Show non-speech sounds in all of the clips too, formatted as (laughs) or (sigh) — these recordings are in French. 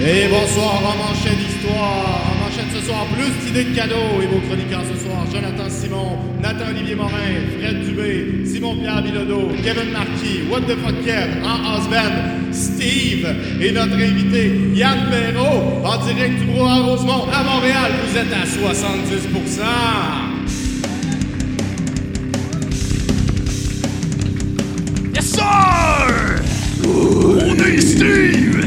Et bonsoir en manchette d'histoire. En manchette ce soir, plus d'idées de cadeaux. Et vos chroniqueurs ce soir, Jonathan Simon, Nathan Olivier Morin, Fred Dubé, Simon Pierre Bilodeau, Kevin Marquis, What the fuck Kev, en house band, Steve et notre invité Yann Perrault en direct du Brouhaha Rosemont à Montréal. Vous êtes à 70% Yes, sir! On est Steve!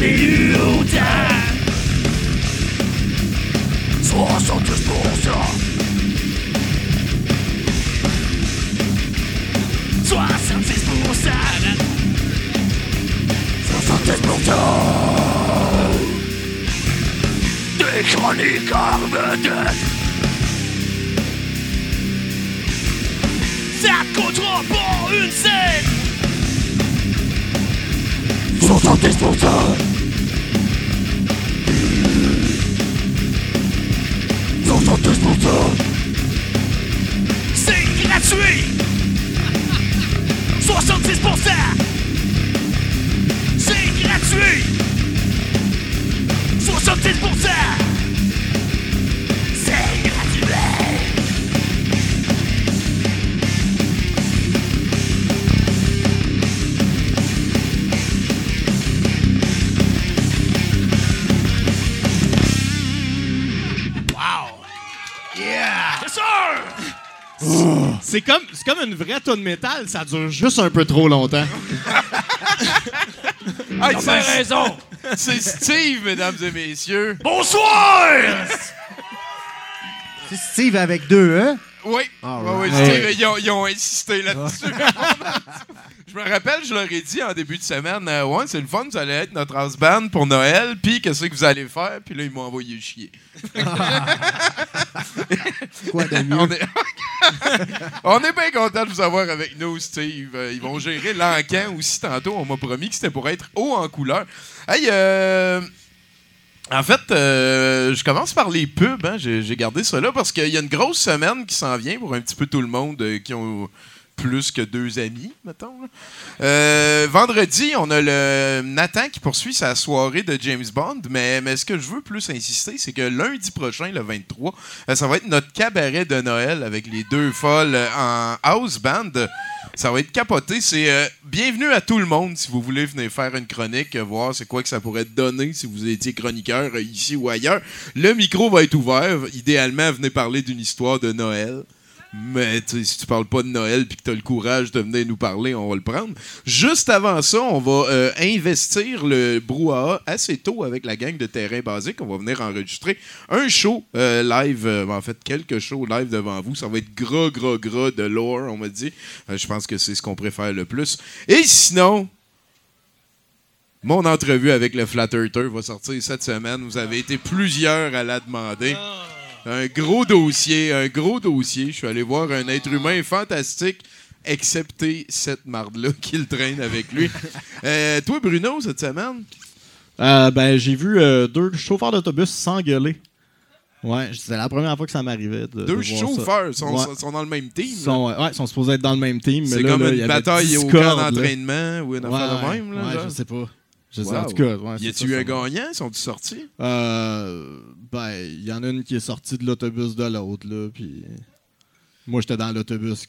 J'ai jamais eu autant. 70 pour cent. 70 pour cent. 70 pour cent. Des chroniqueurs vedettes. Ça coûtera pas une scène. 70 pour cent. 70 pour cent. C'est gratuit. 70 C'est gratuit 70 C'est comme, c'est comme une vraie tonne de métal, ça dure juste un peu trop longtemps. (laughs) Hey, c'est raison C'est Steve, mesdames et messieurs. Bonsoir C'est Steve avec deux, hein? Oui, oui, oui. Steve, ils, ont, ils ont insisté là-dessus. (laughs) je me rappelle, je leur ai dit en début de semaine, euh, ouais, c'est le fun, vous allez être notre house band pour Noël, puis qu'est-ce que vous allez faire? Puis là, ils m'ont envoyé chier. (laughs) Quoi de mieux? On est, (laughs) on est bien content de vous avoir avec nous, Steve. Euh, Ils vont gérer l'encan aussi tantôt. On m'a promis que c'était pour être haut en couleur. Hey, euh, en fait, euh, je commence par les pubs. hein. J'ai j'ai gardé ça là parce qu'il y a une grosse semaine qui s'en vient pour un petit peu tout le monde euh, qui ont plus que deux amis, mettons. Euh, vendredi, on a le Nathan qui poursuit sa soirée de James Bond, mais, ce que je veux plus insister, c'est que lundi prochain, le 23, euh, ça va être notre cabaret de Noël avec les deux folles en house band. Ça va être capoté. C'est euh, bienvenue à tout le monde si vous voulez venir faire une chronique, voir c'est quoi que ça pourrait donner si vous étiez chroniqueur ici ou ailleurs. Le micro va être ouvert. Idéalement, venez parler d'une histoire de Noël. Mais si tu parles pas de Noël puis que tu as le courage de venir nous parler, on va le prendre. Juste avant ça, on va euh, investir le brouhaha assez tôt avec la gang de terrain basique. On va venir enregistrer un show euh, live, euh, en fait quelques shows live devant vous. Ça va être gras, gras, gras de lore, on m'a dit. Je pense que c'est ce qu'on préfère le plus. Et sinon, mon entrevue avec le Flat Earther va sortir cette semaine. Vous avez été plusieurs à la demander. Un gros dossier, un gros dossier. Je suis allé voir un être humain fantastique, excepté cette marde-là (laughs) qu'il traîne avec lui. Euh, toi, Bruno, cette semaine? Euh, ben, j'ai vu euh, deux chauffeurs d'autobus s'engueuler. Ouais, c'est la première fois que ça m'arrivait. de- de Deux chauffeurs sont, Ouais. sont dans le même team. Ils là. sont, ouais, ils sont supposés être dans le même team. C'est comme là, une bataille au camp d'entraînement ou une Ouais, affaire de même. Là, Ouais, genre. je sais pas. Je sais, Wow. en tout cas. Ouais, y a-tu eu un gagnant? Sont-ils sortis? Euh, ben, il y en a une qui est sortie de l'autobus de l'autre, là, puis moi, j'étais dans l'autobus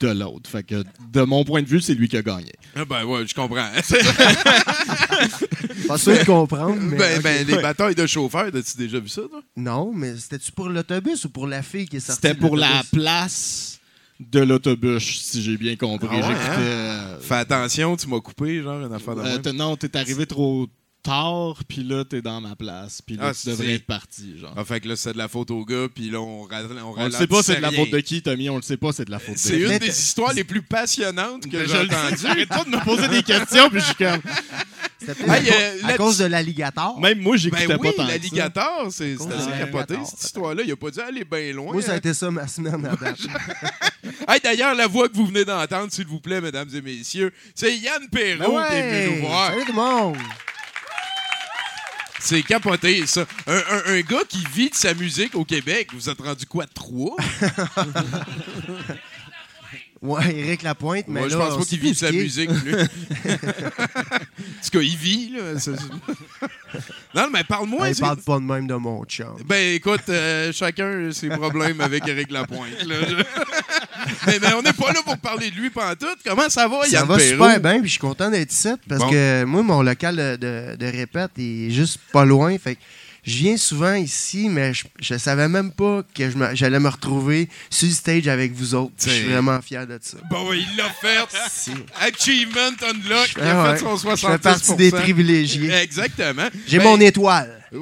de l'autre. Fait que, de mon point de vue, c'est lui qui a gagné. Ah ben ouais, je comprends. (laughs) Pas sûr de comprendre, mais... Ben, ben, les batailles de chauffeurs, as-tu déjà vu ça, toi? Non, mais c'était-tu pour l'autobus ou pour la fille qui est sortie C'était pour la place de l'autobus, si j'ai bien compris. Ah ouais, J'écoutais, hein? euh, Fais attention, tu m'as coupé, genre, une affaire de euh, même. t'es- non, t'es arrivé trop tard, puis là, t'es dans ma place, puis là, Ah, tu devrais être parti, genre. Ah, fait que là, c'est de la faute au gars, puis là, on, on, On le sait pas, c'est de la faute de qui, Tommy, on le sait pas, c'est de la faute de C'est une Mais des histoires les plus passionnantes que j'ai entendues. Arrête pas de me poser des questions, puis je suis comme. (laughs) Hey, à, euh, à cause de l'alligator. Même moi, j'écoutais Ben oui, pas tant l'alligator, c'est c'est cause assez de capoté, cette histoire-là. Il a pas dû aller bien loin. Moi, ça a hein. été ça ma semaine à date. (laughs) Hey, D'ailleurs, la voix que vous venez d'entendre, s'il vous plaît, mesdames et messieurs, c'est Yann Ben Perrault qui est venu ouais! nous voir. Salut tout le monde! C'est capoté, ça. Un, un- un gars qui vit de sa musique au Québec, vous êtes rendu quoi, trois? Ouais, Éric Lapointe, mais Moi, je là, pense pas qu'il vit de sa musique, lui. (laughs) en tout cas, il vit, là. (laughs) non, mais parle-moi. Il parle pas de même de mon chum. Ben écoute, euh, chacun ses problèmes avec Éric Lapointe. là. (laughs) Mais, mais on n'est pas là pour parler de lui pendant tout. Comment ça va, Ça Yann va Perrault? super bien, puis je suis content d'être ici parce Bon. que moi, mon local de, de- de répète est juste pas loin. Fait que je viens souvent ici, mais je, je savais même pas que je me- j'allais me retrouver sur le stage avec vous autres. Je suis vraiment fier de ça. Bon, il l'a fait. Achievement Unlock. Il a ouais. fait son Je 70 fais partie des privilégiés. Exactement. J'ai Ben, mon étoile. (laughs)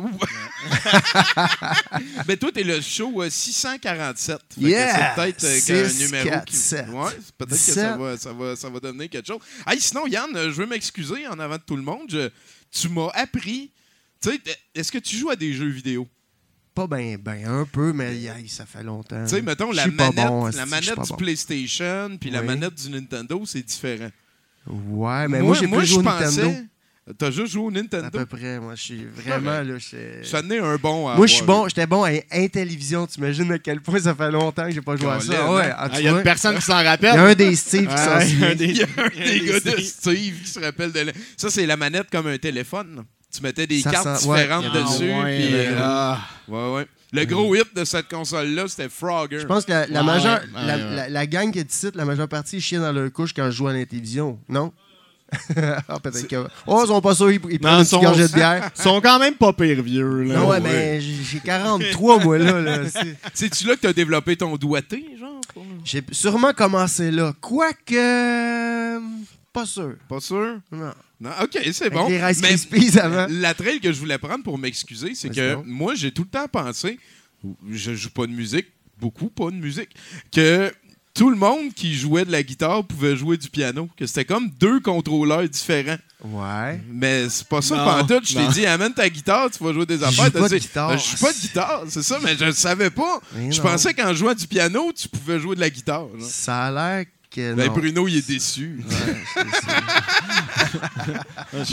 Ben toi, t'es le show euh, 647. Fait que Yeah! C'est peut-être euh, qu'un 6, numéro 4, qui... 7. Ouais, peut-être que 17. ça va, ça, va, ça va devenir quelque chose. Hey, sinon, Yann, euh, je veux m'excuser en avant de tout le monde. Je- tu m'as appris... Tu sais, est-ce que tu joues à des jeux vidéo? Pas ben, ben, un peu, mais aïe, ça fait longtemps. Tu sais, mettons, la manette, bon, la manette du bon. PlayStation puis la manette du Nintendo, c'est différent. Ouais, mais moi, j'ai plus je joué au Nintendo. T'as juste joué au À Nintendo? peu près. Moi, je suis vraiment là. je- Ça tenait un bon à Moi, je suis bon, j'étais bon à Intellivision. T'imagines à quel point ça fait longtemps que j'ai pas joué à ça? Colin, Ah ouais, ah, tu Il y a une personne qui s'en il y rappelle. a un des Steve qui s'en souvient. un des- (laughs) Il y a un (laughs) des gars de Steve. Steve qui se rappelle de la- Ça, c'est la manette comme un téléphone. Tu mettais des Ça cartes sent- différentes dessus. Ah, ouais, puis, euh, ah. ouais, ouais. Le gros hit de cette console-là, c'était Frogger. Je pense que la, la Ouais, majeure, ouais, la, ouais. la- la gang qui est ici, la majeure partie, ils chient dans leur couche quand je joue à l'Intellivision. Non? (laughs) ah, peut-être que. Oh, ils sont pas sûrs, ils, ils prennent Non, sont- gorgée de bière. Ils sont quand même pas pire vieux. Là. Non, ouais, mais j'ai j'ai 43, moi, là. là. C'est- C'est-tu là que t'as développé ton doigté, genre? J'ai sûrement commencé là. Quoique. Pas sûr. Pas sûr? Non. Non, OK, c'est bon. les Rice Krispies avant. la trail que je voulais prendre pour m'excuser, c'est que moi, j'ai tout le temps pensé, je joue pas de musique, beaucoup pas de musique, que tout le monde qui jouait de la guitare pouvait jouer du piano, que c'était comme deux contrôleurs différents. Ouais. Mais c'est pas ça Non, pantoute. Je t'ai dit, amène ta guitare, tu vas jouer des Je affaires. joue T'as pas de guitare. Ben, je joue pas de guitare, c'est ça, mais je le savais pas. Mais je non. pensais qu'en jouant du piano, tu pouvais jouer de la guitare. genre. Ça a l'air que. Ben, non. Bruno, il est déçu. Ouais, c'est- c'est-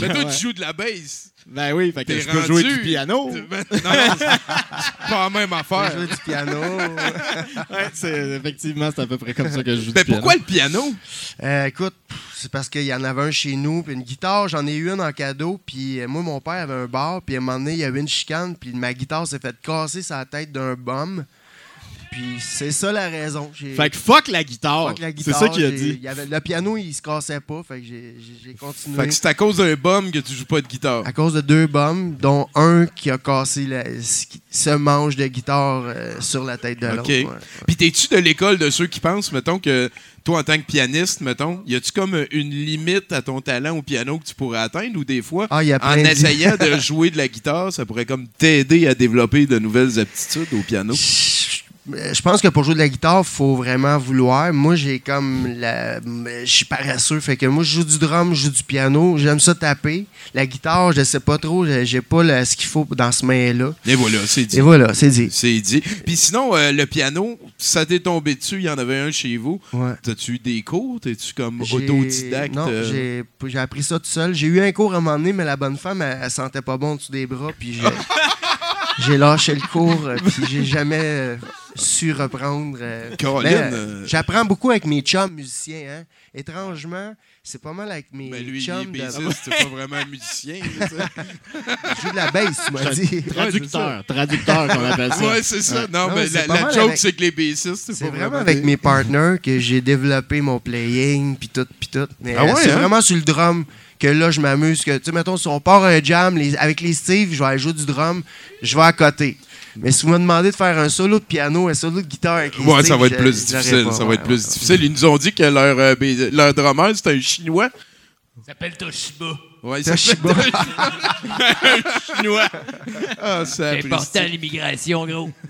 (laughs) Mais toi, Ouais. tu joues de la bass. Ben oui, fait que T'es je peux jouer du piano. Ben, (laughs) non, non, c'est c'est pas la même Je affaire. joue du piano. (laughs) Ouais, c'est, effectivement, c'est à peu près comme ça que je joue Ben, du piano. pourquoi le piano? Euh, écoute, c'est parce qu'il y en avait un chez nous, puis une guitare, j'en ai eu une en cadeau, puis euh, moi, mon père avait un bar, puis à un moment donné, il y avait une chicane, puis ma guitare s'est fait casser sa tête d'un bum. Puis c'est ça la raison. Fait que fuck la guitare. Fuck la C'est guitare, ça qu'il a dit. il y avait, le piano, il se cassait pas, fait que j'ai- continué. Fait que c'est à cause d'un bum que tu joues pas de guitare. À cause de deux bums, dont un qui a cassé la- ce manche de guitare euh, sur la tête de l'autre. OK. ouais. Puis t'es-tu de l'école de ceux qui pensent, mettons, que toi, en tant que pianiste, mettons, y a-tu comme une limite à ton talent au piano que tu pourrais atteindre ou des fois, Ah, il y a en de- essayant (laughs) de jouer de la guitare, ça pourrait comme t'aider à développer de nouvelles aptitudes au piano? Je je pense que pour jouer de la guitare, faut vraiment vouloir. Moi, j'ai comme la. Je suis paresseux. Fait que moi, je joue du drum, je joue du piano. J'aime ça taper. La guitare, je sais pas trop. j'ai- pas le- ce qu'il faut dans ce main-là. Et voilà, c'est dit. Et voilà, c'est dit. C'est dit. Puis sinon, euh, le piano, ça t'est tombé dessus, il y en avait un chez vous. Ouais. T'as-tu eu des cours? T'es-tu comme autodidacte? Non, euh? j'ai- appris ça tout seul. J'ai eu un cours à un moment donné, mais la bonne femme, elle, elle sentait pas bon en dessous des bras. Puis j'ai- (laughs) j'ai lâché le cours. euh, Puis j'ai jamais euh, su reprendre. euh. Mais, euh, J'apprends beaucoup avec mes chums musiciens. Hein. Étrangement, c'est pas mal avec mes Mais lui, il est chums. de- bassiste, c'est pas vraiment un musicien. là, tu sais. (laughs) Je joue de la bass, tu m'as dit. Traducteur. Traducteur, qu'on appelle ça. Ouais, c'est ça. Non, Non, mais c'est la, pas la mal joke, avec- c'est que les bassistes, c'est C'est pas vraiment vraiment avec mes partners que j'ai développé mon playing, puis tout, puis tout. Mais Ah euh, ouais, c'est hein? vraiment sur le drum que là, je m'amuse. Que, tu sais, mettons, si on part un jam les- avec les Steve, je vais aller jouer du drum, je vais à côté. Mais si vous me demandez de faire un solo de piano, un solo de guitare avec les Ouais, Steve, ça va être plus difficile. pas, ça va être plus ouais. difficile. Ils nous ont dit que leur, euh, leur drummer, c'est un Chinois. Il s'appelle Toshiba. Ouais, je sais pas. Chinois. Ah, ça C'est important l'immigration, gros. (laughs)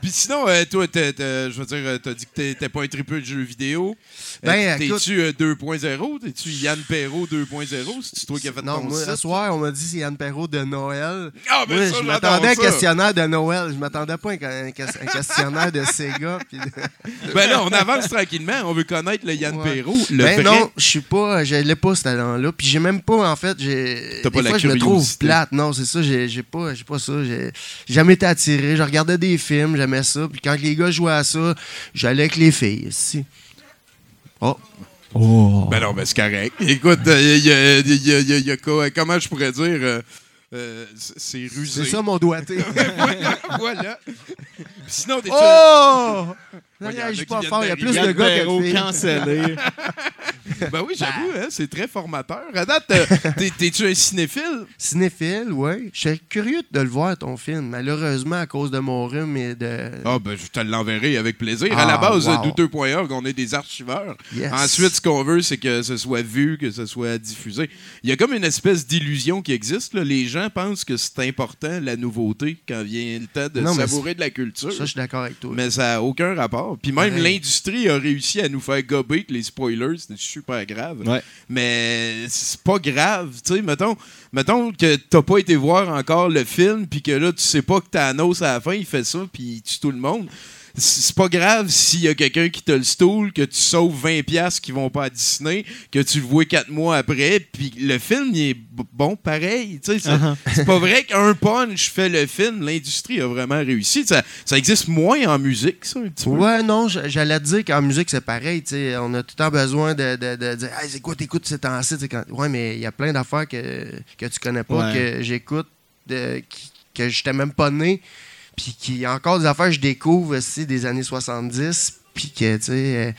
Puis sinon, euh, toi, je veux dire, t'as dit que t'es pas un triple de jeux vidéo. Euh, Ben, T'es-tu euh, 2.0? T'es-tu Yann Perrault 2.0? C'est toi qui as fait Non, ton moi, site? ce soir, on m'a dit c'est Yann Perrault de Noël. Ah, ben Moi, ça, je m'attendais à un questionnaire de Noël. Je m'attendais pas à un, un ques- un questionnaire de Sega. (laughs) puis de- Ben là, on avance tranquillement. On veut connaître le Yann Ouais. Perrault. Le ben vrai. non, je suis pas, je l'ai pas ce talent-là. Puis j'ai même pas, en fait, j'ai. T'as des pas la fois, je me trouve plate. Non, c'est ça, j'ai pas, pas ça. J'ai j'ai jamais été attiré. Je regardais des films, j'aimais ça. Puis quand les gars jouaient à ça, j'allais avec les filles. Si. Oh. Ben non, ben c'est correct. Écoute, il y, a, y a- y a- y a quoi- comment je pourrais dire, euh, euh, c'est rusé. C'est ça mon doigté. (laughs) voilà. sinon, t'es oh! Non, qui pas fort. Il y a plus de gars que cancellé. (laughs) Ben oui, j'avoue, hein, c'est très formateur. À date, euh, t'es- t'es-tu un cinéphile? Cinéphile, oui. Je suis curieux de le voir, ton film. Malheureusement, à cause de mon rhume et de. Ah, ben je te l'enverrai avec plaisir. à Ah, la base, wow. douteux.org, on est des archiveurs. Yes. Ensuite, ce qu'on veut, c'est que ce soit vu, que ce soit diffusé. Il y a comme une espèce d'illusion qui existe. là. Les gens pensent que c'est important, la nouveauté, quand vient le temps de Non, savourer de la culture. Ça, je suis d'accord avec toi. Mais ça n'a aucun rapport. Puis même l'industrie a réussi à nous faire gober que les spoilers, c'était super grave. Ouais. Mais c'est pas grave. Tu sais, mettons, mettons que t'as pas été voir encore le film, puis que là, tu sais pas que Thanos, à la fin, il fait ça, puis il tue tout le monde. C'est pas grave s'il y a quelqu'un qui te le stool, que tu sauves 20$ piastres qui vont pas à Disney, que tu le vois 4 mois après, puis le film, il est bon pareil. Tu sais, c'est pas vrai qu'un punch fait le film. L'industrie a vraiment réussi. Ça, ça existe moins en musique, ça, un petit peu. Ouais, non, j'allais te dire qu'en musique, c'est pareil. tu sais, On a tout le temps besoin de, de, de dire hey, c'est quoi t'écoutes ces temps-ci? Quand- Ouais, mais il y a plein d'affaires que, que tu connais pas, Ouais. que j'écoute, que je n'étais même pas né. Puis qu'il y a encore des affaires que je découvre aussi des années 70. Puis que, tu sais, euh,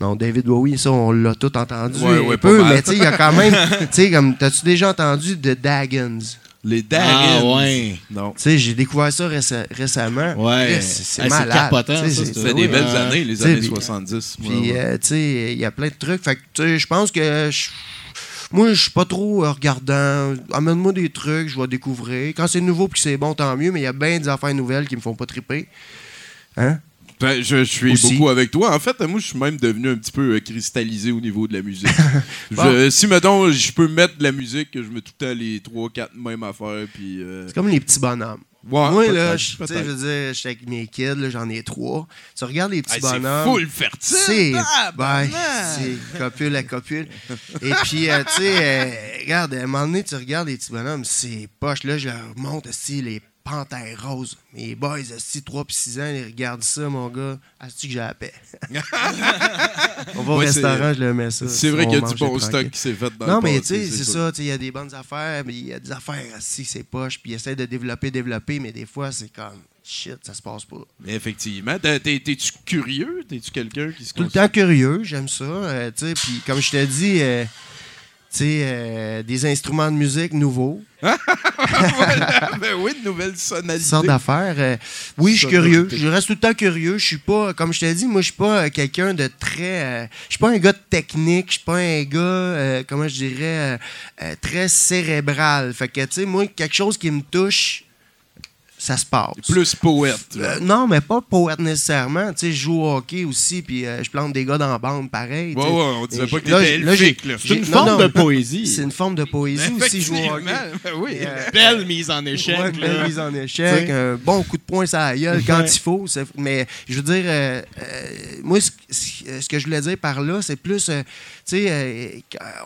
non, David Bowie, ça, on l'a tout entendu. Ouais, un ouais, pas peu, mais tu sais, il y a quand même. (laughs) Tu sais, comme, t'as-tu déjà entendu de Daggins? Les Ah, Daggins. ouais. Non. Tu sais, j'ai découvert ça réce- récemment. Ouais. C'est Hey, malade. c'est- des oui, belles euh, années, les années puis- 70. Ouais, Puis, euh, tu sais, il y a plein de trucs. Fait que, tu sais, je pense que je- moi, je suis pas trop euh, regardant. Amène-moi des trucs, je vais découvrir. Quand c'est nouveau puis c'est bon, tant mieux, mais il y a bien des affaires nouvelles qui me font pas triper. Hein? Ben, je, je suis Aussi. beaucoup avec toi. En fait, moi, je suis même devenu un petit peu euh, cristallisé au niveau de la musique. (laughs) Je-. Si, mettons, je peux mettre de la musique, je mets tout le temps les 3-4 mêmes affaires. Puis, euh, C'est comme les petits bonhommes. ouais, moi, là, je veux dire, je suis avec mes kids, là, j'en ai trois. Tu regardes les petits Hey, c'est bonhommes. full fertile. C'est ben, c'est copule à copule. Et puis, euh, tu sais, euh, regarde, à un moment donné, tu regardes les petits bonhommes, c'est poche. Là, je leur montre aussi les panthères roses. Mes boys, aussi 3 puis 6 ans, ils regardent ça, mon gars. Asti que j'ai la paix. (laughs) On va au Ouais, restaurant, je le mets ça. C'est vrai qu'il y a du bon stock qui s'est fait dans Non, mais tu sais, c'est ça. tu sais, Il y a des bonnes affaires, mais il y a des affaires assis, c'est poche. Puis ils essaient de développer, développer, mais des fois, c'est comme shit, ça se passe pas. Mais effectivement. T'es- t'es- T'es-tu curieux? T'es-tu quelqu'un qui se Tout le temps curieux, j'aime ça. euh, puis comme je te dis, euh, sais, euh, des instruments de musique nouveaux, Voilà. (laughs) ben oui, de nouvelles toutes sonalités. sortes d'affaires. euh, oui, je suis curieux. Je reste tout le temps curieux. Je suis pas, comme je te dis, moi, je suis pas euh, quelqu'un de très. euh, je suis pas un gars de technique. Je suis pas un gars, comment je dirais, très cérébral. Fait que, tu sais, moi, quelque chose qui me touche, ça se passe. Plus poète. Euh, non, mais pas poète nécessairement. Tu sais, je joue au hockey aussi, puis euh, je plante des gars dans la bande pareil. Ouais, ouais, on disait pas que là, t'étais elfique. C'est une forme non, de poésie. C'est une forme de poésie aussi, jouer au hockey. (laughs) Ben oui. Et, euh, Belle mise en échec. Ouais, belle mise en échec, T'sais. un bon coup de poing sur la gueule quand Ouais. il faut. Mais je veux dire, euh, euh, moi, ce, que je voulais dire par là, c'est plus, euh, tu sais, euh,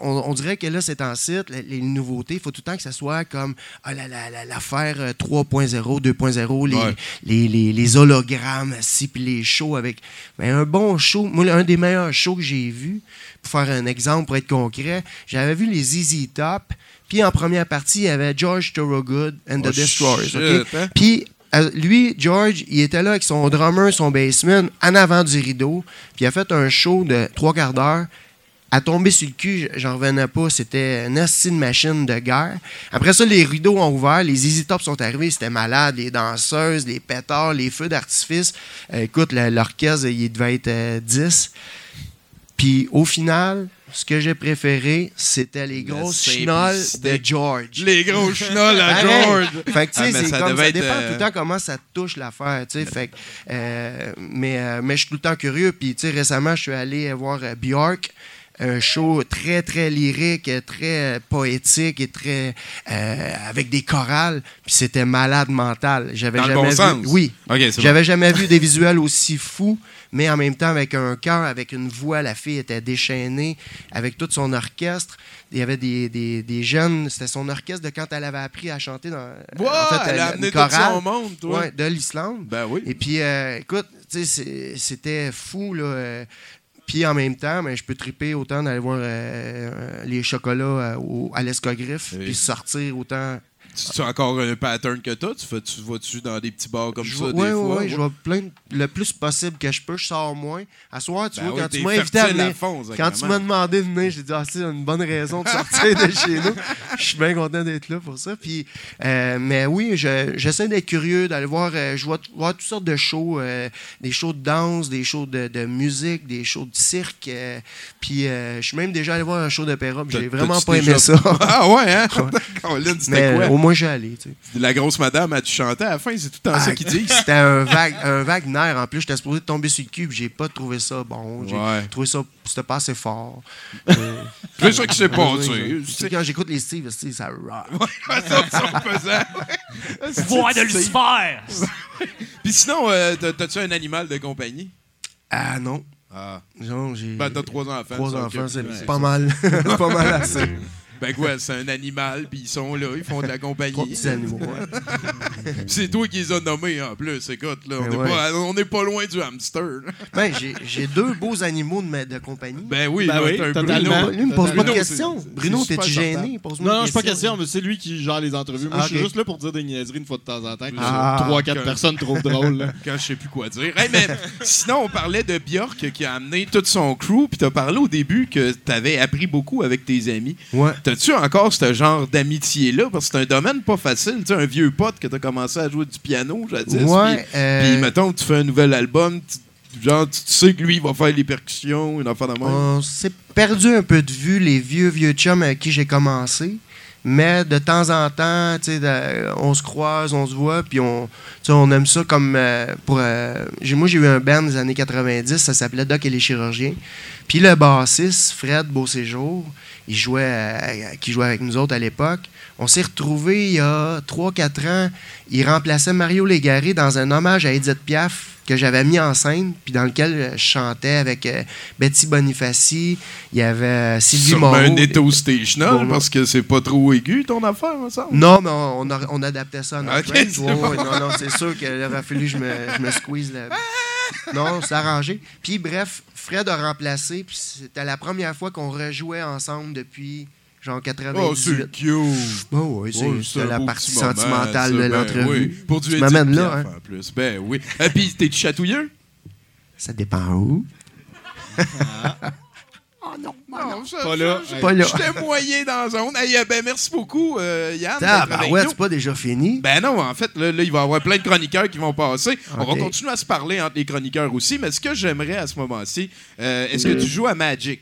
on, on dirait que là, c'est en site, les, les nouveautés, il faut tout le temps que ça soit comme ah, la- la- la- l'affaire euh, 3.0, 2.0, les, Ouais. les, les- les hologrammes assis, puis les shows avec. Mais un bon show, moi, un des meilleurs shows que j'ai vu, pour faire un exemple, pour être concret, j'avais vu les Easy Top, puis en première partie, il y avait George Thorogood and the Oh, Destroyers. hein? Puis euh, lui, George, il était là avec son drummer, son bassman, en avant du rideau, puis il a fait un show de trois quarts d'heure à tomber sur le cul, j'en revenais pas. C'était une asti de machine de guerre. Après ça, les rideaux ont ouvert, les Easy Top sont arrivés, c'était malade. Les danseuses, les pétards, les feux d'artifice. Euh, écoute, l'orchestre, il devait être euh, 10. Puis au final, ce que j'ai préféré, c'était les grosses chenolles de George. Les gros chenolles à. George. Fait que, tu sais, Ah, ça comme, ça être, dépend euh, tout le temps comment ça touche l'affaire, tu sais. Fait que, euh, mais, euh, mais je suis tout le temps curieux. Puis, tu sais, récemment, je suis allé voir euh, un show très, très lyrique, très euh, poétique et très... euh, avec des chorales. Puis c'était malade mental. J'avais Dans le jamais bon vu... sens. Oui. OK, c'est bon. J'avais jamais vu des visuels aussi fous, mais en même temps avec un cœur, avec une voix. La fille était déchaînée avec tout son orchestre. Il y avait des, des, des jeunes. C'était son orchestre de quand elle avait appris à chanter dans. Elle a amené tout chorale. son monde, toi. Ouais, de l'Islande. Ben oui. Et puis, euh, écoute, c'est- c'était fou, là. Puis en même temps, ben, je peux triper autant d'aller voir euh, euh, les chocolats euh, à l'escogriffe, Oui. puis sortir autant. Tu as encore un pattern que toi? Tu, fais, tu vas-tu dans des petits bars comme Je ça vais- des ouais, fois? ouais, je vais plein le plus possible que je peux, je sors moins. À soir, tu Ben vois, oui, quand tu m'as invité à venir, fond, quand tu m'as demandé de venir, j'ai dit, ah, c'est une bonne raison de sortir de chez nous. (laughs) Je suis bien content d'être là pour ça. Puis, euh, mais oui, je- j'essaie d'être curieux, d'aller voir, euh, je vois, voir toutes sortes de shows, euh, des shows de danse, des shows de, de musique, des shows de cirque. puis, je suis même déjà allé voir un show d'opéra, puis j'ai vraiment pas aimé déjà- ça. (laughs) Ah ouais, hein? (laughs) Colin, c'était mais quoi? Euh, moins, j'ai allé, tu sais. La grosse madame, as-tu chanté à la fin? C'est tout le temps ça Ah, qu'ils disent. (laughs) C'était un, vague, un Wagner. En plus, j'étais supposé tomber sur le cul, puis j'ai pas trouvé ça bon. J'ai Ouais. trouvé ça, c'était pas assez fort. Euh, (laughs) C'est ça qui s'est ouais, passé. Tu quand j'écoute les Steve, ça rock. Ça, ça, (laughs) pesant. Voix de Lucifer! Puis sinon, euh, t'as- t'as-tu un animal de compagnie? Ah non. Ah. Non, j'ai. Ben, t'as trois enfants. Trois enfants, c'est pas mal. pas mal assez. Ben quoi, c'est un animal, puis ils sont là, ils font de la compagnie. Trois petits animaux. ouais. (laughs) C'est toi qui les as nommés en plus, écoute, là. On Ben n'est ouais. pas, loin du hamster. Ben, j'ai- deux beaux animaux de, ma- de compagnie. Ben oui, Ben là, oui, t'as un totalement. Bruno. Lui, il me pose pas de questions. Bruno, t'es-tu gêné? Pose-moi Non, non, je suis pas question. mais c'est lui qui gère les entrevues. Moi, Ah, je suis juste là pour dire des niaiseries une fois de temps en temps. Ah. 3-4 Quand- personnes trouvent drôle. là. Quand je sais plus quoi dire. Hey, mais sinon, on parlait de Björk qui a amené toute son crew, puis t'as parlé au début que t'avais appris beaucoup avec tes amis. Ouais. T'as-tu encore ce genre d'amitié-là? Parce que c'est un domaine pas facile. Tu sais, un vieux pote que t'as commencé à jouer du piano, jadis. Ouais. Puis, euh, puis, mettons, tu fais un nouvel album, genre, tu tu sais que lui, il va faire les percussions, une affaire de même. On s'est perdu un peu de vue, les vieux, vieux chums avec qui j'ai commencé. Mais de temps en temps, de- on se croise, on se voit, puis on, on aime ça comme euh, pour. euh, moi, j'ai eu un band des années 90, ça s'appelait Doc et les chirurgiens. Puis le bassiste, Fred Beauséjour, il jouait, euh, qui jouait avec nous autres à l'époque. On s'est retrouvés il y a 3-4 ans. Il remplaçait Mario Légaré dans un hommage à Edith Piaf que j'avais mis en scène, puis dans lequel je chantais avec euh, Betty Bonifaci, il y avait euh, Sylvie Moreau. un étau stational, Bon, parce que c'est pas trop aigu, ton affaire, semble. Non, mais on, on, a- on adaptait ça à notre Ok, range. c'est Ouais, bon. ouais, non, non, c'est (laughs) sûr qu'il aurait fallu que je me, je me squeeze. Là. Non, c'est arrangé. Puis bref, Fred a remplacé, puis c'était la première fois qu'on rejouait ensemble depuis genre 98. Oh, c'est cute. Oh, oui, c'est Oh, la partie moment, sentimentale ça, de ben l'entrevue. oui. Pour du Tu m'amènes là, hein? en plus. Ben oui. Et puis, t'es chatouilleux? Ça dépend où. Non, ça- Pas là. ça- Pas là. J'étais moyen dans la zone. Hey, euh, ben, merci beaucoup, euh, Yann. Ah, ben ouais, c'est pas déjà fini. Ben non, en fait, là, là, il va y avoir plein de chroniqueurs qui vont passer. On va continuer à se parler entre les chroniqueurs aussi. Mais ce que j'aimerais à ce moment-ci, euh, est-ce que tu joues à Magic?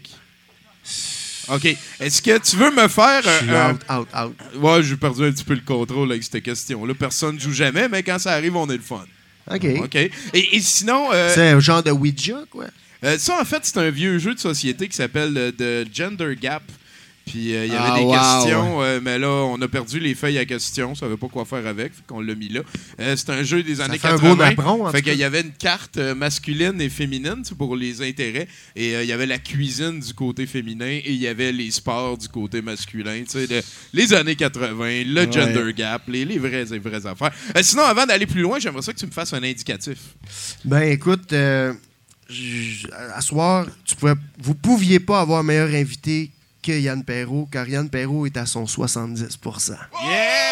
OK. Est-ce que tu veux me faire... Je suis euh, un- out, out, out. Ouais, j'ai perdu un petit peu le contrôle avec cette question-là. Personne ne joue jamais, mais quand ça arrive, on est le fun. OK. OK. Et, et sinon, euh, C'est un genre de Ouija, quoi? Euh, ça, en fait, c'est un vieux jeu de société qui s'appelle euh, The Gender Gap. Puis euh, il y avait Ah, des wow, questions, euh, mais là, on a perdu les feuilles à questions. On savait pas quoi faire avec, fait qu'on l'a mis là. Euh, c'est un jeu des années fait un 80. beau napperon, en fait qu'il y avait une carte masculine et féminine pour les intérêts. Et il y avait la cuisine du côté féminin et il y avait les sports du côté masculin. Le- les années 80, le Gender Gap, les, les vraies, les vraies affaires. Sinon, avant d'aller plus loin, j'aimerais ça que tu me fasses un indicatif. Ben écoute, à soir, tu pouvais, vous pouviez pas avoir meilleur invité que Yann Perrault, car Yann Perrault est à son 70% Yeah!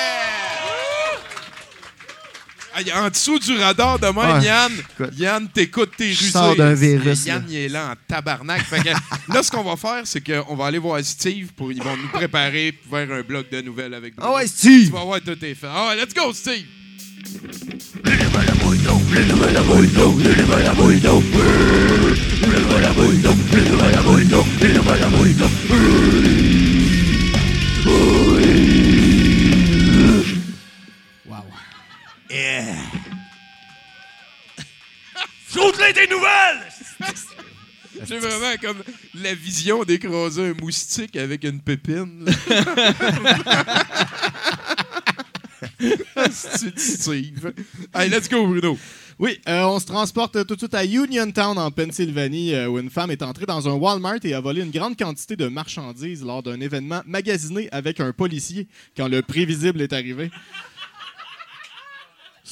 En dessous du radar de même. Yann. Yann t'écoute tes sors d'un virus, Yann, il est là en tabarnak. Fait que, (laughs) là, ce qu'on va faire, c'est qu'on va aller voir Steve pour ils vont nous préparer vers un bloc de nouvelles avec nous. Ah ouais, Tu Steve! vas voir tout est fait. Ah ouais, let's go, Steve! Shoot-les des nouvelles! J'ai vraiment comme la vision d'écraser un moustique avec une pépine. (laughs) (laughs) Steve. Hey, let's go, Bruno. Oui, euh, on se transporte tout de suite à Uniontown, en Pennsylvanie, euh, où une femme est entrée dans un Walmart et a volé une grande quantité de marchandises lors d'un événement magasiné avec un policier quand le prévisible est arrivé.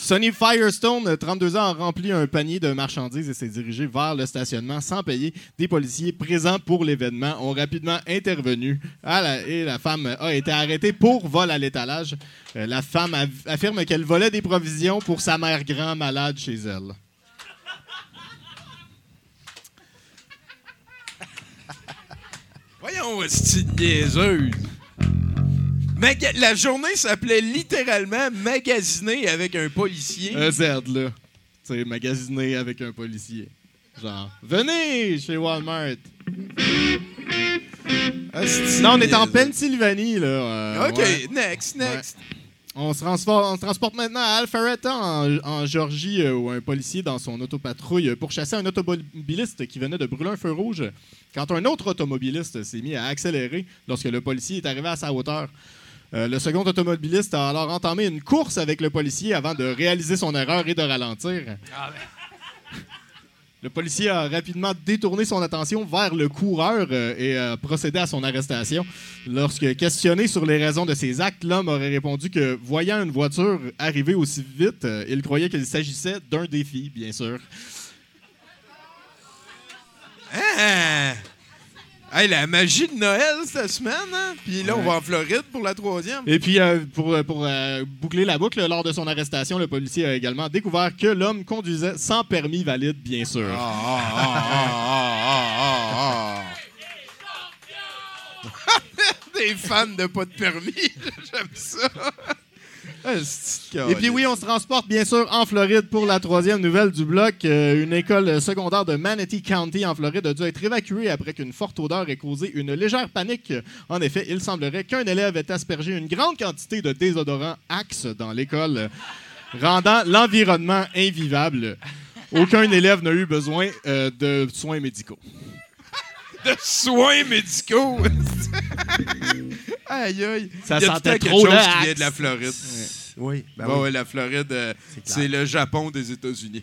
Sonny Firestone, 32 ans, a rempli un panier de marchandises et s'est dirigé vers le stationnement sans payer. Des policiers présents pour l'événement ont rapidement intervenu Ah, la- et la femme a été arrêtée pour vol à l'étalage. Euh, la femme affirme qu'elle volait des provisions pour sa mère grand malade chez elle. Voyons, c'est niaiseuse. Maga- la journée s'appelait littéralement magasiner avec un policier. Un Z, là. Tu sais, magasiné avec un policier. Genre, venez chez Walmart. Non, on est en. Pennsylvanie, là. euh, OK, ouais. next, next. On se, transporte, on se transporte maintenant à Alpharetta, en, en Georgie, euh, où un policier, dans son autopatrouille, pour chasser un automobiliste qui venait de brûler un feu rouge, quand un autre automobiliste s'est mis à accélérer lorsque le policier est arrivé à sa hauteur. Euh, le second automobiliste a alors entamé une course avec le policier avant de réaliser son erreur et de ralentir. Le policier a rapidement détourné son attention vers le coureur euh, et a procédé à son arrestation. Lorsque questionné sur les raisons de ses actes, l'homme aurait répondu que, voyant une voiture arriver aussi vite, euh, il croyait qu'il s'agissait d'un défi, bien sûr. Ah! Hey, la magie de Noël cette semaine, hein? Puis là, on va en Floride pour la troisième. Et puis, euh, pour, euh, pour euh, boucler la boucle, lors de son arrestation, le policier a également découvert que l'homme conduisait sans permis valide, bien sûr. Ah, ah, ah. (laughs) Des fans de pas de permis, (laughs) j'aime ça. Et puis oui, on se transporte bien sûr en Floride pour la troisième nouvelle du bloc. Euh, une école secondaire de Manatee County en Floride a dû être évacuée après qu'une forte odeur ait causé une légère panique. En effet, il semblerait qu'un élève ait aspergé une grande quantité de désodorant Axe dans l'école, rendant l'environnement invivable. Aucun élève n'a eu besoin euh, de soins médicaux. De soins médicaux. (laughs) aïe, aïe. Ça Il y a tout sentait trop chose qui vient de la Floride. Oui, ben ouais, la Floride, euh, c'est le Japon des États-Unis.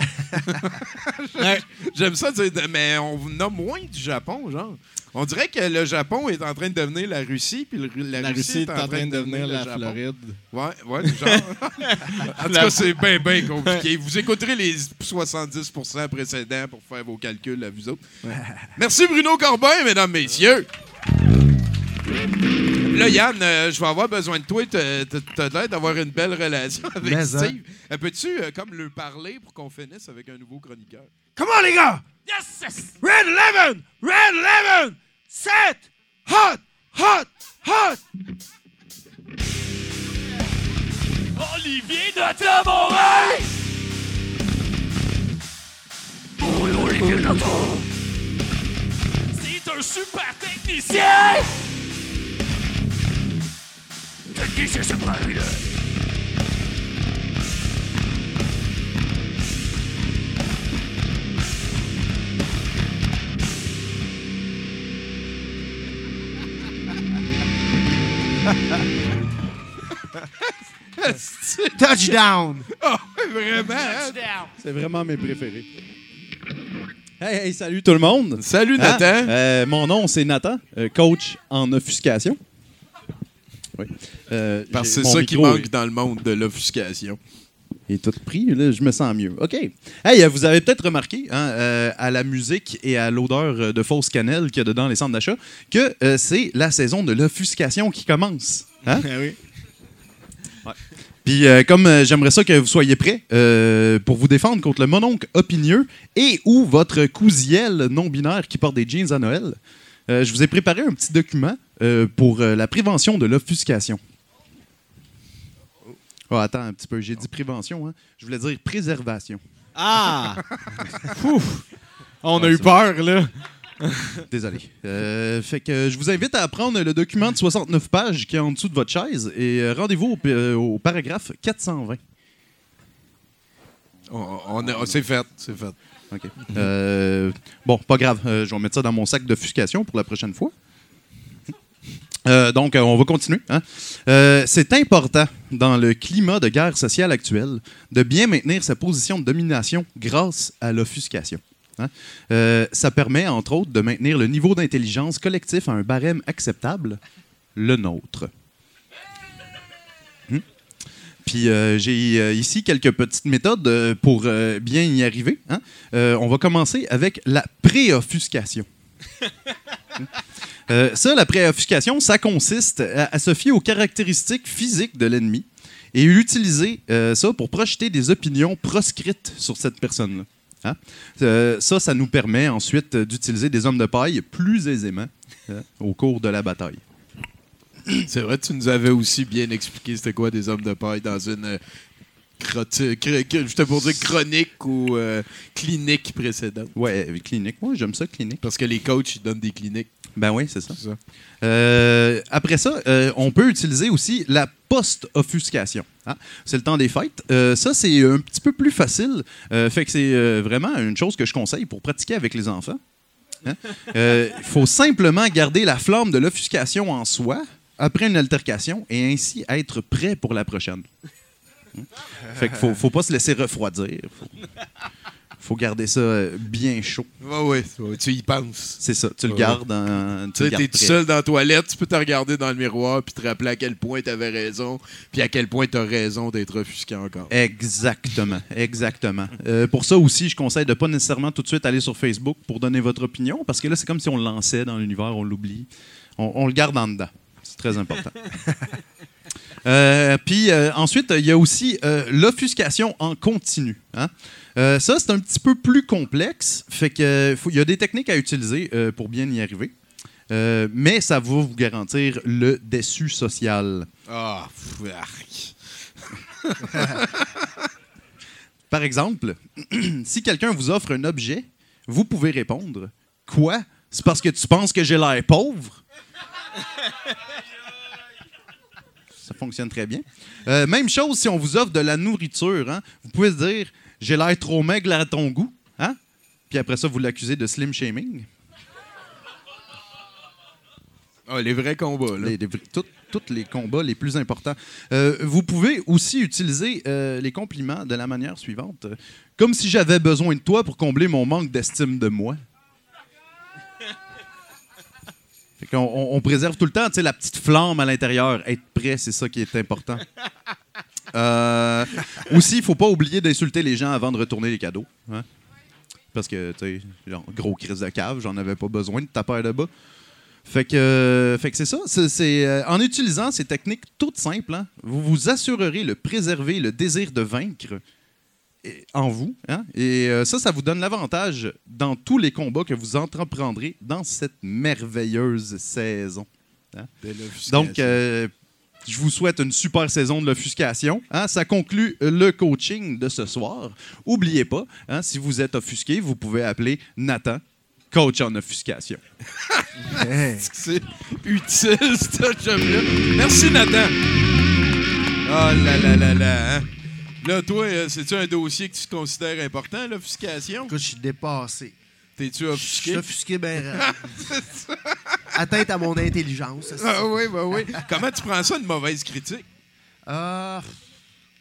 (laughs) (laughs) J'aime ça, dire, mais on nomme moins du Japon, genre. On dirait que le Japon est en train de devenir la Russie, puis le- la, La Russie est en train de devenir la Japon. Floride. Ouais, ouais, genre. (laughs) en tout cas, c'est bien, bien compliqué. Vous écouterez les 70% précédents pour faire vos calculs à vous autres. Merci Bruno Corbin, mesdames, messieurs. Là, Yann, euh, je vais avoir besoin de toi. T'as t'as l'air d'avoir une belle relation avec Mais, hein. Steve. Euh, Peux-tu, euh, comme, le parler pour qu'on finisse avec un nouveau chroniqueur? Comment les gars? Yes! yes. Red 11! Red 11! Set! Hot! Hot! Hot! Olivier de Morin! C'est un super technicien! Technicien super Touchdown! Ah, vraiment? hein? C'est vraiment mes préférés. Hey, hey, salut tout le monde. Salut, Hein? Nathan. Euh, mon nom, c'est Nathan, euh, coach en offuscation. Oui. Euh, Parce que c'est ça qui manque dans le monde de l'offuscation. Est tout pris, là, je me sens mieux. OK. Hey, euh, vous avez peut-être remarqué, hein, euh, à la musique et à l'odeur euh, de fausse cannelle qu'il y a dedans les centres d'achat, que euh, c'est la saison de l'offuscation qui commence. Hein? Ah (laughs) oui. Puis euh, comme euh, j'aimerais ça que vous soyez prêts euh, pour vous défendre contre le mononcle opinieux et ou votre cousielle non-binaire qui porte des jeans à Noël, je vous ai préparé un petit document pour la prévention de l'offuscation. Oh, attends un petit peu, j'ai dit prévention, hein? je voulais dire préservation. Ah! (laughs) Ouf! On a Ouais, eu peur, là. (laughs) Désolé. Euh, fait que je vous invite à prendre le document de 69 pages qui est en dessous de votre chaise et euh, rendez-vous au, euh, au paragraphe 420. On, on c'est fait, c'est fait. OK. Euh, bon, pas grave. Euh, je vais mettre ça dans mon sac d'offuscation pour la prochaine fois. Euh, donc, euh, on va continuer. hein. Euh, c'est important dans le climat de guerre sociale actuel de bien maintenir sa position de domination grâce à l'offuscation. hein. Euh, ça permet, entre autres, de maintenir le niveau d'intelligence collectif à un barème acceptable, le nôtre. Hmm? Puis j'ai ici quelques petites méthodes pour bien y arriver. hein. On va commencer avec la préoffuscation. (laughs) Euh, ça, la préoffuscation, ça consiste à, à se fier aux caractéristiques physiques de l'ennemi et utiliser euh, ça pour projeter des opinions proscrites sur cette personne-là. Hein? Euh, ça, ça nous permet ensuite d'utiliser des hommes de paille plus aisément hein, au cours de la bataille. C'est vrai, tu nous avais aussi bien expliqué c'était quoi des hommes de paille dans une j'étais pour dire chronique ou euh, clinique précédente. Ouais, clinique. Moi, j'aime ça, clinique. Parce que les coachs, ils donnent des cliniques. Ben oui, c'est ça. Euh, après ça, euh, on peut utiliser aussi la post-offuscation. hein. C'est le temps des fêtes. Euh, ça, c'est un petit peu plus facile. Fait que c'est vraiment une chose que je conseille pour pratiquer avec les enfants. Hein. Il faut simplement garder la flamme de l'offuscation en soi après une altercation et ainsi être prêt pour la prochaine. Hein. Fait qu'il faut, faut pas se laisser refroidir. Faut, faut garder ça euh, bien chaud. Ouais, ouais, ouais, tu y penses. C'est ça. Tu le Ouais. gardes en. Tu sais, t'es tout seul dans la toilette, tu peux te regarder dans le miroir puis te rappeler à quel point t'avais raison, puis à quel point t'as raison d'être offusqué encore. Exactement, exactement. Euh, pour ça aussi, je conseille de pas nécessairement tout de suite aller sur Facebook pour donner votre opinion, parce que là, c'est comme si on le lançait dans l'univers, on l'oublie. On, on le garde en dedans. C'est très important. (laughs) Euh, Puis euh, ensuite, il y a aussi euh, l'offuscation en continu. hein. Euh, ça, c'est un petit peu plus complexe. Fait que euh, il y a des techniques à utiliser euh, pour bien y arriver. Euh, mais ça va vous garantir le déçu social. Ah, arc. (laughs) Par exemple, (clears throat) si quelqu'un vous offre un objet, vous pouvez répondre Quoi? C'est parce que tu penses que j'ai l'air pauvre? Ça fonctionne très bien. Euh, même chose si on vous offre de la nourriture. hein. Vous pouvez se dire J'ai l'air trop maigre à ton goût. hein? Puis après ça, vous l'accusez de slim shaming. Ah, les vrais combats, là. Les- les tout- tous les combats les plus importants. Euh, vous pouvez aussi utiliser euh, les compliments de la manière suivante. Comme si j'avais besoin de toi pour combler mon manque d'estime de moi. Fait qu'on- on, on préserve tout le temps tu sais, la petite flamme à l'intérieur. Être prêt, c'est ça qui est important. Euh, aussi, il ne faut pas oublier d'insulter les gens avant de retourner les cadeaux. hein. Parce que, tu sais, gros crise de cave, j'en avais pas besoin de ta paire de bas. Fait que, euh, fait que c'est ça. C'est, euh, en utilisant ces techniques toutes simples, hein, vous vous assurerez de préserver le désir de vaincre en vous. hein, et euh, ça, ça vous donne l'avantage dans tous les combats que vous entreprendrez dans cette merveilleuse saison. hein. Donc, je vous souhaite une super saison de l'offuscation. hein. Ça conclut le coaching de ce soir. Oubliez pas, hein, si vous êtes offusqué, vous pouvez appeler Nathan, coach en offuscation. (laughs) C'est utile, ce job-là. Merci, Nathan. Oh là là là là. hein. Là, toi, euh, c'est-tu un dossier que tu considères important, l'offuscation? Écoute, je suis dépassé. T'es-tu Je offusqué? suis offusqué? ben (laughs) raide. Atteinte à mon intelligence. Ah oui, bah oui. Comment tu prends ça, une mauvaise critique? Ah,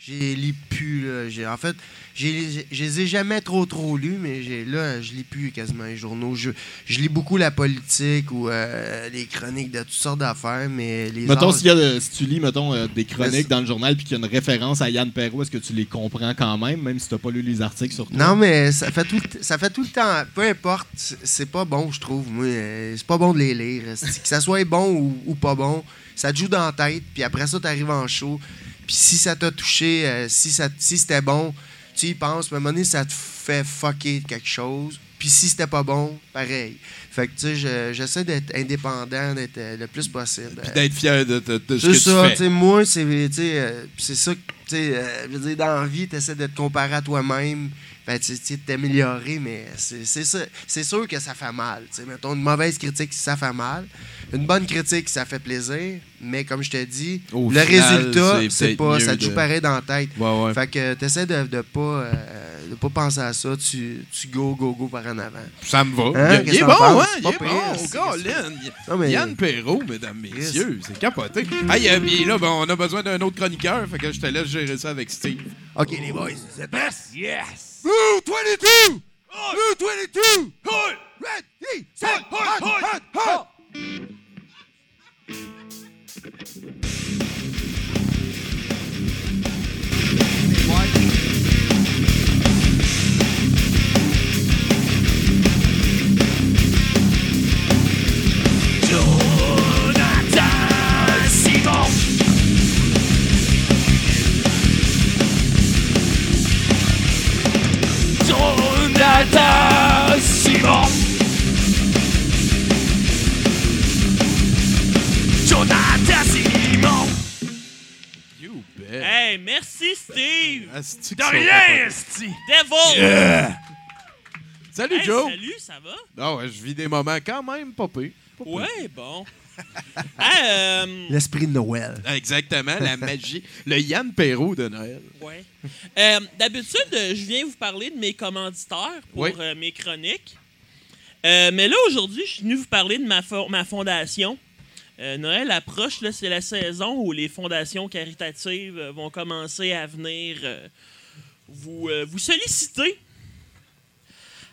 j'ai lis plus. Là. J'ai- En fait, je les ai jamais trop trop lus, mais j'ai- là, je lis plus quasiment les journaux. Je, je lis beaucoup la politique ou euh, les chroniques de toutes sortes d'affaires, mais les Mettons, arts- s'il y a de- si tu lis mettons, euh, des Mais chroniques dans le journal puis qu'il y a une référence à Yann Perrault, est-ce que tu les comprends quand même, même si tu n'as pas lu les articles sur toi? Non, mais ça fait, tout ça fait tout le temps. Peu importe, c'est pas bon, je trouve. Moi, Euh, c'est pas bon de les lire. Que ça soit bon ou, ou pas bon, ça te joue dans la tête. Puis après ça, t'arrives en show. Puis si ça t'a touché, euh, si, ça, si c'était bon, tu y penses, mais à un moment donné, ça te fait fucker quelque chose. Puis si c'était pas bon, pareil. Fait que, tu sais, je- j'essaie d'être indépendant, d'être euh, le plus possible. Puis d'être fier de, de- de ce C'est que ça, tu fais. sais, moi, c'est tu sais, euh, c'est ça, que, tu sais, euh, je veux dire, dans la vie, tu essaies de te comparer à toi-même, ben, tu sais, de t'améliorer, mais c'est sûr que ça fait mal. tu sais. Mettons, une mauvaise critique, ça fait mal. Une bonne critique, ça fait plaisir, mais comme je te dis, Au le final, résultat, c'est pas, ça te joue de- pareil dans la tête. Ouais, ouais. Fait que tu essaies de, de pas, euh, de pas penser à ça, tu, tu go, go, go par en avant. Ça me va. Hein, il, est bon, hein? Il est bon, Colin. Yann Perrault, mesdames, messieurs, c'est capoté. Hey, euh, là, ben, on a besoin d'un autre chroniqueur, fait que je te laisse gérer ça avec Steve. OK, les boys, c'est? Yes! Blue 22! Blue 22! Ready, set, hot, hot, hot! Jonathan Simon! Jonathan Simon! You bet. Hey, merci Steve! Asti que De ça rien, esti! Devil! Salut, Hey, Joe. Salut, ça va? Ah ouais, je vis des moments quand même pires. Ouais, bon. (laughs) Euh, L'esprit de Noël. Exactement, la magie. Le Yann Perrault de Noël. ouais. Euh, D'habitude, euh, je viens vous parler de mes commanditaires pour Oui. euh, mes chroniques. Euh, mais là, aujourd'hui, je suis venu vous parler de ma, fo- ma fondation. Euh, Noël approche, c'est la saison où les fondations caritatives euh, vont commencer à venir euh, vous, euh, vous solliciter.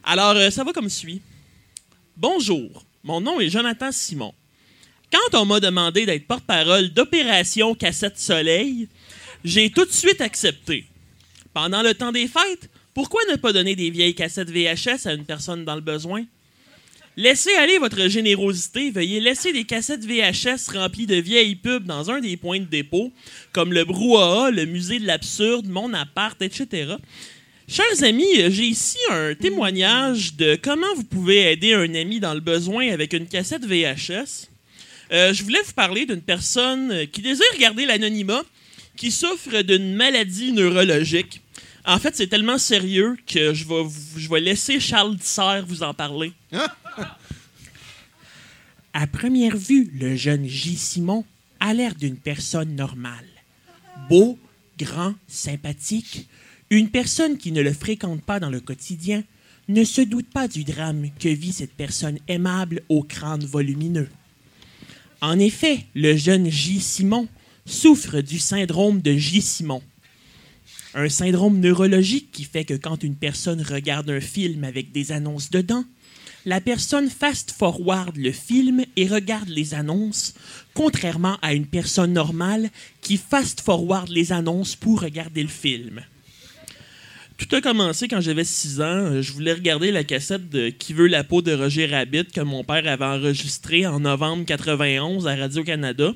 Alors, euh, ça va comme suit. Bonjour, mon nom est Jonathan Simon. Quand on m'a demandé d'être porte-parole d'Opération Cassette Soleil, j'ai tout de suite accepté. Pendant le temps des fêtes, pourquoi ne pas donner des vieilles cassettes VHS à une personne dans le besoin? Laissez aller votre générosité, veuillez laisser des cassettes VHS remplies de vieilles pubs dans un des points de dépôt, comme le Brouhaha, le Musée de l'Absurde, Mon Appart, etc. Chers amis, j'ai ici un témoignage de comment vous pouvez aider un ami dans le besoin avec une cassette VHS. Euh, je voulais vous parler d'une personne qui désire garder l'anonymat, qui souffre d'une maladie neurologique. En fait, c'est tellement sérieux que je vais, vous- je vais laisser Charles Tisser vous en parler. À première vue, le jeune J. Simon a l'air d'une personne normale. Beau, grand, sympathique, une personne qui ne le fréquente pas dans le quotidien ne se doute pas du drame que vit cette personne aimable au crâne volumineux. En effet, le jeune J. Simon souffre du syndrome de J. Simon. Un syndrome neurologique qui fait que quand une personne regarde un film avec des annonces dedans, la personne fast-forward le film et regarde les annonces, contrairement à une personne normale qui fast-forward les annonces pour regarder le film. Tout a commencé quand j'avais 6 ans. Je voulais regarder la cassette de Qui veut la peau de Roger Rabbit que mon père avait enregistrée en novembre 91 à Radio-Canada.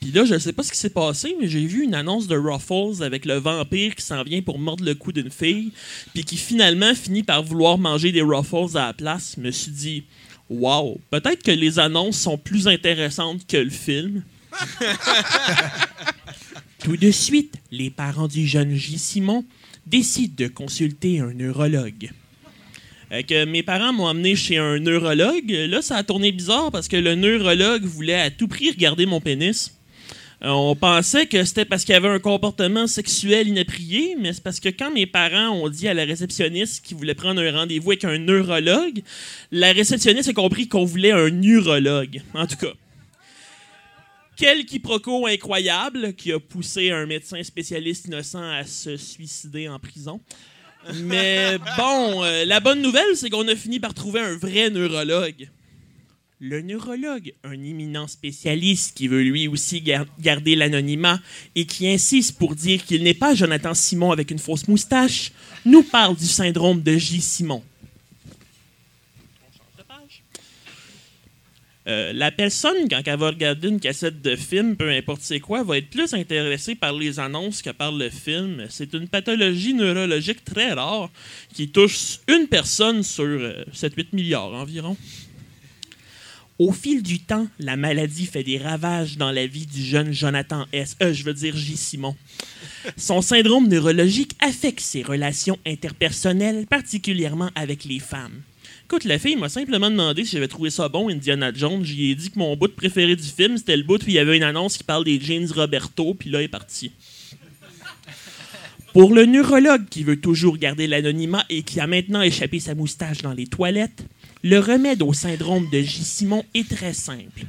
Puis là, je sais pas ce qui s'est passé, mais j'ai vu une annonce de Ruffles avec le vampire qui s'en vient pour mordre le cou d'une fille, puis qui finalement finit par vouloir manger des Ruffles à la place. Je me suis dit, wow, peut-être que les annonces sont plus intéressantes que le film. (laughs) Tout de suite, les parents du jeune J. Simon décident de consulter un neurologue. Fait que mes parents m'ont amené chez un neurologue. Là, ça a tourné bizarre parce que le neurologue voulait à tout prix regarder mon pénis. Euh, On pensait que c'était parce qu'il avait un comportement sexuel inapproprié, mais c'est parce que quand mes parents ont dit à la réceptionniste qu'ils voulaient prendre un rendez-vous avec un neurologue, la réceptionniste a compris qu'on voulait un neurologue. En tout cas. Quel quiproquo incroyable qui a poussé un médecin spécialiste innocent à se suicider en prison. Mais bon, euh, la bonne nouvelle, c'est qu'on a fini par trouver un vrai neurologue. Le neurologue, un éminent spécialiste qui veut lui aussi gar- garder l'anonymat et qui insiste pour dire qu'il n'est pas Jonathan Simon avec une fausse moustache, nous parle du syndrome de J. Simon. Euh, la personne, quand elle va regarder une cassette de film, peu importe c'est quoi, va être plus intéressée par les annonces que par le film. C'est une pathologie neurologique très rare qui touche une personne sur euh, 7-8 milliards environ. Au fil du temps, la maladie fait des ravages dans la vie du jeune Jonathan S. Euh, je veux dire J. Simon. Son syndrome neurologique affecte ses relations interpersonnelles, particulièrement avec les femmes. Écoute, la fille m'a simplement demandé si j'avais trouvé ça bon, Indiana Jones. J'y ai dit que mon bout préféré du film, c'était le bout où il y avait une annonce qui parle des jeans Roberto, puis là, il est parti. Pour le neurologue qui veut toujours garder l'anonymat et qui a maintenant échappé sa moustache dans les toilettes, le remède au syndrome de J. Simon est très simple.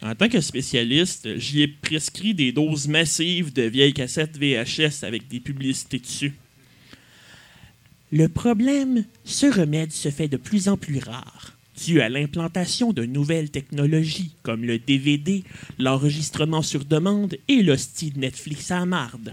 En tant que spécialiste, j'y ai prescrit des doses massives de vieilles cassettes VHS avec des publicités dessus. Le problème, ce remède se fait de plus en plus rare, dû à l'implantation de nouvelles technologies comme le DVD, l'enregistrement sur demande et l'hostie de Netflix à marde.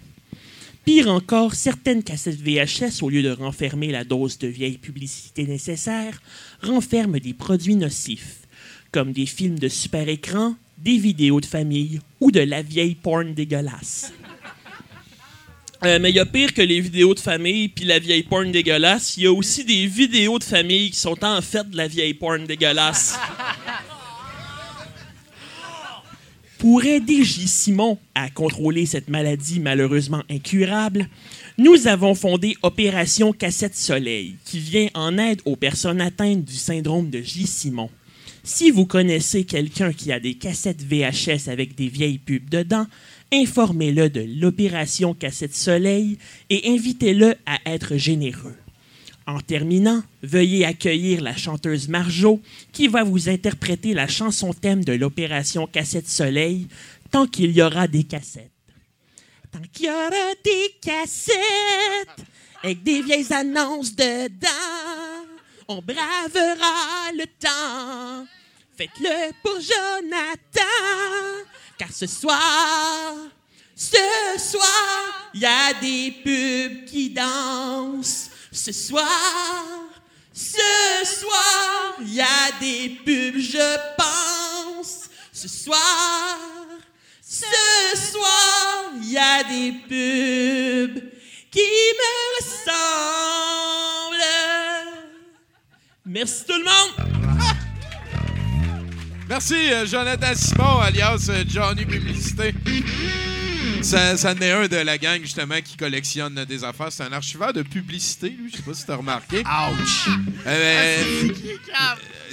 Pire encore, certaines cassettes VHS, au lieu de renfermer la dose de vieille publicité nécessaire, renferment des produits nocifs, comme des films de super écran, des vidéos de famille ou de la vieille porn dégueulasse. Euh, mais il y a pire que les vidéos de famille puis la vieille porn dégueulasse. Il y a aussi des vidéos de famille qui sont en fait de la vieille porn dégueulasse. Pour aider J. Simon à contrôler cette maladie malheureusement incurable, nous avons fondé Opération Cassette Soleil, qui vient en aide aux personnes atteintes du syndrome de J. Simon. Si vous connaissez quelqu'un qui a des cassettes VHS avec des vieilles pubs dedans, informez-le de l'opération Cassette Soleil et invitez-le à être généreux. En terminant, veuillez accueillir la chanteuse Marjo qui va vous interpréter la chanson thème de l'opération Cassette Soleil tant qu'il y aura des cassettes. Tant qu'il y aura des cassettes avec des vieilles annonces dedans, on bravera le temps. Faites-le pour Jonathan, car ce soir, ce soir, il y a des pubs qui dansent. Ce soir, ce soir, il y a des pubs, je pense. Ce soir, ce soir, il y a des pubs qui me ressemblent. Merci tout le monde. Merci, euh, Jonathan Simon, alias euh, Johnny Publicité. Ça, ça en est un de la gang, justement, qui collectionne des affaires. C'est un archiveur de publicité, lui. Je sais pas si t'as remarqué. Ouch! Euh,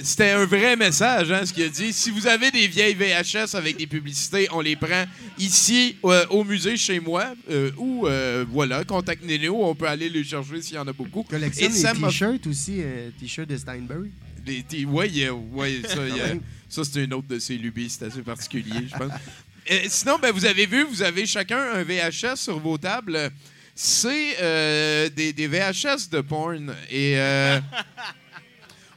C'était un vrai message, hein, ce qu'il a dit. Si vous avez des vieilles VHS avec des publicités, on les prend ici, euh, au musée, chez moi, euh, ou, euh, voilà, contactez-nous. On peut aller les chercher s'il y en a beaucoup. Collectionne les t-shirts aussi, euh, t-shirts de Steinberg. des- des- ouais, ouais, ça, il y a- (laughs) ça, c'est une autre de ses lubies. C'est assez particulier, je pense. Euh, sinon, ben, vous avez vu, vous avez chacun un VHS sur vos tables. C'est euh, des, VHS de porn. Et euh,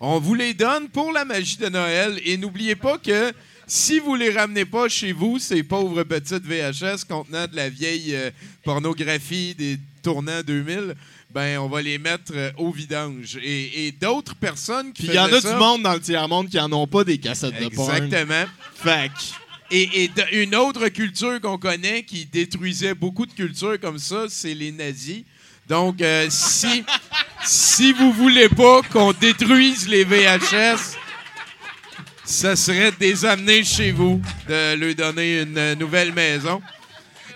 on vous les donne pour la magie de Noël. Et n'oubliez pas que si vous les ramenez pas chez vous, ces pauvres petites VHS contenant de la vieille pornographie des tournants 2000, ben on va les mettre euh, au vidange. Et, et d'autres personnes qui Puis il y en a du monde dans le tiers-monde qui en ont pas des cassettes de porn. Exactement. Que- Et, une autre culture qu'on connaît qui détruisait beaucoup de cultures comme ça, c'est les nazis. Donc, euh, si, (laughs) si vous voulez pas qu'on détruise les VHS, ça serait de les amener chez vous, de leur donner une nouvelle maison.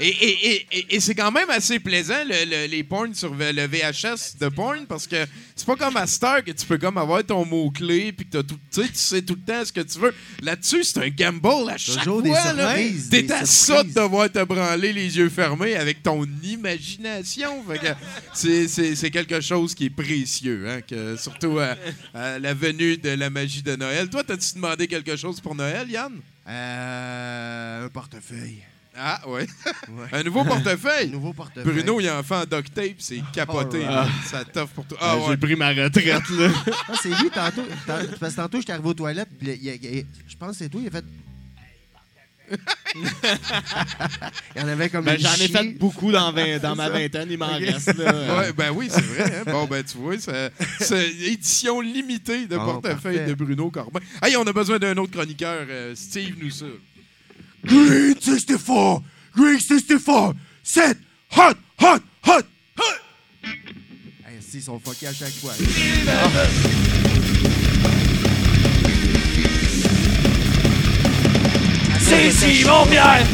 Et, et- et- et- c'est quand même assez plaisant, le- le- les porns sur le VHS de porn, parce que c'est pas comme à Star que tu peux comme avoir ton mot-clé, puis que t'as tout, tu sais, tout le temps ce que tu veux. Là-dessus, c'est un gamble à chaque Toujours fois. T'es à ça de devoir te branler les yeux fermés avec ton imagination. Que c'est- quelque chose qui est précieux, hein, que, surtout à, à la venue de la magie de Noël. Toi, t'as-tu demandé quelque chose pour Noël, Yann? Euh, un portefeuille. Ah, ouais. Ouais. Un nouveau portefeuille. Un nouveau portefeuille. Bruno, il en fait en duct tape, c'est capoté. Alright. là. Ça t'offre pour tout. Ah, Ah, ouais. J'ai pris ma retraite, là. Ah, c'est lui, tantôt. tant- Parce que tantôt, j'étais arrivé aux toilettes, puis il y a- il y a- je pense que c'est toi, il a fait. (laughs) Il y en avait comme Ben, J'en ai fait beaucoup dans, (laughs) ma vingtaine, il m'en reste. Là. Ouais, ben oui, c'est vrai. hein. Bon, ben tu vois, c'est édition limitée de Bon, portefeuille parfait. de Bruno Corbin. Hey, on a besoin d'un autre chroniqueur. euh, Steve nous ça. Green 64! Green 64! Set! Hot! Hot! Hot! Hey, si, ils sont fuckés à chaque fois. C'est Simon Pierre!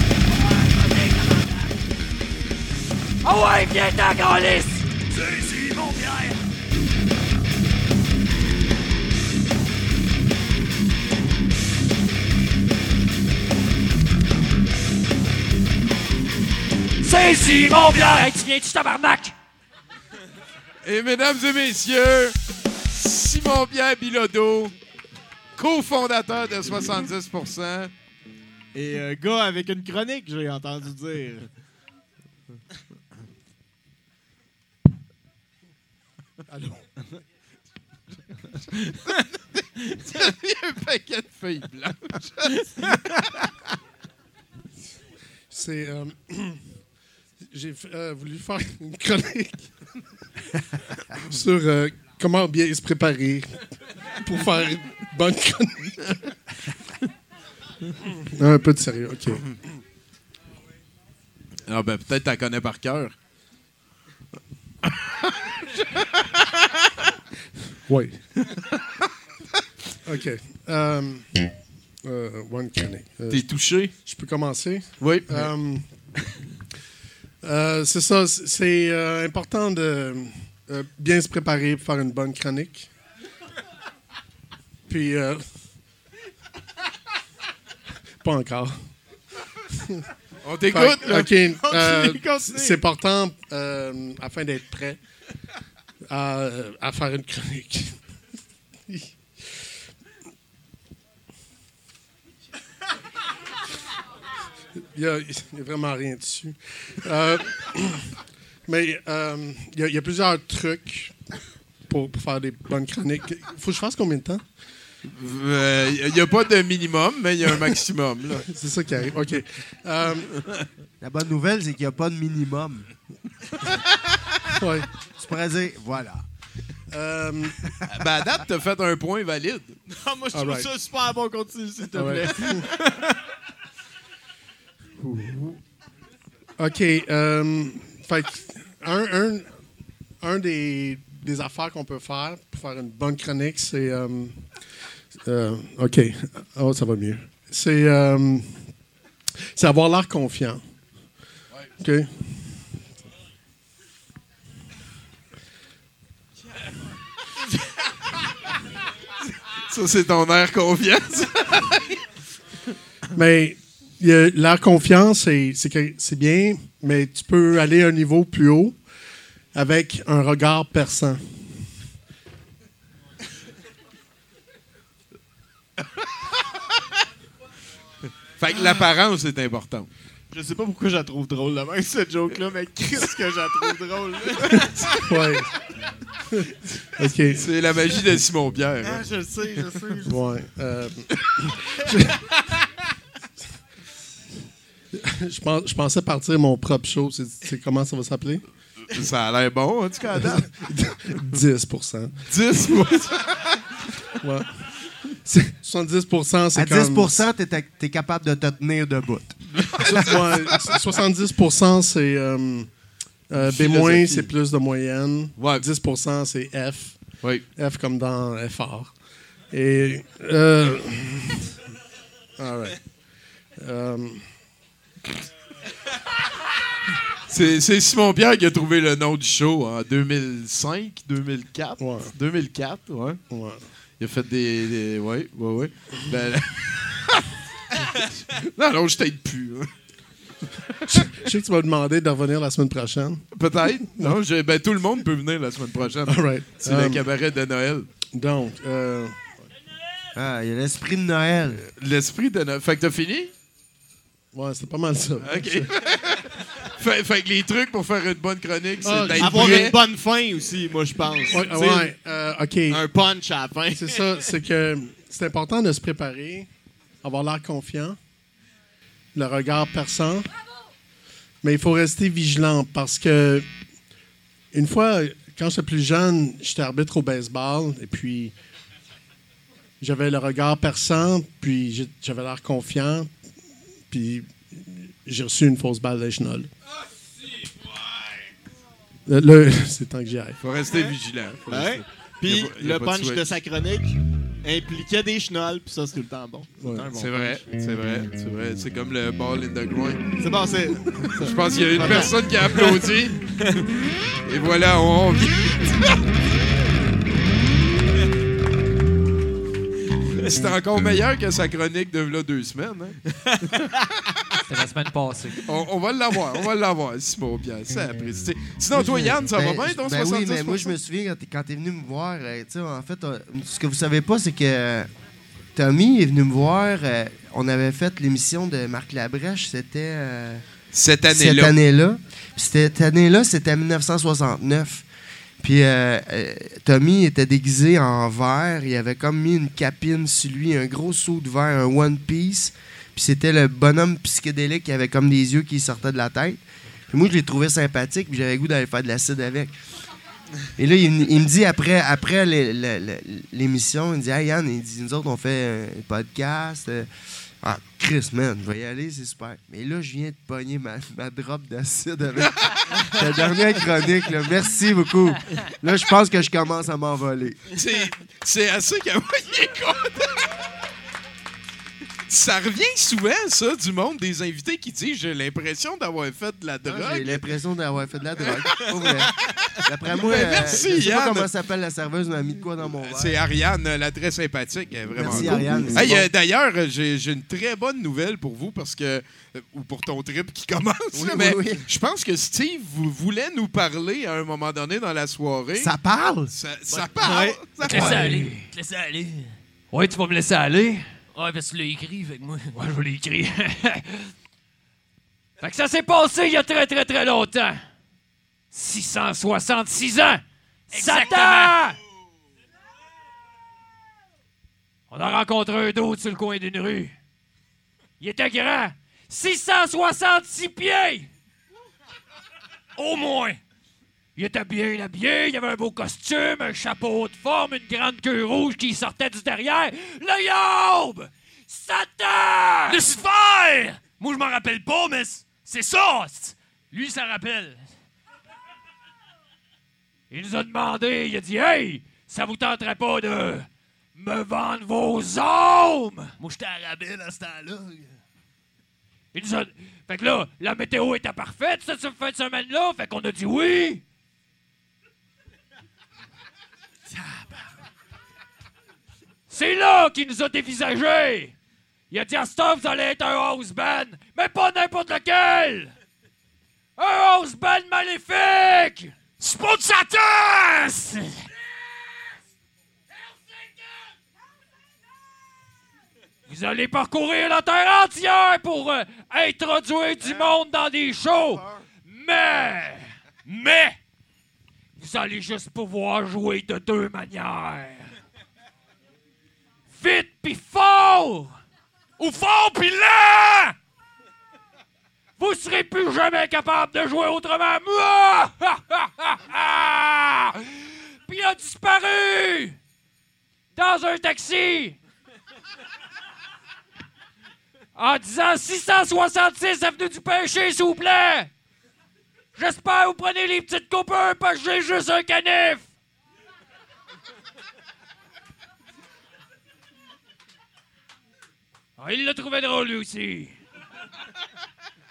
Ah ouais, viens ta calice! C'est Simon Pierre! C'est Simon Pierre! Hey, tu viens-tu tabarnak? Et mesdames et messieurs, Simon-Pierre Bilodeau, cofondateur de 70% Et euh, gars avec une chronique, j'ai entendu dire. Allô? Il y a un paquet de feuilles blanches. C'est. euh, J'ai euh, voulu faire (laughs) une chronique (laughs) sur euh, comment bien se préparer pour faire une bonne chronique. Un peu de sérieux, OK. Ah ben peut-être tu la connais par cœur. (laughs) Oui. OK. Euh, one chronique. Euh, T'es touché? Je peux commencer? Oui. Euh, c'est ça, c'est- euh, important de euh, bien se préparer pour faire une bonne chronique. Puis, pas encore. On t'écoute. OK. (laughs) c'est important afin d'être prêt à, à faire une chronique. (laughs) Il n'y a, il y a vraiment rien dessus. Euh, (coughs) mais euh, il y, a- il y a plusieurs trucs pour, pour faire des bonnes chroniques. faut que je fasse combien de temps? Il n'y a pas de minimum, mais il y a un maximum. là. (laughs) C'est ça qui arrive. OK. Euh, La bonne nouvelle, c'est qu'il n'y a pas de minimum. (laughs) ouais. Tu pourrais dire, voilà. Euh, ben à date, t'as fait un point valide. Ah, moi, je trouve ça super bon. Continue, s'il te plaît. (laughs) OK. euh, fait un, un, un des, des affaires qu'on peut faire pour faire une bonne chronique, c'est. euh, euh, OK. Oh, ça va mieux. C'est. euh, c'est avoir l'air confiant. OK? Ça, c'est ton air confiance. Mais il y a- l'air confiant, c'est bien, mais tu peux aller à un niveau plus haut avec un regard perçant. fait que l'apparence est importante. Je sais pas pourquoi je la trouve drôle, la même, cette joke-là, mais qu'est-ce que je la trouve drôle. (laughs) Ouais. OK. C'est la magie de Simon Pierre. Ah, hein. je le sais, je sais. je sais. Ouais. euh, (laughs) (laughs) je, je pense- je pensais partir mon propre show. C'est c'est comment ça va s'appeler? Ça a l'air bon, en tout cas, à date. 10 10 Ouais. C'est- 70% c'est À comme... 10 t'es t'es capable de te tenir debout. (laughs) Ouais, 70% c'est... euh, euh, B-, c'est plus de moyenne. Ouais. 10% c'est F. Oui. F comme dans effort. Et... Euh, (laughs) all right. Euh, C'est Simon Pierre qui a trouvé le nom du show en 2005, 2004. Ouais. 2004, ouais. ouais. Il a fait des. des ouais, ouais, ouais. Ben, (laughs) non, non, je t'aide plus. hein. Je sais que tu vas me demander de revenir la semaine prochaine. Peut-être. Non, je- ben, tout le monde peut venir la semaine prochaine. All right. C'est le Um, cabaret de Noël. Donc, euh, Ah, il y a l'esprit de Noël. L'esprit de Noël. Fait que t'as fini? Ouais, c'est pas mal ça. (laughs) OK. fait, fait que les trucs pour faire une bonne chronique, c'est Ah, d'être Avoir prêt. une bonne fin aussi, moi, je pense. Ouais, euh, OK. Un punch à la fin. C'est ça, c'est que c'est important de se préparer, avoir l'air confiant. le regard perçant. Mais il faut rester vigilant parce que une fois, quand j'étais plus jeune, j'étais arbitre au baseball et puis j'avais le regard perçant, puis j'avais l'air confiant, puis j'ai reçu une fausse balle de chenol. Le- le- (laughs) c'est temps que j'y aille. Faut rester vigilant. Faut Ouais. rester- Puis le de punch de sa chronique impliquait des chenolles, puis ça, c'est tout le temps bon. C'est un bon C'est vrai, c'est vrai, c'est vrai. C'est comme le ball in the groin. C'est bon, c'est. Je pense qu'il y a une personne qui a applaudi. (laughs) Et voilà, on (laughs) C'était encore meilleur que sa chronique de là deux semaines. hein. (laughs) C'était la semaine passée. On, on va l'avoir, on va l'avoir, Simon Pierre. C'est apprécié. Sinon, toi, Yann, ça va Ben, bien, ton ben 70 oui, mais moi, je me souviens quand t'es- quand t'es venu me voir, euh, tu sais, en fait, euh, ce que vous savez pas, c'est que euh, Tommy est venu me voir. euh, on avait fait l'émission de Marc Labrèche, c'était. euh, Cette année-là. Cette année-là. Cette année-là, c'était 1969. Puis euh, euh, Tommy était déguisé en vert. Il avait comme mis une capine sur lui, un gros saut de verre, un One Piece. Puis c'était le bonhomme psychédélique qui avait comme des yeux qui sortaient de la tête. Puis moi, je l'ai trouvé sympathique, puis j'avais goût d'aller faire de l'acide avec. Et là, il, me- dit après, après l'é- l'é- l'é- l'émission, il me dit Hey Yann, il dit, nous autres, on fait un podcast. euh, ah, Chris, man, je vais y aller, c'est super. Mais là, je viens de pogner ma, ma drop d'acide avec ta dernière chronique. Là. Merci beaucoup. Là, je pense que je commence à m'envoler. C'est- assez qu'il est content. Ça revient souvent, ça, du monde des invités qui disent J'ai l'impression d'avoir fait de la J'ai drogue. l'impression d'avoir fait de la drogue. Pas vrai. D'après moi, Ben, euh, merci, je sais pas Yann. comment s'appelle la serveuse, m'a mis de quoi dans mon verre. C'est Ariane, euh, la très sympathique. Elle est vraiment Merci, cool. Ariane, Hey, bon. euh, D'ailleurs, j'ai j'ai une très bonne nouvelle pour vous parce que. euh, ou pour ton trip qui commence. Oui, là, oui, mais oui. je pense que Steve vous voulait nous parler à un moment donné dans la soirée. Ça parle? Ça, ça parle. Ouais. Ça Te laisser parle. aller. Te laisser aller. Ouais, tu vas me laisser aller? Ouais, parce que tu l'as écrit, que moi. (laughs) Ouais, je l'ai écrit. (laughs) fait que ça s'est passé il y a très, très, très longtemps. 666 ans! Satan! On a rencontré un d'autre sur le coin d'une rue. Il était grand. 666 pieds! Au moins! Il était bien habillé, il avait un beau costume, un chapeau de forme, une grande queue rouge qui sortait du derrière. Le yaube! Satan! Lucifer! Moi, je m'en rappelle pas, mais c'est ça! Lui, s'en rappelle. Il nous a demandé, il a dit Hey, ça vous tenterait pas de me vendre vos âmes? Moi, j'étais à rabais à ce temps-là. Il nous a... Fait que là, la météo était parfaite cette fin de semaine-là, fait qu'on a dit oui. C'est là qu'il nous a dévisagé. Il a dit à Stop, vous allez être un house band, mais pas n'importe lequel. Un house band maléfique. C'est! Vous allez parcourir la terre entière pour euh, introduire du monde dans des shows. Mais, mais, vous allez juste pouvoir jouer de deux manières. Vite pis fort! Ou fort pis lent! Vous serez plus jamais capable de jouer autrement. (laughs) Puis a disparu! Dans un taxi! En disant 666 avenue du Péché, s'il vous plaît! J'espère que vous prenez les petites coupures parce que j'ai juste un canif! Ah, il l'a trouvé drôle, lui aussi.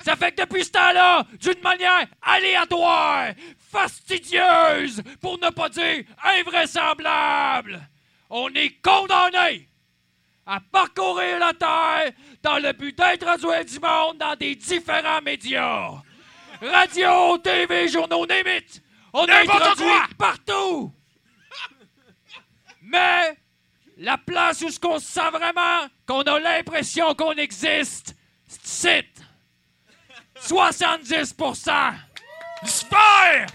Ça fait que depuis ce temps-là, d'une manière aléatoire, fastidieuse, pour ne pas dire invraisemblable, on est condamné à parcourir la Terre dans le but d'introduire du monde dans des différents médias. Radio, TV, journaux, name On est N'importe introduit partout. Mais la place où ce qu'on se sent vraiment, qu'on a l'impression qu'on existe, c'est ici. 70% Super!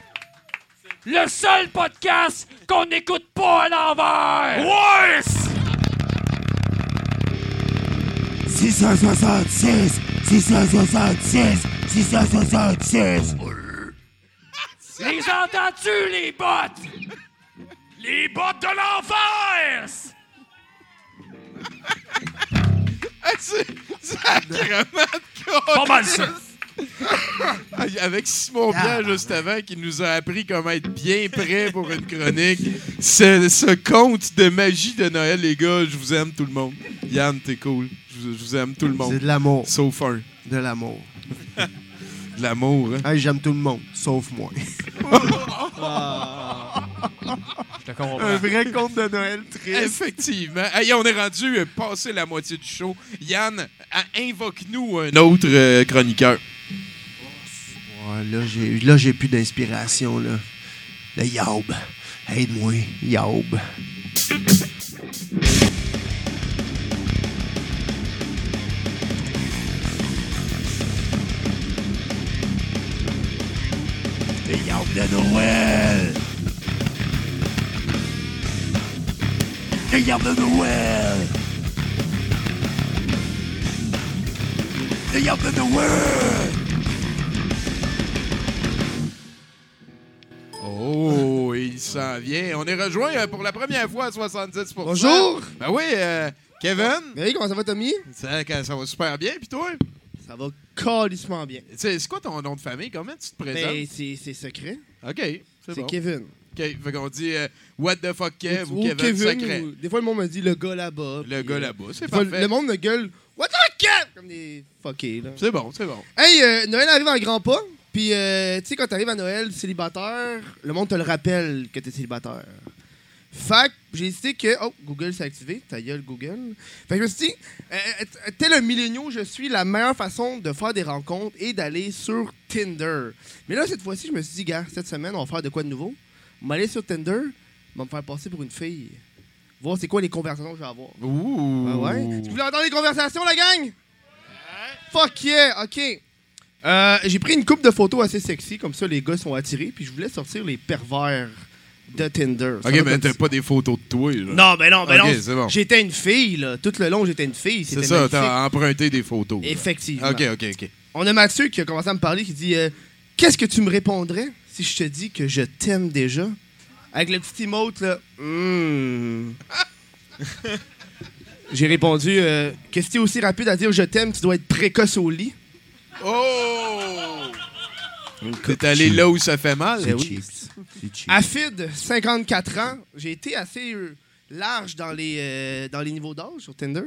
Le seul podcast qu'on n'écoute pas à l'envers! Ouais! 666 666 666 Les entends-tu, les bottes? Les bottes de l'enfer! C'est sacrément de Pas mal ça. Ah, Avec Simon Pierre, juste avant, qui nous a appris comment être bien prêt pour une chronique. Ce, ce conte de magie de Noël, les gars, je vous aime tout le monde. Yann, t'es cool. Je vous, je vous aime tout le monde. C'est de l'amour. Sauf un. De l'amour. De l'amour, hein? Hey, J'aime tout le monde, sauf moi. (laughs) Je te comprends. Un vrai conte de Noël triste. Effectivement. Hey, on est rendu euh, passé la moitié du show. Yann, à- invoque-nous un autre euh, chroniqueur. Ouais, là, j'ai, là, j'ai plus d'inspiration, là. Le Yaub. Aide-moi, Yaub. Les Yaourts de Noël Oh, il s'en vient. On est rejoint euh, pour la première fois à 70% Bonjour. Ben oui, euh, Kevin. Ben oui, comment ça va, Tommy? Ça, ça va super bien, puis toi? Ça va calissement bien. C'est c'est quoi ton nom de famille? Comment tu te présentes? Ben, c'est secret. OK, c'est C'est bon. Kevin. OK, fait qu'on dit euh, What the fuck Kev ou, Ou Kevin, ou- Des fois, le monde me dit le gars là-bas. Le gars euh, là-bas, c'est fois, parfait. Le monde me gueule What the fuck, Kev? Comme des fuckés, là. C'est bon, c'est bon. Hey, euh, Noël arrive en grand pas. Puis, euh, tu sais, quand t'arrives à Noël célibataire, le monde te le rappelle que t'es célibataire. Fait j'ai décidé que. Oh, Google s'est activé. Ta gueule, Google. Fait que je me suis dit, euh, tel un milléniaux, je suis, la meilleure façon de faire des rencontres et d'aller sur Tinder. Mais là, cette fois-ci, je me suis dit, gars, cette semaine, on va faire de quoi de nouveau? On va aller sur Tinder, on va me faire passer pour une fille. Voir c'est quoi les conversations que je vais avoir. Ouh. Ah ouais? Tu voulais entendre les conversations, la gang? Fuck yeah, ok. Euh, j'ai pris une coupe de photos assez sexy, comme ça les gars sont attirés, puis je voulais sortir les pervers de Tinder. Ça OK, mais t'as pas des photos de toi, là. Non, ben non, ben OK, non. c'est bon. J'étais une fille, là. Tout le long, j'étais une fille. C'est ça, t'as emprunté des photos. là. Effectivement. OK, OK, OK. On a Mathieu qui a commencé à me parler, qui dit euh, Qu'est-ce que tu me répondrais si je te dis que je t'aime déjà Avec le petit emote, là. Hmm. (laughs) J'ai répondu euh, Que si t'es aussi rapide à dire je t'aime, tu dois être précoce au lit? Oh! T'es allé là où ça fait mal? Ben oui. Afid, 54 ans. J'ai été assez euh, large dans les, euh, dans les niveaux d'âge sur Tinder.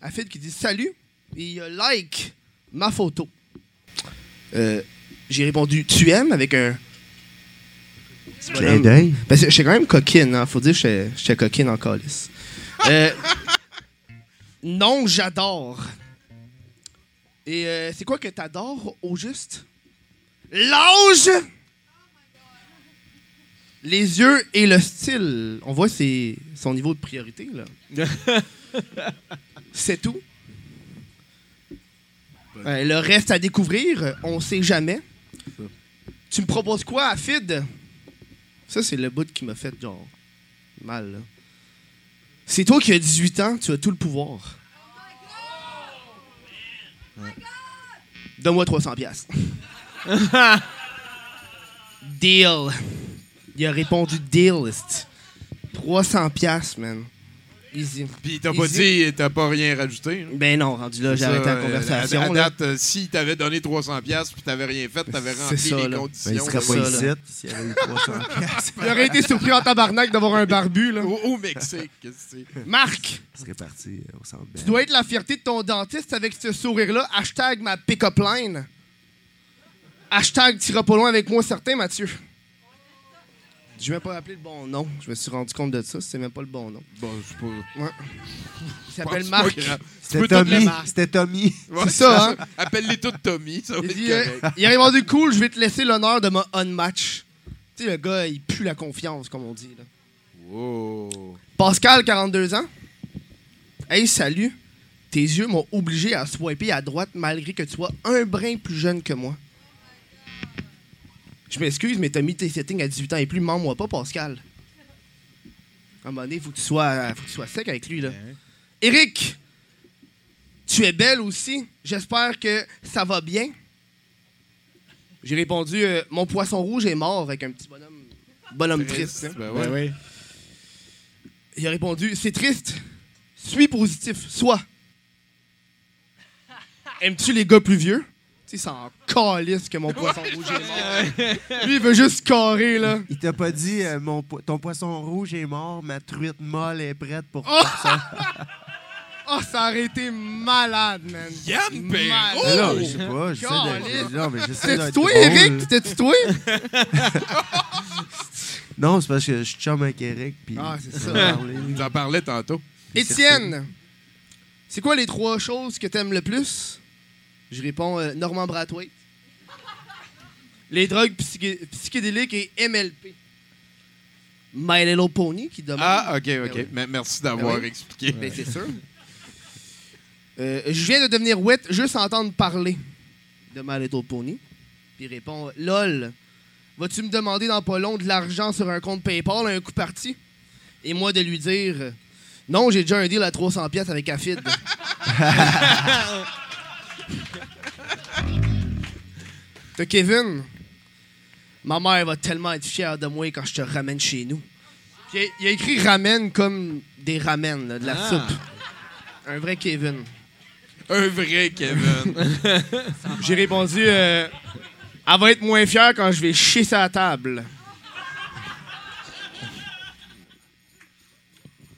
Afid qui dit salut et il a like ma photo. Euh, J'ai répondu tu aimes avec un. Clin d'œil. J'étais quand même coquine, hein. faut dire que j'étais- j'étais coquine en calice. Euh, (laughs) non, j'adore. Et euh, c'est quoi que t'adores au juste? L'âge! Les yeux et le style. On voit son niveau de priorité, là. (laughs) c'est tout. Euh, le reste à découvrir, on sait jamais. Tu me proposes quoi, Afid? Ça, c'est le bout qui m'a fait, genre, mal, là. C'est toi qui as 18 ans, tu as tout le pouvoir. Ouais. Donne-moi 300 piastres. (laughs) Deal. Il a répondu deal. esti. 300 piastres, man. Easy. Puis t'as pas dit, t'as pas rien rajouté. hein? Ben non, rendu là, j'ai arrêté la conversation. À, à date, euh, si t'avais donné 300$ piastres puis t'avais rien fait, t'avais rempli ça, les là. conditions. Ben, il serait pas ça, ici (laughs) s'il y avait eu 300 piastres. Il aurait été surpris en tabarnak d'avoir un barbu, là. (laughs) Au, au Mexique, qu'est-ce que c'est? Marc, Il serait parti euh, au centre tu Bell. dois être la fierté de ton dentiste avec ce sourire-là. Hashtag ma pick-up line. Hashtag t'iras pas loin avec moi, certain, Mathieu. Je vais même pas appeler le bon nom. Je me suis rendu compte de ça. C'est même pas le bon nom. Bon, je sais pas. Ouais. Il s'appelle C'est Marc. C'était Tommy. C'était Tommy. Ouais, C'est ça, hein? Appelle-les toutes Tommy, ça va Il, être dit, euh, il a répondu cool, je vais te laisser l'honneur de mon unmatch. Tu sais, le gars, il pue la confiance, comme on dit. Là. Wow. Pascal, 42 ans. Hey, salut. Tes yeux m'ont obligé à swiper à droite malgré que tu sois un brin plus jeune que moi. Je m'excuse, mais t'as mis tes settings à 18 ans et plus, mens-moi pas, Pascal. À un moment donné, faut que tu sois, faut que tu sois sec avec lui, là. Eric! Tu es belle aussi. J'espère que ça va bien. J'ai répondu euh, Mon poisson rouge est mort avec un petit bonhomme, bonhomme triste. Triste, hein. ben ouais. Ben oui. Il a répondu C'est triste. Suis positif. Sois. Aimes-tu les gars plus vieux? Tu sais, c'est en calice que mon poisson rouge est mort. Lui, il veut juste carrer, là. Il t'a pas dit euh, mon po- ton poisson rouge est mort, ma truite molle est prête pour Oh! ça. (laughs) Oh, ça aurait été malade, man. Yann Malade. Mais non, mais je sais pas. j'essaie de- non, mais j'essaie d'être toi. Eric? C'était-tu toi? (laughs) Non, c'est parce que je suis chum avec Eric. Puis Ah, c'est ça. va parler. Tu en parlais tantôt. Étienne, c'est quoi les trois choses que t'aimes le plus? Je réponds euh, Norman Brathwaite. Les drogues psyché- psychédéliques et MLP. My Little Pony qui demande. Ah, ok, Ben ok. oui. Mais Merci d'avoir Ben oui. expliqué. Ben, c'est sûr. Euh, je viens de devenir wet juste entendre parler de My Little Pony. Puis il répond LOL, vas-tu me demander dans pas long de l'argent sur un compte PayPal à un coup parti? Et moi de lui dire Non, j'ai déjà un deal à 300$ piastres avec Afid. (laughs) (laughs) T'as Kevin? Ma mère va tellement être fière de moi quand je te ramène chez nous. Il a- il a écrit ramen comme des ramen, là, de la Ah. soupe. Un vrai Kevin. Un vrai Kevin. (laughs) J'ai répondu euh, Elle va être moins fière quand je vais chier sa table.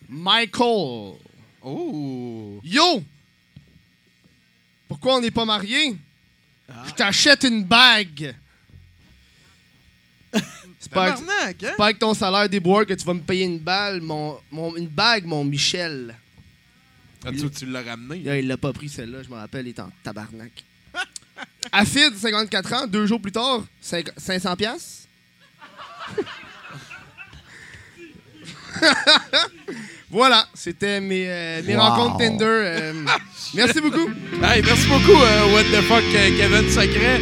Michael. Oh. Yo! Pourquoi on n'est pas mariés? Je t'achète une bague. C'est pas, avec- Tabarnak, hein? c'est pas avec ton salaire des bois que tu vas me payer une balle, mon, mon- une bague, mon Michel. Ah, tu, tu l'as ramené. Là, il l'a pas pris celle-là, je me rappelle, il est en tabarnak. (laughs) Afid, 54 ans, deux jours plus tard, cinq- 500 piastres? (laughs) (laughs) voilà, c'était mes, euh, mes Wow. rencontres Tinder. euh, (laughs) merci beaucoup. Hey, merci beaucoup, euh, What the fuck, euh, Kevin Sacret.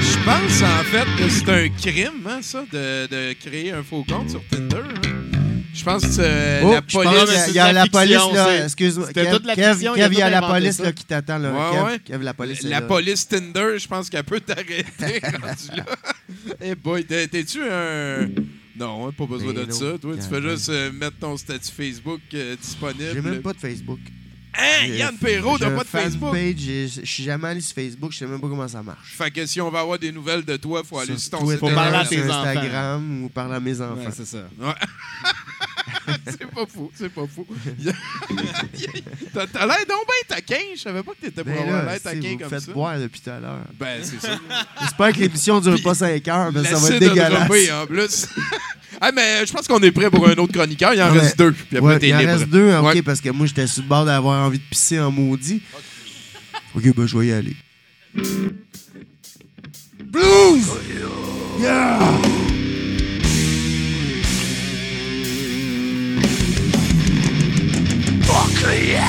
Je pense, en fait, que c'est un crime, hein, ça, de, de créer un faux compte sur Tinder. hein. Je pense que euh, Oh, la police... qu'il y a la police, là. Excuse-moi. C'était Kev, toute la Kev, fiction, il Kev, il y a la police là, qui t'attend. là. Ouais, Kev, ouais. Kev, la police est La là. police Tinder, je pense qu'elle peut t'arrêter. (laughs) Eh boy, t'es- t'es-tu un... Non, hein, pas besoin Ben de ça. Toi, tu fais juste euh, mettre ton statut Facebook euh, disponible. J'ai même pas de Facebook. Hein, J'ai- Yann Perrault, j'ai t'as un pas de Facebook? j'ai- Je suis jamais allé sur Facebook, je sais même pas comment ça marche. Fait que si on va avoir des nouvelles de toi, faut aller sur ton Twitter, site internet. sur Instagram ou parler à mes enfants. Ouais, c'est ça. Ouais. (laughs) (laughs) c'est pas fou, c'est pas fou. (laughs) T'as l'air donc bien taquin. Je savais pas que t'étais pour Ben avoir l'air taquin vous me comme faites ça. boire depuis tout à l'heure. Ben, c'est ça. (laughs) J'espère que l'émission dure pas 5 heures, mais ça va être dégueulasse. en plus. ah, mais je pense qu'on est prêt pour un autre chroniqueur. Il en reste deux. Puis après, Ouais, t'es il en reste deux, ok, Ouais. parce que moi, j'étais sur le bord d'avoir envie de pisser en maudit. Ok, ben, je vais y aller. Blues! Yeah! Fuck yeah!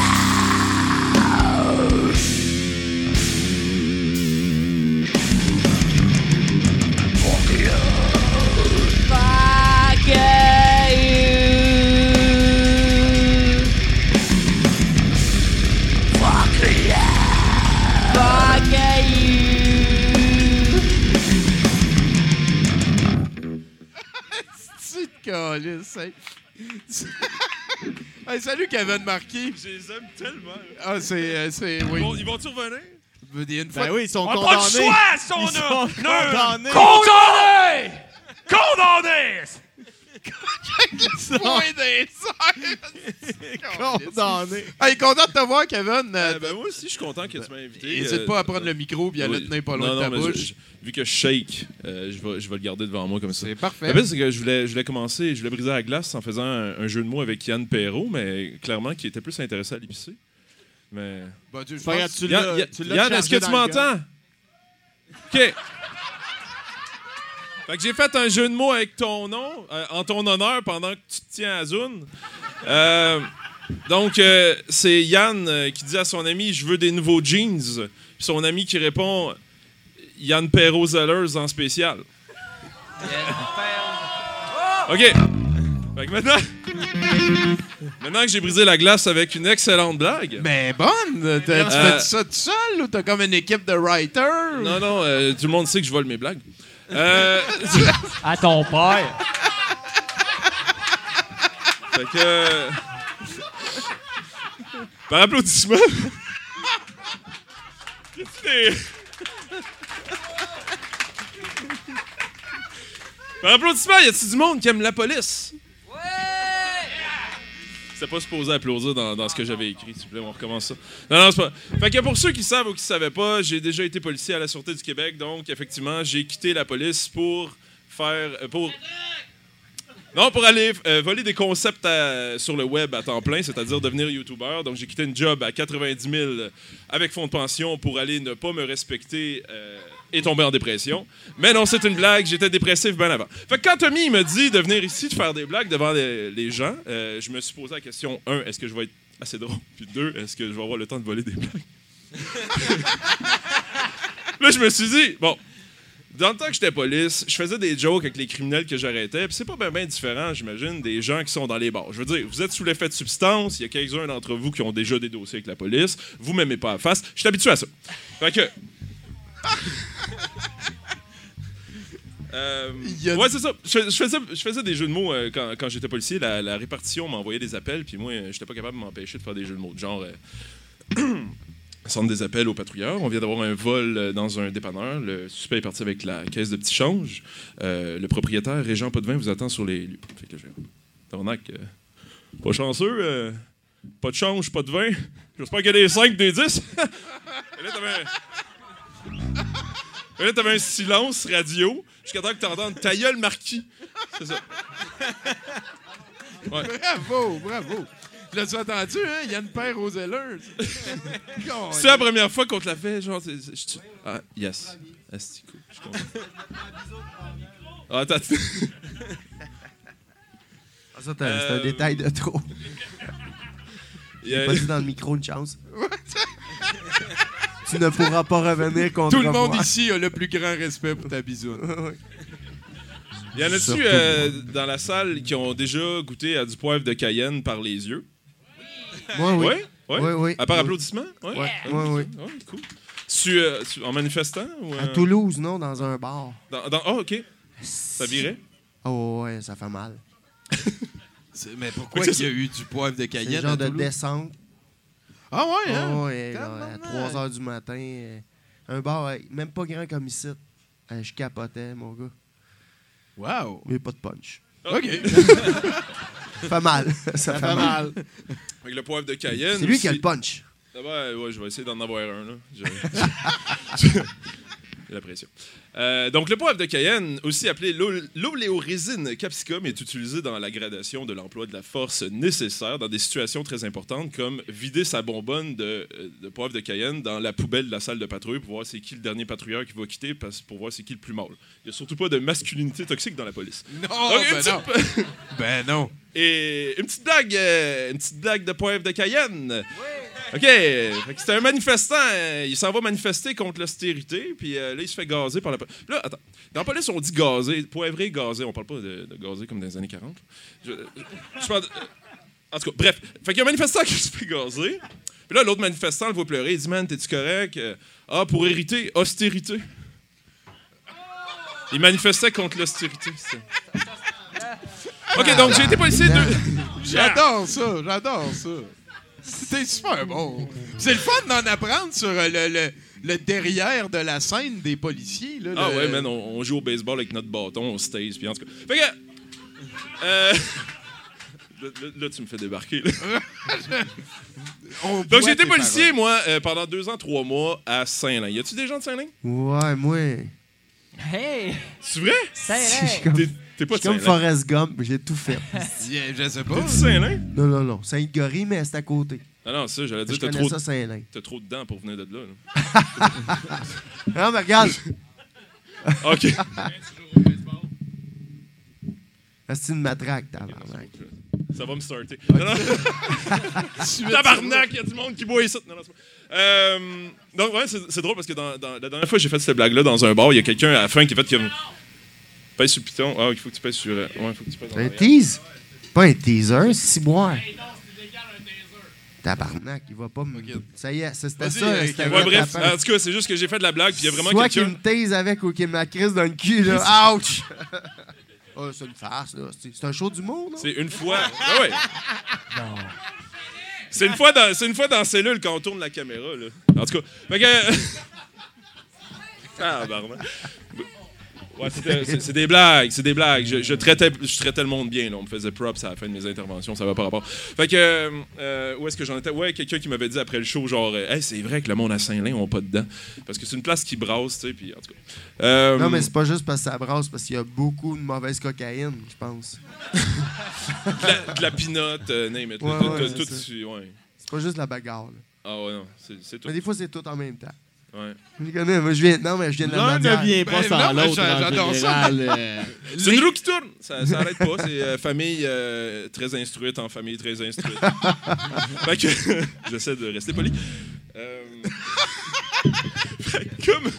Fuck (laughs) hey. Salut Kevin Marquis. Je les aime tellement. Ah, c'est. euh, c'est oui. Ils vont- Ils vont-tu revenir? Y a une fois- Ben oui, ils sont On n'a condamnés. pas le choix, si on Ils a- sont Non. condamnés. Condamné! Condamné! Point des airs. (laughs) (laughs) Condamné. Hey, content de te voir, Kevin. Euh, ben moi aussi, je suis content que tu m'aies invité. N'hésite Euh, pas à prendre le micro et à le tenir pas loin Non, de ta non, bouche. je- je- vu que je shake, euh, je, vais, je vais le garder devant moi comme ça. C'est parfait. Le pire, c'est que je voulais, je voulais commencer, je voulais briser la glace en faisant un, un jeu de mots avec Yann Perrault, mais clairement, qui était plus intéressé à l'épicé. Mais. Bah, tu- je Pas grave, pense- tu Yann, Yann- est-ce que tu m'entends? OK. Fait que j'ai fait un jeu de mots avec ton nom, euh, en ton honneur, pendant que tu te tiens à Zune. Euh, donc, euh, c'est Yann euh, qui dit à son ami Je veux des nouveaux jeans. Puis son ami qui répond Yann Perrault Zellers en spécial. OK. Fait que maintenant... maintenant que j'ai brisé la glace avec une excellente blague... Mais bonne! T'as- Tu Euh, fais ça tout seul ou t'as comme une équipe de writers? Non, non, euh, tout le monde sait que je vole mes blagues. Euh, (laughs) À ton père. fait que... euh, Par applaudissement... Par applaudissement, y a-tu du monde qui aime la police? Pas supposé applaudir dans, dans ce que j'avais écrit, s'il vous plaît, on recommence ça. Non, non, c'est pas. Fait que pour ceux qui savent ou qui savaient pas, j'ai déjà été policier à la Sûreté du Québec, donc effectivement, j'ai quitté la police pour faire. euh, pour. Non, pour aller euh, voler des concepts sur le web à temps plein, c'est-à-dire devenir YouTuber. Donc, j'ai quitté une job à 90 000 avec fonds de pension pour aller ne pas me respecter euh, et tomber en dépression. Mais non, c'est une blague, j'étais dépressif bien avant. Fait que quand Tommy me dit de venir ici, de faire des blagues devant les, gens, euh, je me suis posé la question un, est-ce que je vais être assez drôle? Puis deux, est-ce que je vais avoir le temps de voler des blagues? (laughs) Là, je me suis dit, bon, dans le temps que j'étais police, je faisais des jokes avec les criminels que j'arrêtais. Puis c'est pas bien différent, j'imagine, des gens qui sont dans les bars. Je veux dire, vous êtes sous l'effet de substance, il y a quelques-uns d'entre vous qui ont déjà des dossiers avec la police, vous m'aimez pas à face, je suis habitué à ça. Fait que. Euh, ouais, c'est ça. Je, je faisais, je faisais des jeux de mots euh, quand, quand j'étais policier. La, la répartition m'envoyait des appels, puis moi, euh, j'étais pas capable de m'empêcher de faire des jeux de mots. Genre, euh, (clears throat) centre des appels aux patrouilleurs. On vient d'avoir un vol euh, dans un dépanneur. Le suspect est parti avec la caisse de petits change. Euh, le propriétaire, Régent Potvin, vous attend sur les lieux. Fait que je euh, pas chanceux. pas de change, pas de vin. J'espère qu'il y a des 5, des 10. (laughs) Et là, t'avais. Et (laughs) là, t'avais un silence radio jusqu'à temps que t'entendes ta gueule, Marquis. C'est ça. Ouais. Bravo, bravo. L'as-tu entendu, hein? Yann Père aux Zellers. (laughs) C'est la première fois qu'on te l'a fait, genre. c'est- c'est- je- Ah, yes. Asti, cool. Je content. Ah, attends. Ah, ça, t'as- c'est un Euh, détail de trop. Il y a- pas dit dans le micro une chance. (laughs) tu ne pourras pas revenir contre Tout le monde moi. ici a le plus grand respect pour ta bisoune. (laughs) Y en a-tu euh, dans la salle qui ont déjà goûté à du poivre de Cayenne par les yeux? Moi, oui. Ouais? Ouais? Oui, oui. À part Oui. applaudissement? Ouais. Ouais, Ah, ouais, ok. Ouais, cool. Tu, euh, tu- en manifestant? Ou, À euh, Toulouse, non, dans un bar. Dans, dans- oh, OK. Ça virait? Oh, ouais, ça fait mal. (laughs) Mais pourquoi il y a eu du poivre de Cayenne? genre à de descente. Ah ouais, hein? Oh, ouais, là, à 3 h du matin. euh, un bar euh, même pas grand comme ici. Euh, je capotais, mon gars. Wow. Mais pas de punch. OK. (laughs) Fait mal. Ça, fait mal. Avec le poivre de Cayenne. C'est lui qui a le punch. Ah ouais, ouais, je vais essayer d'en avoir un. Là. Je- (laughs) J'ai la pression. Euh, donc, le poivre de Cayenne, aussi appelé l'ol- l'oléorésine capsicum, est utilisé dans la gradation de l'emploi de la force nécessaire dans des situations très importantes, comme vider sa bonbonne de, euh, de poivre de Cayenne dans la poubelle de la salle de patrouille pour voir c'est qui le dernier patrouilleur qui va quitter, parce, pour voir c'est qui le plus mâle. Il n'y a surtout pas de masculinité toxique dans la police. Non, Donc, ben non. ben non. (laughs) Et une petite blague, euh, une petite blague de poivre de Cayenne. OK. C'était un manifestant. euh, il s'en va manifester contre l'austérité. Puis euh, là, il se fait gazer par la police. Là, attends. Dans la police, on dit gazer. Poivré, gazer. On parle pas de, de gazer comme dans les années 40. Je, je parle de- en tout cas, bref. Fait y a un manifestant qui se fait gazer. Puis là, l'autre manifestant le voit pleurer. Il dit Man, t'es-tu correct? Euh, Ah, pour hériter, austérité. Il manifestait contre l'austérité. c'est- OK, donc j'ai été policier deux. J'adore ça, j'adore ça. (laughs) C'était super bon. C'est le fun d'en apprendre sur euh, le, le- le derrière de la scène des policiers. Là, Ah le- ouais, man, on, on joue au baseball avec notre bâton, on stase, puis en tout cas. Fait que. euh, (laughs) là, tu me fais débarquer. (laughs) Donc, boit j'ai été tes policier, moi, euh, pendant deux ans, trois mois à Saint-Lin. Y a-tu des gens de Saint-Lin? Ouais, moi. Hey! C'est vrai? Comme, T'es- pas de comme Saint-Lin? Forrest Gump, j'ai tout fait. (laughs) Je sais pas. T'es Saint-Lin? non, non, non. Sainte-Gorie, mais c'est à côté. Ah non, ça, j'allais dire, Je t'as connais trop, ça, Saint-Lin. t'as trop de dents pour venir de là. là. (laughs) Non, mais regarde. (laughs) OK. C'est une matraque, tabarnak. Ça va me starter. Non, non. Tabarnak, il y a du monde qui boit ici. Non, non, c'est pas- Euh, donc, ouais, c'est c'est drôle parce que dans, dans- la dernière fois que j'ai fait cette blague-là dans un bar, il y a quelqu'un à la fin qui a fait comme. Pèse sur le piton. Ah, il faut que tu pèses sur. euh, Ouais, il faut que tu pèses en Un arrière. tease? pas un teaser, c'est boire. Tabarnak, il va pas me. Ça y est, ça, c'était Vas-y, ça. euh, c'était ouais, vrai, bref, tapant. en tout cas, c'est juste que j'ai fait de la blague, puis il y a vraiment Soit qu'il quelqu'un. me taise avec ou qu'il me la crise dans le cul, là. Ouch! (laughs) oh, c'est une farce, là. C'est c'est un show d'humour, non? C'est une fois. Ah (laughs) ouais. C'est une fois dans, c'est une fois dans cellule quand on tourne la caméra là. En tout cas, fait que. (laughs) ah barman. Ouais, c'est des blagues, c'est des blagues. Je, je traitais, je traitais le monde bien. Là. On me faisait props à la fin de mes interventions, ça va pas rapport. Fait que, euh, où est-ce que j'en étais? Ouais, quelqu'un qui m'avait dit après le show, genre, hey, c'est vrai que le monde à Saint-Lin ont pas dedans. Parce que c'est une place qui brasse, tu sais, puis en tout cas. Euh, Non, mais c'est pas juste parce que ça brasse, parce qu'il y a beaucoup de mauvaise cocaïne, je pense. (laughs) de la, de la pinotte, euh, name it. là. Ouais, Tout- ouais, tout- c'est ça. tout- ouais. C'est pas juste la bagarre, là. Ah ouais, non, c'est tout. Mais des fois, c'est tout en même temps. Ouais. Je connais, moi, je viens... Non, mais je viens de la L'un ne vient pas Ben, sans non, mais l'autre, j'a- en j'adore ça. général. euh. (laughs) C'est une roue qui tourne. Ça, ça arrête pas. C'est euh, (laughs) famille euh, très instruite en famille très instruite. (laughs) fait que j'essaie de rester poli. Euh, fait que comme.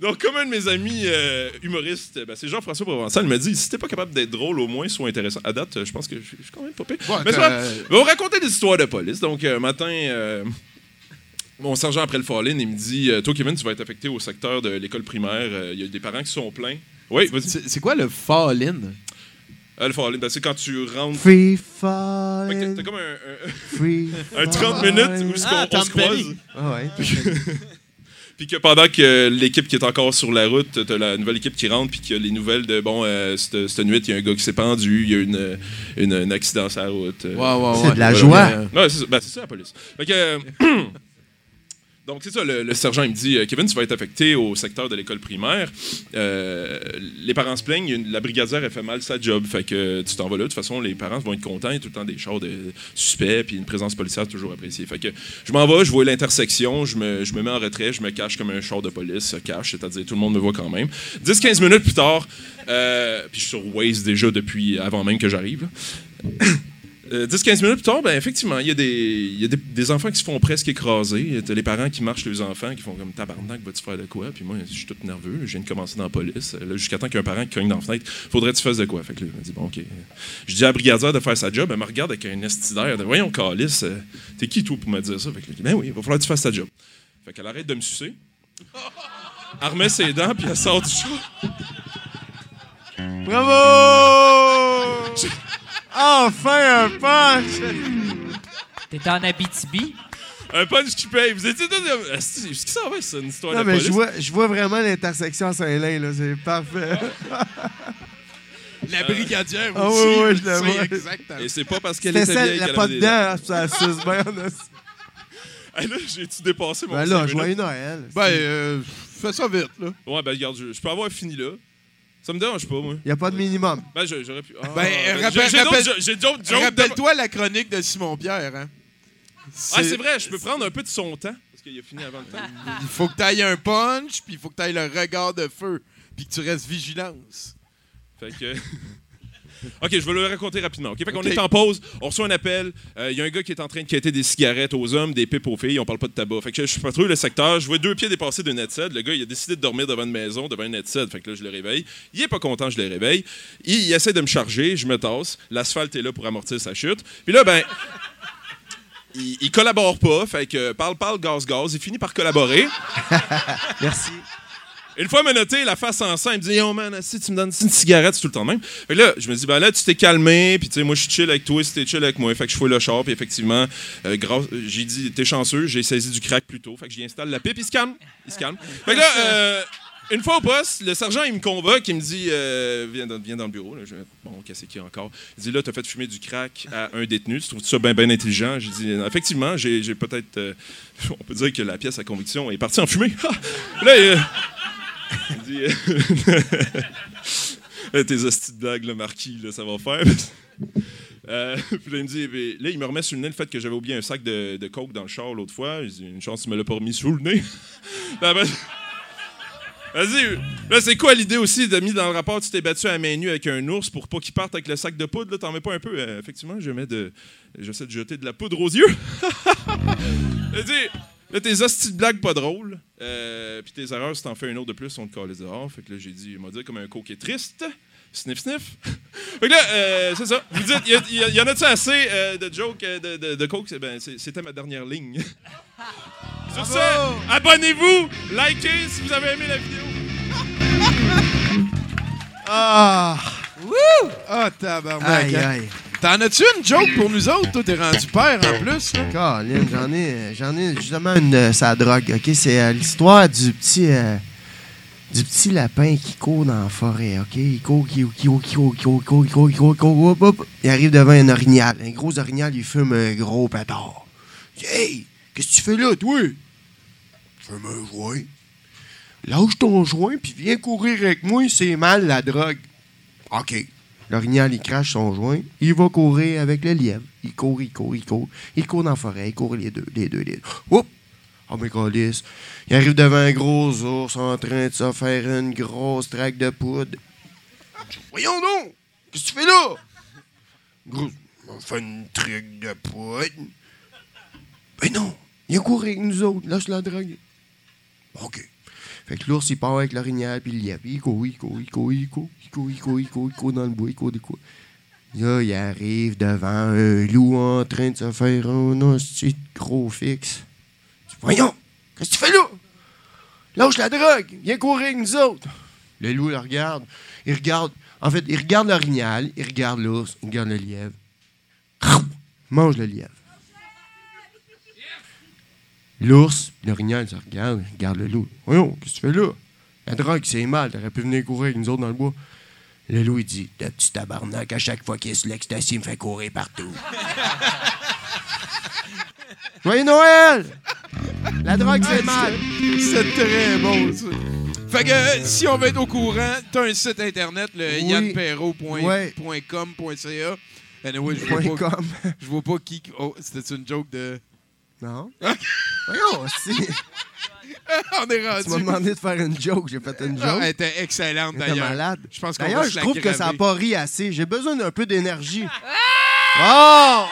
Donc, comme un de mes amis euh, humoristes, ben, c'est Jean-François Provençal, il m'a dit si t'es pas capable d'être drôle, au moins sois intéressant. À date, je pense que je je suis quand même pas pire. Ouais, Mais c'est t'as- pas grave. On va raconter des histoires de police. Donc, euh, matin, euh, mon sergent après le fall-in, il me dit euh, Toi, Kevin, tu vas être affecté au secteur de l'école primaire. Euh, Il y a des parents qui sont pleins. Oui, vas-y. C'est quoi le fall-in? Ah, le fall-in, ben, c'est quand tu rentres. Free Fait que falling. t'as- comme un, un- Free (laughs) un 30 minutes où est-ce qu'on- Ah, on, Tom se croise. Ah ouais. (laughs) Puis que pendant que l'équipe qui est encore sur la route, t'as la nouvelle équipe qui rentre, puis qu'il y a les nouvelles de bon, euh, cette, cette nuit, il y a un gars qui s'est pendu, il y a une, une- un accident sur la route. euh, Ouais, ouais, C'est ouais. de la joie. Ouais, c'est ça, ben, c'est ça la police. Fait que, euh, (clears throat) donc, c'est ça, le, sergent, il me dit euh, Kevin, tu vas être affecté au secteur de l'école primaire. Euh, les parents se plaignent, la brigadière, elle fait mal sa job. Fait que tu t'en vas là. De toute façon, les parents vont être contents. Il y a tout le temps des chars de suspects, puis une présence policière toujours appréciée. Fait que je m'en vais, je vois l'intersection, je me, je me mets en retrait, je me cache comme un char de police cache, c'est-à-dire tout le monde me voit quand même. 10-15 minutes plus tard, euh, puis je suis sur Waze déjà depuis avant même que j'arrive. Là. Euh, 10-15 minutes plus tard, ben, effectivement, il y a, des, y a des, des enfants qui se font presque écraser. T'as les parents qui marchent les enfants, qui font comme tabarnak, vas-tu faire de quoi? Puis moi, je suis tout nerveux, je viens de commencer dans la police. Jusqu'à temps qu'un parent qui cogne dans la fenêtre, faudrait que tu fasses de quoi? Fait que là, il me dit, bon, OK. Je dis à la brigadière de faire sa job, elle me regarde avec un estidaire de Voyons, Calice, euh, t'es qui, toi, pour me dire ça? Fait que là, je dis, ben oui, il va falloir que tu fasses ta job. Fait qu'elle arrête de me sucer. Elle remet ses dents, puis elle sort du chat. Bravo! Enfin un punch! T'es en Abitibi? Un punch qui paye. Vous étiez tous. Est-ce que ça va, c'est une histoire Non, de mais police? je vois, je vois vraiment l'intersection à Saint-Lin, là. C'est parfait. La brigadière Ah aussi. oui, oui, je la c'est vois. exactement. Et c'est pas parce qu'elle était celle, vieille la qu'elle pas avait des dedans, hein, ça suce bien. là. (laughs) Hey, là, j'ai-tu dépassé mon Ben là, joyeux? Noël. Ben, euh, fais ça vite, là. Ouais, ben regarde, je, je peux avoir fini là. Ça me dérange pas, moi. Il n'y a pas de minimum. Ben, je- j'aurais pu. Ah, Ben, ben, rappelle- j'ai- j'ai d'autres rappelle- jo- j'ai d'autres jokes. Rappelle-toi la chronique de Simon-Pierre, hein. Ah, c'est vrai, je peux prendre un peu de son temps. Parce qu'il a fini avant le temps. Il faut que tu ailles un punch, puis il faut que tu ailles le regard de feu, puis que tu restes vigilance. Fait que. OK, je vais le raconter rapidement. OK, fait qu'on est en pause, on reçoit un appel. euh, Il y a un gars qui est en train de quitter des cigarettes aux hommes, des pipes aux filles, on parle pas de tabac. Fait que je patrouille le secteur, je vois deux pieds dépassés d'un headset. Le gars, il a décidé de dormir devant une maison, devant un headset. Fait que là, je le réveille. Il est pas content, je le réveille. Il, il essaie de me charger, je me tasse. L'asphalte est là pour amortir sa chute. Puis là, ben. Il, il collabore pas, fait que parle, parle, gaz, gaz. Il finit par collaborer. (laughs) Merci. Une fois menotté, la face en sang, il me dit Yo man, si tu me donnes une cigarette, c'est tout le temps même. Fait que là, je me dis Ben là, tu t'es calmé, puis tu sais, moi je suis chill avec toi, si t'es chill avec moi. Fait que je fouille le char, puis effectivement, euh, j'ai dit T'es chanceux, j'ai saisi du crack plus tôt. Fait que j'y installe la pipe, il se calme. Il se calme. Fait que là, euh, une fois au poste, le sergent, il me convoque, il me dit euh, viens, dans, viens dans le bureau. Là. Je, bon, qu'est-ce a encore? Il dit Là, t'as fait fumer du crack à un détenu. Tu trouves ça bien, bien intelligent? J'ai dit Effectivement, j'ai peut-être. euh, (laughs) on peut dire que la pièce à conviction est partie en fumée. (laughs) là, (laughs) dit euh, (laughs) Tes hosties de blagues, le marquis, là, ça va faire. (laughs) Euh, puis là, il me dit, ben, là, il me remet sur le nez le fait que j'avais oublié un sac de, coke dans le char l'autre fois. Je dis, une chance, tu me l'as pas remis sous le nez. Là, ben, Vas-y, là, c'est quoi l'idée aussi de mis dans le rapport, tu t'es battu à main nue avec un ours pour pas qu'il parte avec le sac de poudre, là, t'en mets pas un peu? Euh, effectivement, je mets de. J'essaie de jeter de la poudre aux yeux. Il dit, là, tes hosties de blagues pas drôles. Euh, puis tes erreurs, si t'en fais un autre de plus, on te calait dehors. Fait que là, j'ai dit, il m'a dit comme un coke est triste. Sniff, sniff. (laughs) fait que là, euh, c'est ça. Vous dites, y, a- y en a-tu assez euh, de jokes euh, de, de, de coke? C'est- Ben, c'était ma dernière ligne. (laughs) Sur ce, abonnez-vous, likez si vous avez aimé la vidéo. (laughs) Ah! Wouh! Ah, tabarnak. Aïe, hein. aïe. T'en as-tu une joke pour nous autres? Toi, t'es rendu père en plus. Là. j'en ai, j'en ai justement une de sa drogue. Ok, c'est l'histoire du petit. Du petit lapin qui court dans la forêt, OK? Il court, il court, il court, il court, il court, il court, il court, il court, hop, hop. Il arrive devant un orignal. Un gros orignal, il fume un gros pétard. Hey! Qu'est-ce que tu fais là, toi? Fume un joint. Lâche ton joint, puis viens courir avec moi, c'est mal la drogue. OK. L'orignal, il crache son joint. Il va courir avec le lièvre. Il court, il court, il court. Il court dans la forêt. Il court les deux, les deux, les deux. Oups! Oh, mes câlisses. Il arrive devant un gros ours en train de se faire une grosse traque de poudre. Voyons donc! Qu'est-ce que tu fais là? Gros, on fait une traque de poudre. Ben non! Il a couru avec nous autres. Lâche la drogue. OK. Fait que l'ours, il part avec l'orignal, puis. Il court, il court, il court, il court, il court, il court, il il court dans le bois, il court, il. Là, il arrive devant un loup en train de se faire un hostie de gros fixe. Voyons, qu'est-ce que tu fais là? Lâche la drogue, viens courir avec nous autres. Le loup le regarde. Il regarde, en fait, il regarde l'orignal, il regarde l'ours, il regarde le lièvre. Mange le lièvre. L'ours, l'orignal, se regarde, il regarde le loup. Voyons, qu'est-ce que tu fais là? La drogue, c'est mal, t'aurais pu venir courir avec nous autres dans le bois. Le loup, il dit, le petit tabarnak, à chaque fois qu'il sur l'ecstasy, il me fait courir partout. (laughs) Joyeux Noël! La drogue, c'est mal. C'est très bon, ça. Fait que si on veut être au courant, t'as un site internet, le Oui. Anyway, je vois pas, je vois pas qui. Oh, c'était une joke de. Non? (laughs) Voyons, si. on est rendu. Tu m'as demandé de faire une joke, j'ai fait une Ah, joke. elle était excellente Elle était d'ailleurs. malade. Je pense qu'on D'ailleurs, je trouve que ça n'a pas ri assez. J'ai besoin d'un peu d'énergie. Oh!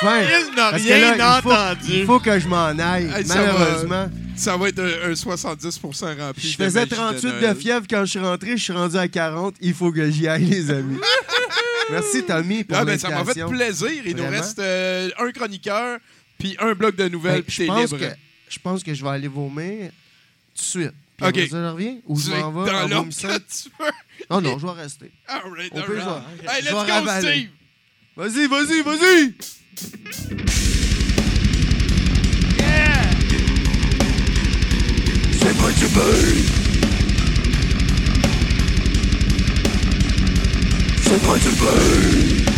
Enfin! Il n'a Parce que rien là, il faut- entendu. Il faut que je m'en aille, Hey, ça va- malheureusement. Ça va être un, un 70% rempli. Je de faisais magie 38 de, Noël. fièvre quand je suis rentré, je suis rendu à 40. Il faut que j'y aille, les amis. (laughs) Merci, Tommy, pour Ah, ben, ça m'a fait l'invitation. plaisir. Il nous Vraiment. reste euh, un chroniqueur puis un bloc de nouvelles, Ben, puis je, t'es pense libre. que, je pense que je vais aller vomir tout de suite. Puis OK. après ça, je reviens? Ou Tu je m'en vais dans en l'ordre vomissant? que tu veux. Non, non, je vais rester. All right, all right. vais- Hey, let's go, ravaler. Steve! Vas-y, vas-y, vas-y! C'est moi du beurre. C'est moi du beurre.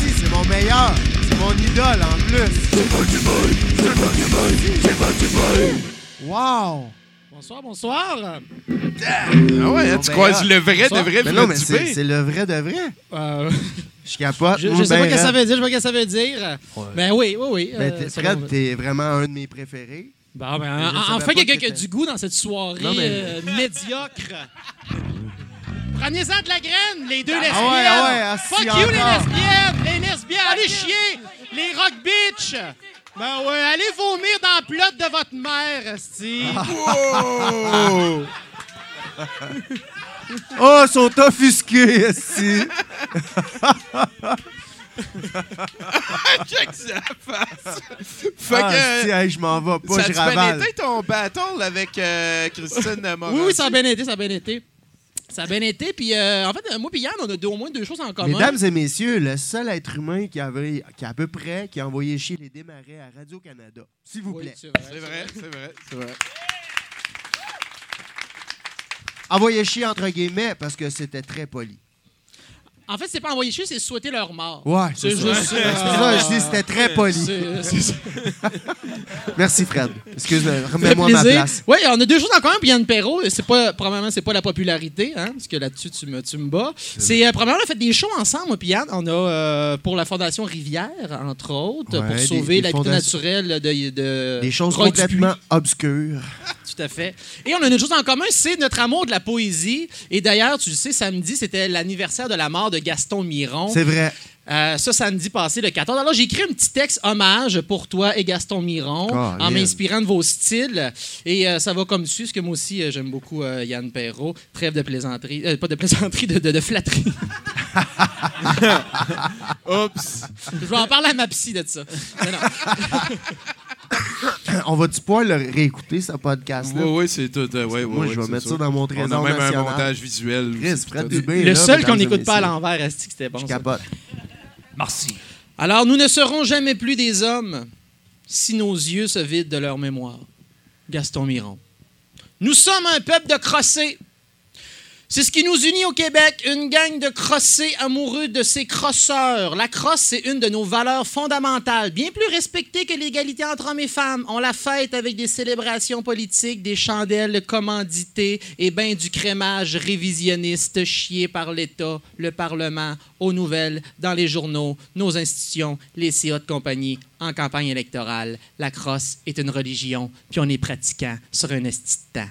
Si, c'est mon meilleur. Mon idole, en plus. C'est moi du beurre. C'est moi du beurre. C'est moi du beurre. Wow! Bonsoir, bonsoir. Ah ouais, hein, tu ben croises là. le vrai de vrai Mais non, mais c'est le vrai de vrai. Euh, Je capote. je, je sais pas ben ce que ça raide. veut dire, je sais pas ce que ça veut dire. Ben oui, oui, oui. Ben, euh, Fred, bon. t'es vraiment un de mes préférés. Bon, ben, enfin, pas quelqu'un que qui a du goût dans cette soirée Non, mais- euh, médiocre. (laughs) Prenez-en de la graine, les deux Ah lesbiennes. ouais, ah ouais, ah, Fuck you, les lesbiennes. Les lesbiennes, allez chier. Les rock bitch. Ben ouais, allez vomir dans la plotte de votre mère, esti. Wow! (laughs) Oh, ils sont offusqués, si. (laughs) Check sa face. Fait que. Ah, si, hey, je m'en vais pas, ça je a-tu bien ravale. été ton battle avec euh, Christine Morin? Oui, oui, ça a bien été, ça a bien été. Ça a bien été, puis euh, en fait, euh, moi et Yann, on a deux- au moins deux choses en commun. Mesdames et messieurs, le seul être humain qui, avait, qui à peu près qui a envoyé chier les démarrais à Radio-Canada. S'il vous plaît. c'est vrai, C'est vrai, c'est vrai, c'est vrai. Envoyé chier entre guillemets parce que c'était très poli. En fait, c'est pas envoyer chier, c'est souhaiter leur mort. Ouais, c'est ça. juste. C'est ça, je dis, c'était très poli. C'est- c'est (laughs) ça. Merci Fred. Excuse-moi, remets-moi ma place. Oui, on a deux choses en commun. Puis Yann Perrault, c'est pas, probablement, c'est pas la popularité, hein, parce que là-dessus, tu me, tu me bats. C'est, euh, premièrement, on a fait des shows ensemble, moi, puis Yann. On a, euh, pour la Fondation Rivière, entre autres, Ouais, pour sauver l'habitat naturel de, de Des choses complètement obscures. (laughs) Tout à fait. Et on a une chose en commun, c'est notre amour de la poésie. Et d'ailleurs, tu le sais, samedi, c'était l'anniversaire de la mort de Gaston Miron. C'est vrai. Euh, ça, samedi passé, le 14. Alors, j'ai écrit un petit texte hommage pour toi et Gaston Miron, en m'inspirant de vos styles. Et euh, ça va comme suit, parce que moi aussi, euh, j'aime beaucoup euh, Yann Perrault. Trêve de plaisanterie. euh, pas de plaisanterie, de, de, de flatterie. (laughs) Oups. Je vais en parler à ma psy de ça. (laughs) (coughs) On va-tu pouvoir le réécouter, ce podcast-là? Oui, oui, c'est tout. euh, ouais, Moi, ouais, je vais mettre ça dans mon On trésor a même national. un montage visuel. Chris, Fred. Dubé, Le là, seul qu'on n'écoute pas à l'envers, est-ce que c'était bon? Je ça? capote. Merci. Alors, nous ne serons jamais plus des hommes si nos yeux se vident de leur mémoire. Gaston Miron. Nous sommes un peuple de crossés. C'est ce qui nous unit au Québec, une gang de crossés amoureux de ces crosseurs. La crosse, c'est une de nos valeurs fondamentales, bien plus respectée que l'égalité entre hommes et femmes. On la fête avec des célébrations politiques, des chandelles commanditées et ben du crémage révisionniste chié par l'État, le Parlement, aux nouvelles, dans les journaux, nos institutions, les CA de compagnie, en campagne électorale. La crosse est une religion, puis on est pratiquant sur un esti de temps.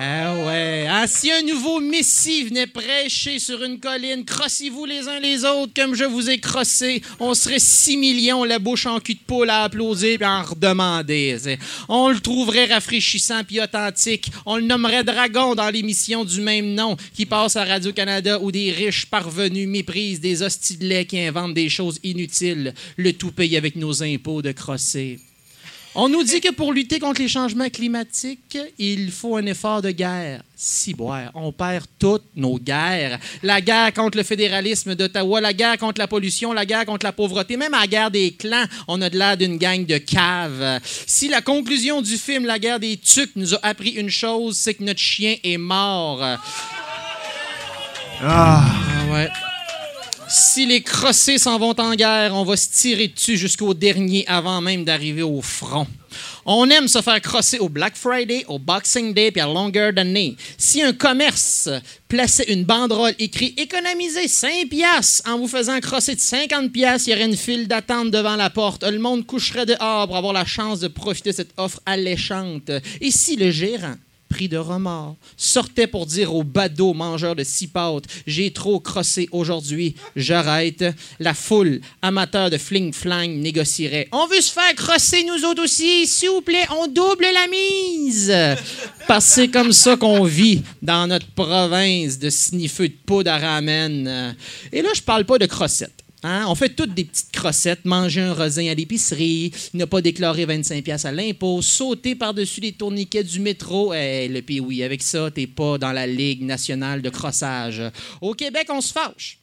Ah ouais. Ah, si un nouveau Messie venait prêcher sur une colline, crossez-vous les uns les autres comme je vous ai crossé. On serait 6 millions, la bouche en cul de poule à applaudir puis à en redemander. On le trouverait rafraîchissant puis authentique. On le nommerait Dragon dans l'émission du même nom qui passe à Radio-Canada où des riches parvenus méprisent des lait qui inventent des choses inutiles. Le tout payé avec nos impôts de crosser. On nous dit que pour lutter contre les changements climatiques, il faut un effort de guerre. Si, boire, on perd toutes nos guerres. La guerre contre le fédéralisme d'Ottawa, la guerre contre la pollution, la guerre contre la pauvreté, même à la guerre des clans, on a de l'air d'une gang de caves. Si la conclusion du film La guerre des tucs nous a appris une chose, c'est que notre chien est mort. Ah. ouais. Si les crossés s'en vont en guerre, on va se tirer dessus jusqu'au dernier avant même d'arriver au front. On aime se faire crosser au Black Friday, au Boxing Day puis à longueur d'année. Si un commerce plaçait une banderole écrit économisez 5 piastres en vous faisant crosser de 50 piastres, il y aurait une file d'attente devant la porte. Le monde coucherait dehors pour avoir la chance de profiter de cette offre alléchante. Et si le gérant pris de remords, sortait pour dire au badaud mangeur de six pâtes J'ai trop crossé aujourd'hui, j'arrête. La foule, amateur de fling-flang, négocierait On veut se faire crosser nous autres aussi, s'il vous plaît, on double la mise. Parce que c'est comme ça qu'on vit dans notre province de sniffeux de poudre à ramen. Et là, je parle pas de crossettes. Hein? On fait toutes des petites crossettes, manger un rosin à l'épicerie, ne pas déclarer 25 pièces à l'impôt, sauter par-dessus les tourniquets du métro. Eh, le pays, oui, avec ça, t'es pas dans la Ligue nationale de crossage. Au Québec, on se fâche.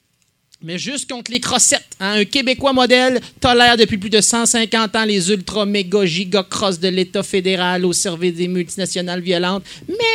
Mais juste contre les crossettes. hein? Un Québécois modèle tolère depuis plus de 150 ans les ultra méga giga crosses de l'État fédéral au service des multinationales violentes. Mais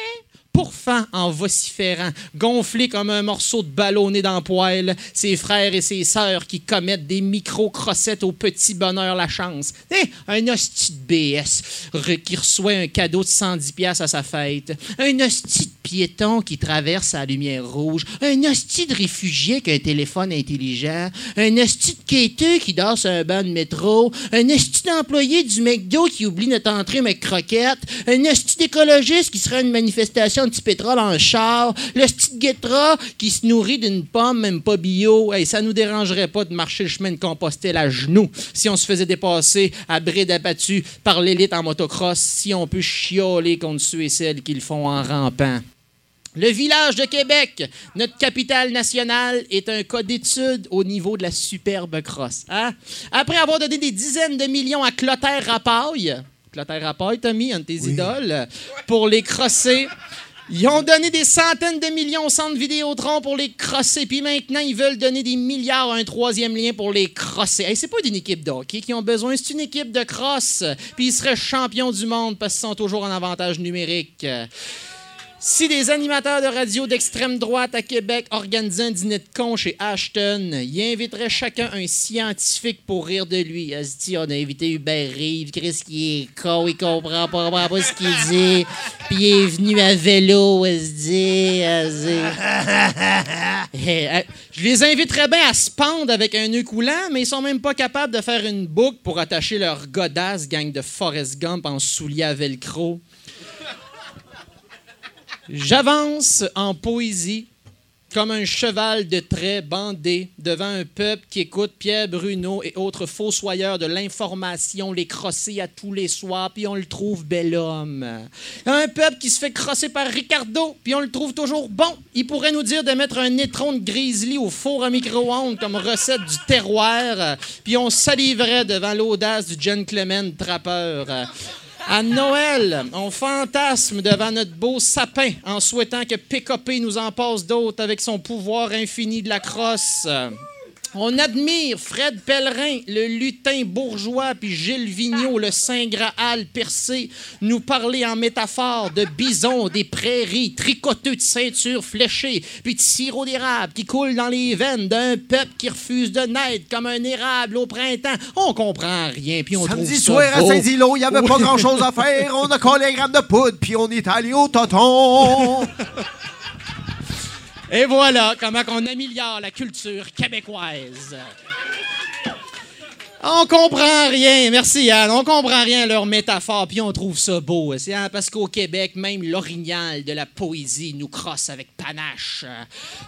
pourfend en vociférant, gonflé comme un morceau de ballonné dans le poêle, ses frères et ses sœurs qui commettent des micro-crossettes au petit bonheur la chance. Eh, un hostie de BS qui reçoit un cadeau de 110 pièces à sa fête, un hostie de piéton qui traverse à la lumière rouge, un hostie de réfugié qui a un téléphone intelligent, un hostie de quêteux qui dort sur un banc de métro, un hostie d'employé du McDo qui oublie notre entrée avec croquette, un hostie d'écologiste qui sera une manifestation petit pétrole en char, le guettra qui se nourrit d'une pomme même pas bio. Hey, ça nous dérangerait pas de marcher le chemin de Compostelle à genoux si on se faisait dépasser à bride abattu par l'élite en motocross, si on peut chioler contre ceux et celles qui le font en rampant. Le village de Québec, notre capitale nationale, est un cas d'étude au niveau de la superbe crosse. hein? Après avoir donné des dizaines de millions à Clotaire Rapaille, Clotaire Rapaille, Tommy, un de tes idoles, pour les crosser, ils ont donné des centaines de millions au centre Vidéotron pour les crosser, puis maintenant, ils veulent donner des milliards à un troisième lien pour les crosser. Hey, c'est pas d'une équipe de hockey qui ont besoin, c'est une équipe de cross. Puis ils seraient champions du monde parce qu'ils sont toujours en avantage numérique. Si des animateurs de radio d'extrême droite à Québec organisaient un dîner de con chez Ashton, ils inviteraient chacun un scientifique pour rire de lui. Elle se dit, on a invité Hubert Reeves, Chris qui est con, il comprend pas, comprend pas ce qu'il dit. Puis il est venu à vélo, elle se dit. elle se dit. Je les inviterais bien à se pendre avec un nœud coulant, mais ils sont même pas capables de faire une boucle pour attacher leur godasse gang de Forrest Gump en souliers à velcro. J'avance en poésie comme un cheval de trait bandé devant un peuple qui écoute Pierre Bruno et autres fossoyeurs de l'information les crosser à tous les soirs, puis on le trouve bel homme. Un peuple qui se fait crosser par Ricardo, puis on le trouve toujours bon. Il pourrait nous dire de mettre un étron de grizzly au four à micro-ondes comme recette du terroir, puis on saliverait devant l'audace du gentleman trappeur. À Noël, on fantasme devant notre beau sapin en souhaitant que PKP nous en passe d'autres avec son pouvoir infini de la crosse. On admire Fred Pellerin, le lutin bourgeois, puis Gilles Vigneault, le Saint Graal percé, nous parler en métaphore de bisons, des prairies, tricoteux de ceintures fléchées, puis de sirop d'érable qui coule dans les veines d'un peuple qui refuse de naître comme un érable au printemps. On comprend rien, puis on trouve Samedi ça soir à. Saint-Zilo, il n'y avait pas grand-chose à faire. On a collé un gramme de poudre, puis on est allé au tonton. (laughs) Et voilà comment on améliore la culture québécoise. On comprend rien, merci Yann, on comprend rien à leur métaphore, puis on trouve ça beau. C'est hein, parce qu'au Québec, même l'orignal de la poésie nous crosse avec panache.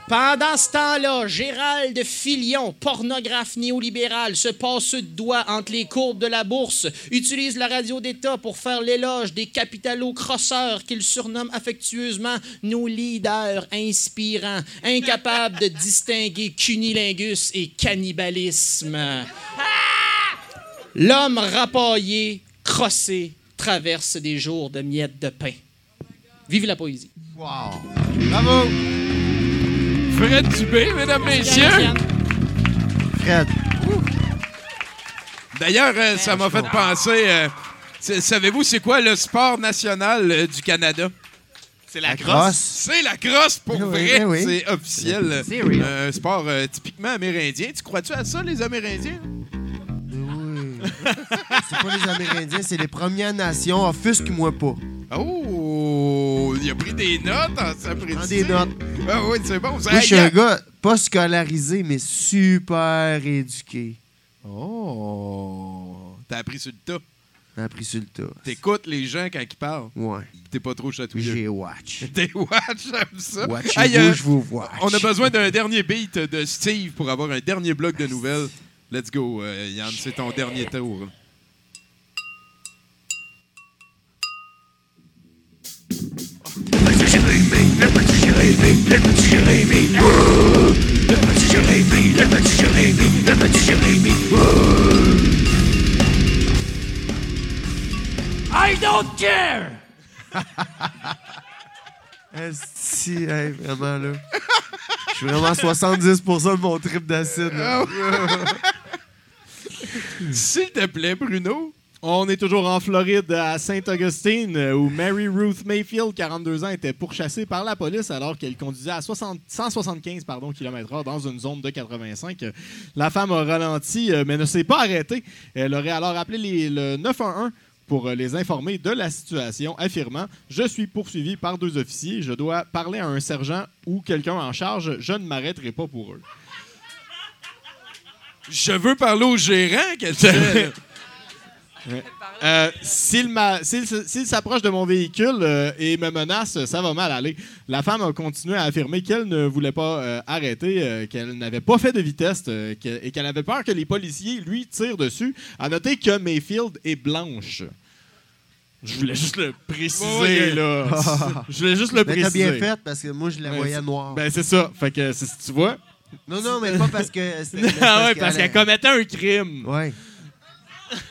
Pendant ce temps-là, Gérald Filion, pornographe néolibéral, se passe de doigts entre les courbes de la bourse, utilise la radio d'État pour faire l'éloge des capitalo crosseurs qu'il surnomme affectueusement nos leaders inspirants, incapables de distinguer cunilingus et cannibalisme. L'homme rapaillé, crossé, traverse des jours de miettes de pain. Vive la poésie. Wow. Bravo. Fred Dubé, mesdames, messieurs. Fred. D'ailleurs, euh, ça m'a fait penser. euh, Savez-vous, c'est quoi le sport national euh, du Canada? C'est la La crosse. crosse. C'est la crosse pour Eh oui, vrai. eh oui. C'est officiel. C'est. Euh, Un sport euh, typiquement amérindien. Tu crois-tu à ça, les Amérindiens? (laughs) C'est pas les Amérindiens, c'est les Premières Nations. Offusque-moi pas. Oh, il a pris des notes en s'appréciant. Des notes. Ah oui, c'est bon. Moi, je suis un gars pas scolarisé, mais super éduqué. Oh, t'as appris sur le tas. J'ai appris sur le tas. T'écoutes les gens quand ils parlent? Ouais. T'es pas trop chatouilleux. J'ai watch. (laughs) T'es watch, j'aime ça. Watchez-vous, Hey, euh, je vous watch. On a besoin d'un dernier beat de Steve pour avoir un dernier bloc de nouvelles. Let's go, euh, Yann, c'est ton dernier tour. I don't care! (laughs) Si, hey, vraiment, là. Je suis vraiment à 70% de mon trip d'acide. (laughs) S'il te plaît, Bruno. On est toujours en Floride, à Saint-Augustine, où Mary Ruth Mayfield, 42 ans, était pourchassée par la police alors qu'elle conduisait à 60 175 pardon, km/h dans une zone de 85. La femme a ralenti, euh, mais ne s'est pas arrêtée. Elle aurait alors appelé le 911 pour euh, les informer de la situation, affirmant Je suis poursuivi par deux officiers, je dois parler à un sergent ou quelqu'un en charge, je ne m'arrêterai pas pour eux. Je veux parler au gérant, qu'elle fait. (laughs) Euh, s'il m'a- s'il s- s'il s'approche de mon véhicule euh, et me menace, ça va mal aller. La femme a continué à affirmer qu'elle ne voulait pas euh, arrêter, euh, qu'elle n'avait pas fait de vitesse euh, et qu'elle avait peur que les policiers lui tirent dessus. À noter que Mayfield est blanche. Je voulais juste le préciser, là. (laughs) Je voulais juste le Mais préciser. t'as bien fait parce que moi, je la voyais c'est- noire. Ben, c'est ça. Fait que, c'est- tu vois. Non, non, mais pas parce que. c'était- (laughs) mais Ah ouais, parce qu'elle- qu'elle commettait un crime. Ouais.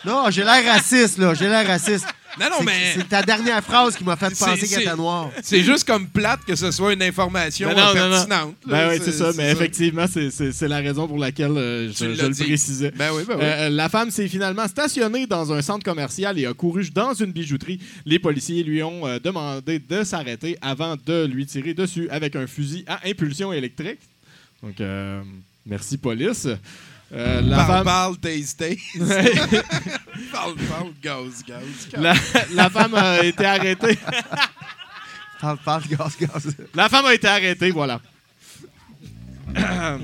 Non, j'ai l'air raciste, là. J'ai l'air raciste. Non, non, C'est- mais- C'est ta dernière phrase qui m'a fait C'est- penser qu'elle c'est- était noire. C'est juste comme plate que ce soit une information Ben non, euh, non, non. pertinente. là. Ben oui, c'est ça. Mais effectivement, c'est- c'est c'est la raison pour laquelle euh, Tu je, l'as je le dit. précisais. Ben oui, ben oui. Euh, la femme s'est finalement stationnée dans un centre commercial et a couru dans une bijouterie. Les policiers lui ont euh, demandé de s'arrêter avant de lui tirer dessus avec un fusil à impulsion électrique. Donc, euh, merci, police. Euh, la parle, femme- parle, taste, taste. Ouais. (laughs) parle, parle, gaz, gaz. La, la femme a été arrêtée. Parle, parle, gaz, gaz. La femme a été arrêtée, voilà. (coughs)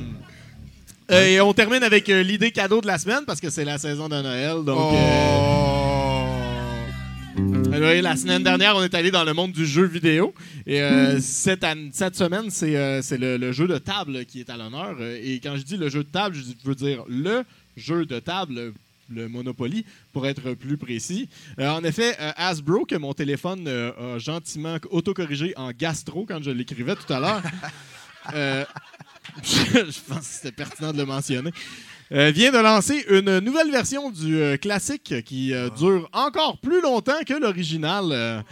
Euh, Et on termine avec l'idée cadeau de la semaine parce que c'est la saison de Noël. Donc, euh, Ben, vous voyez, la semaine dernière, on est allé dans le monde du jeu vidéo. Et euh, cette, an- cette semaine, c'est euh, le, le jeu de table qui est à l'honneur. Euh, Et quand je dis le jeu de table, je veux dire le jeu de table, le Monopoly, pour être plus précis. Euh, en effet, euh, Hasbro, que mon téléphone euh, a gentiment autocorrigé en gastro quand je l'écrivais tout à l'heure. (laughs) Euh, (laughs) je pense que c'était pertinent de le mentionner. Euh, vient de lancer une nouvelle version du euh, classique qui euh, dure encore plus longtemps que l'original.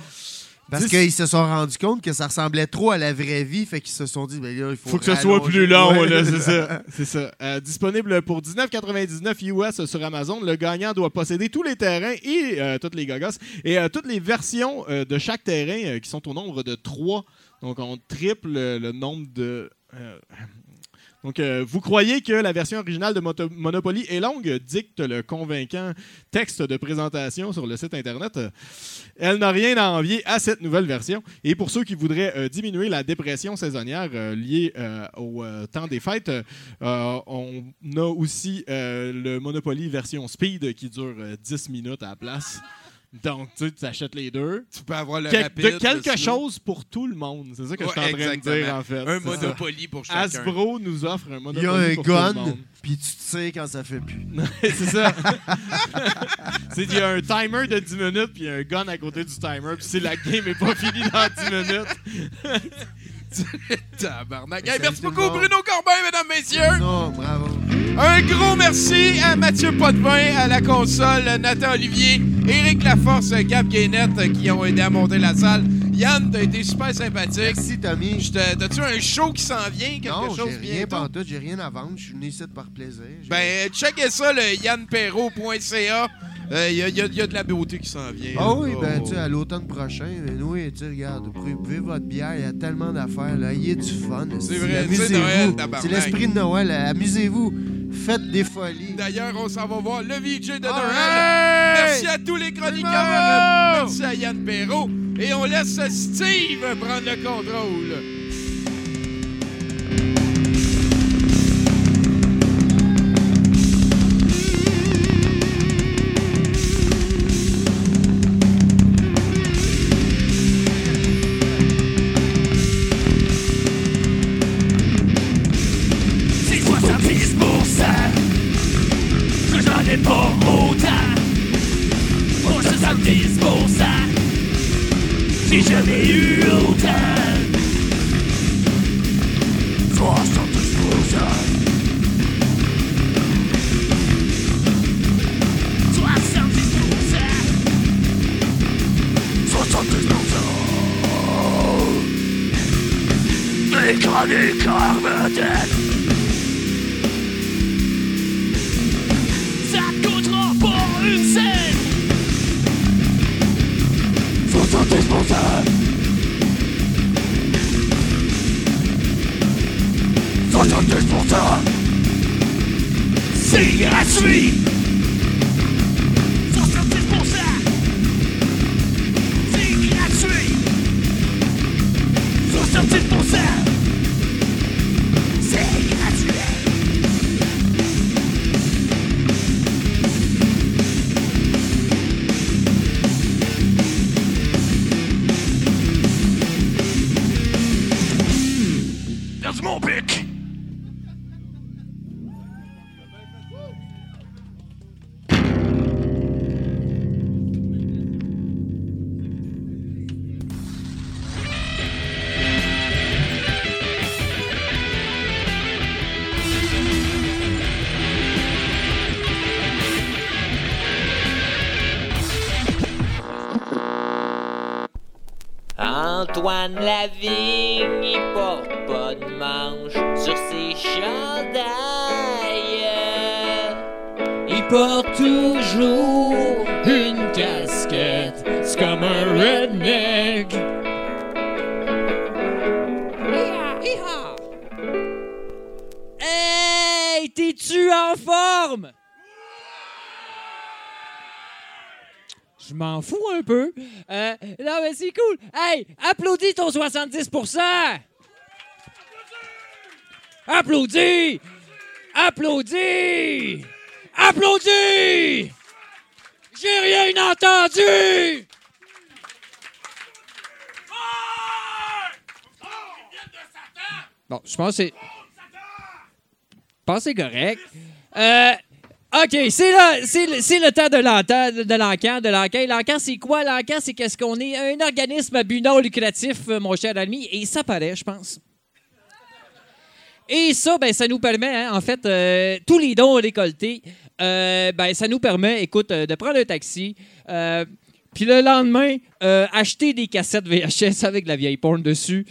Parce qu'ils se sont rendus compte que ça ressemblait trop à la vraie vie, fait qu'ils se sont dit, ben là, il faut. faut que ce soit plus long, Ouais. (laughs) c'est ça. Euh, disponible pour 19,99 US sur Amazon. Le gagnant doit posséder tous les terrains et euh, toutes les gogos et euh, toutes les versions de chaque terrain qui sont au nombre de 3. Donc, on triple le, le nombre de. Donc, euh, vous croyez que la version originale de Monopoly est longue, dicte le convaincant texte de présentation sur le site Internet. Euh, Elle n'a rien à envier à cette nouvelle version. Et pour ceux qui voudraient euh, diminuer la dépression saisonnière liée au temps des fêtes, on a aussi le Monopoly version Speed qui dure euh, 10 minutes à la place. Donc, tu sais, tu achètes les deux. Tu peux avoir le Quel- rapide, de quelque chose pour tout le monde. C'est ça que je suis en Ouais, train de dire, en fait. Un C'est ça. Monopoly pour chacun. Hasbro nous offre un Il Monopoly y a un pour tout le gun, monde. puis tu te sais quand ça fait plus. (laughs) c'est ça. (laughs) c'est il y a un timer de 10 minutes puis un gun à côté du timer puis si la game est pas finie dans 10 minutes. (laughs) (laughs) Tabarnak. Hey, merci beaucoup, Bruno Corbin, mesdames, messieurs. Non, bravo. Un gros merci à Mathieu Potvin, à la console, Nathan Olivier, Éric Laforce, Gab Gainette qui ont aidé à monter la salle. Yann, t'as été super sympathique. Merci, Tommy. T'as-tu un show qui s'en vient, quelque Non, chose j'ai rien pantoute, j'ai rien à vendre. Je suis venu ici par plaisir. Ben, checkez ça, le. Il y, a- y a- y a de la beauté qui s'en vient. Ah oui, ben, tu sais, à l'automne prochain, ben, oui, tu regarde, buvez votre bière, il y a tellement d'affaires, là. Ayez du fun. C'est vrai, amusez-vous. c'est Noël, tabarnak. C'est l'esprit de Noël, amusez-vous. Faites des folies. D'ailleurs, on s'en va voir le VJ de Noël. Merci à tous les chroniqueurs. Merci à Yann Perrault. Et on laisse Steve prendre le contrôle. 70 70 C'est gratuit. 70 Antoine Lavigne, il porte pas de manche sur ses chandails. Il porte toujours une casquette, c'est comme un redneck. Hey, t'es-tu en forme? Je m'en fous un peu. Euh, non, mais c'est cool. Hey, applaudis ton 70 Applaudis! Applaudis! Applaudis! J'ai rien entendu! Bon, je pense que c'est. Je pense que c'est correct. Euh, OK, c'est le, temps de l'encan, de de c'est quoi? L'encan, c'est qu'est-ce qu'on est? Un organisme à but non lucratif, euh, mon cher ami, et ça paraît, je pense. Et ça, ben, ça nous permet, hein, en fait, euh, tous les dons récoltés, euh, ben, ça nous permet, écoute, de prendre un taxi, puis le lendemain, acheter des cassettes VHS avec de la vieille porn dessus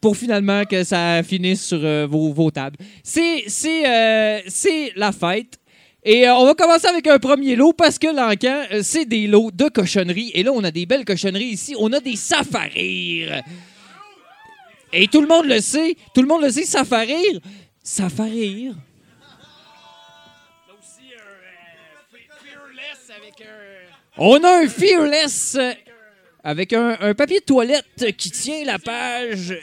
pour finalement que ça finisse sur vos, vos tables. C'est, c'est la fête. Et euh, on va commencer avec un premier lot parce que l'encan, euh, c'est des lots de cochonneries. Et là, on a des belles cochonneries ici. On a des safarir. Et tout le monde le sait. Tout le monde le sait, safarir. Safarir. On a un Fearless euh, avec un, un papier de toilette qui tient la page.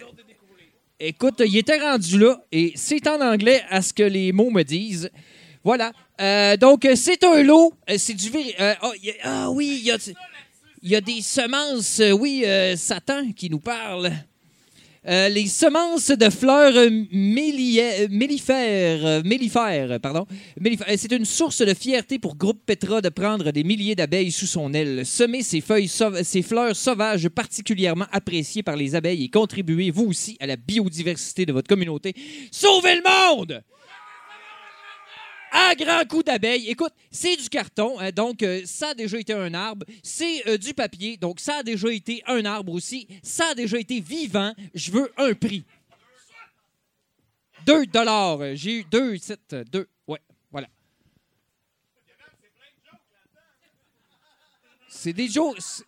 Écoute, il était rendu là et c'est en anglais à ce que les mots me disent. Voilà. Euh, donc, euh, c'est un lot. Euh, C'est du. euh, a- ah oui, il y a, des semences. oui, Satan qui nous parle. Les semences de fleurs mellifères, mellifères, pardon. C'est une source de fierté pour Groupe Petra de prendre des milliers d'abeilles sous son aile, semer ses, feuilles ses fleurs sauvages particulièrement appréciées par les abeilles et contribuer, vous aussi, à la biodiversité de votre communauté. Sauvez le monde! À grand coup d'abeille. Écoute, c'est du carton, hein, donc euh, ça a déjà été un arbre. C'est euh, du papier, donc ça a déjà été un arbre aussi. Ça a déjà été vivant. Je veux un prix. Deux dollars. J'ai eu deux, sept, euh, deux. Ouais, voilà. C'est des jokes.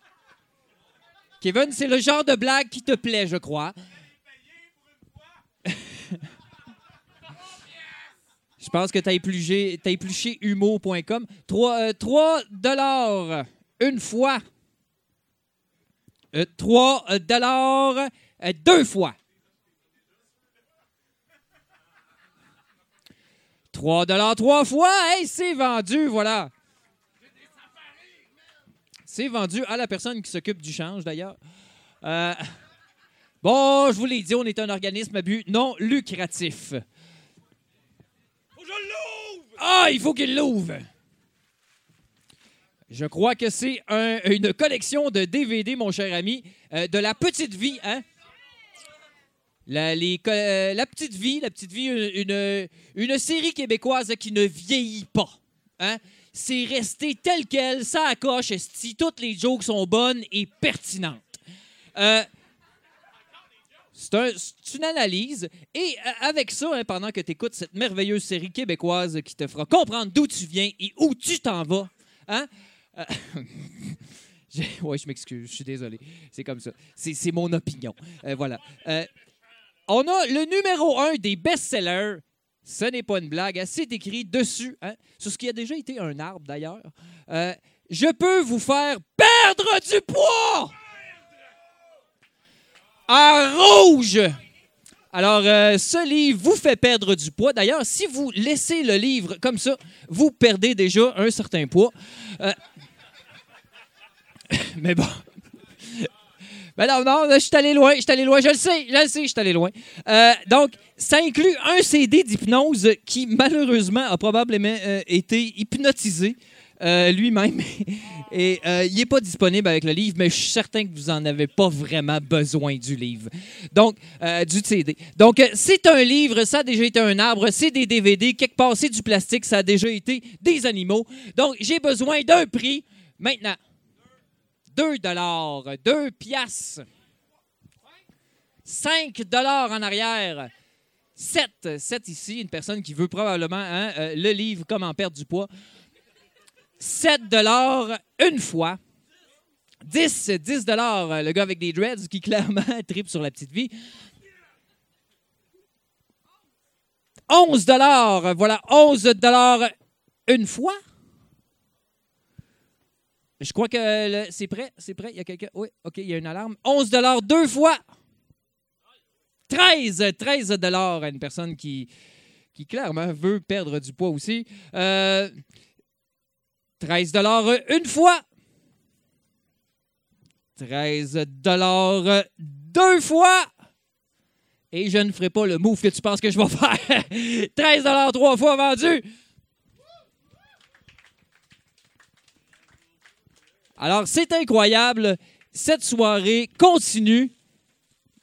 Kevin, c'est le genre de blague qui te plaît, je crois. Je pense que tu as épluché, humo.com. 3, dollars une fois. 3 dollars euh, deux fois. 3 dollars trois fois. Hey, c'est vendu, voilà. C'est vendu à la personne qui s'occupe du change, d'ailleurs. Euh, bon, je vous l'ai dit, on est un organisme à but non lucratif. Ah, il faut qu'il l'ouvre. Je crois que c'est un- une collection de DVD, mon cher ami, euh, de la petite vie, hein? La, euh, petite vie, la petite vie, une, série québécoise qui ne vieillit pas. Hein? C'est resté tel quel, ça accroche, esti, toutes les jokes sont bonnes et pertinentes. Euh, c'est un- c'est une analyse. Et euh, avec ça, hein, pendant que tu écoutes cette merveilleuse série québécoise qui te fera comprendre d'où tu viens et où tu t'en vas, hein? euh, (laughs) ouais, je m'excuse, je suis désolé. C'est comme ça. C'est mon opinion. Euh, voilà. On a le numéro un des best-sellers. Ce n'est pas une blague. C'est écrit dessus, hein, sur ce qui a déjà été un arbre d'ailleurs. Je peux vous faire perdre du poids! En rouge. Alors, euh, ce livre vous fait perdre du poids. D'ailleurs, si vous laissez le livre comme ça, vous perdez déjà un certain poids. Euh, (laughs) Mais bon. (laughs) Ben non, non, je suis allé loin, je suis allé loin, je le sais, je le sais, je suis allé loin. Euh, donc, ça inclut un CD d'hypnose qui, malheureusement, a probablement été hypnotisé euh, lui-même. (laughs) Et euh, il n'est pas disponible avec le livre, mais je suis certain que vous n'en avez pas vraiment besoin du livre. Donc, euh, du CD. Donc, c'est un livre, ça a déjà été un arbre, c'est des DVD, quelque part, c'est du plastique, ça a déjà été des animaux. Donc, j'ai besoin d'un prix. Maintenant, 2 dollars, 2 piastres, 5 dollars en arrière, 7, 7 ici, une personne qui veut probablement hein, le livre Comment perdre du poids. 7 dollars une fois. 10, 10 dollars, euh, le gars avec des dreads qui clairement (laughs) tripe sur la petite vie. 11 dollars, voilà, 11 dollars une fois. Je crois que c'est prêt, c'est prêt, il y a quelqu'un. Oui, OK, il y a une alarme. 11 dollars deux fois. 13, 13 dollars à une personne qui, qui clairement veut perdre du poids aussi. Euh, 13 dollars une fois. 13 dollars deux fois. Et je ne ferai pas le move que tu penses que je vais (laughs) faire. 13 trois fois vendu. Alors, c'est incroyable. Cette soirée continue.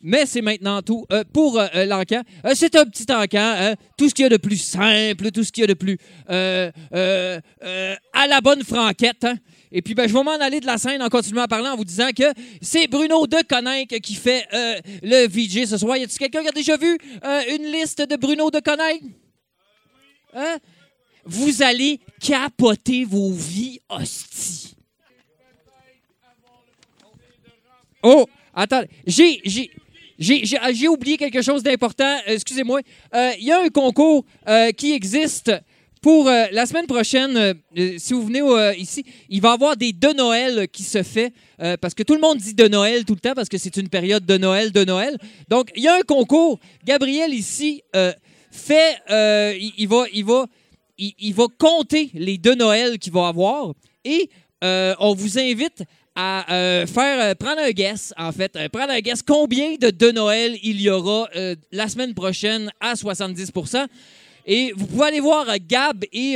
Mais c'est maintenant tout euh, pour euh, euh. Euh, c'est un petit encan. hein. Tout ce qu'il y a de plus simple, tout ce qu'il y a de plus à la bonne franquette. hein. Et puis, ben, je vais m'en aller de la scène en continuant à parler en vous disant que c'est Bruno de Coninck qui fait le VJ ce soir. Y a-t-il quelqu'un qui a déjà vu une liste de Bruno de Coninck? Hein? Vous allez capoter vos vies, hostie. Oh, attends, j'ai, j'ai, j'ai, j'ai, oublié quelque chose d'important. Euh, excusez-moi. Euh, Il y a un concours euh, qui existe pour la semaine prochaine. si vous venez ici, il va y avoir des de Noël qui se fait parce que tout le monde dit de Noël tout le temps parce que c'est une période de Noël, de Noël. Donc, il y a un concours. Gabriel ici fait, il, va, il va, il, va compter les de Noël qu'il va avoir et on vous invite à euh, faire euh, prendre un guess, en fait, euh, prendre un guess combien de Noël il y aura euh, la semaine prochaine à 70% et vous pouvez aller voir euh, Gab et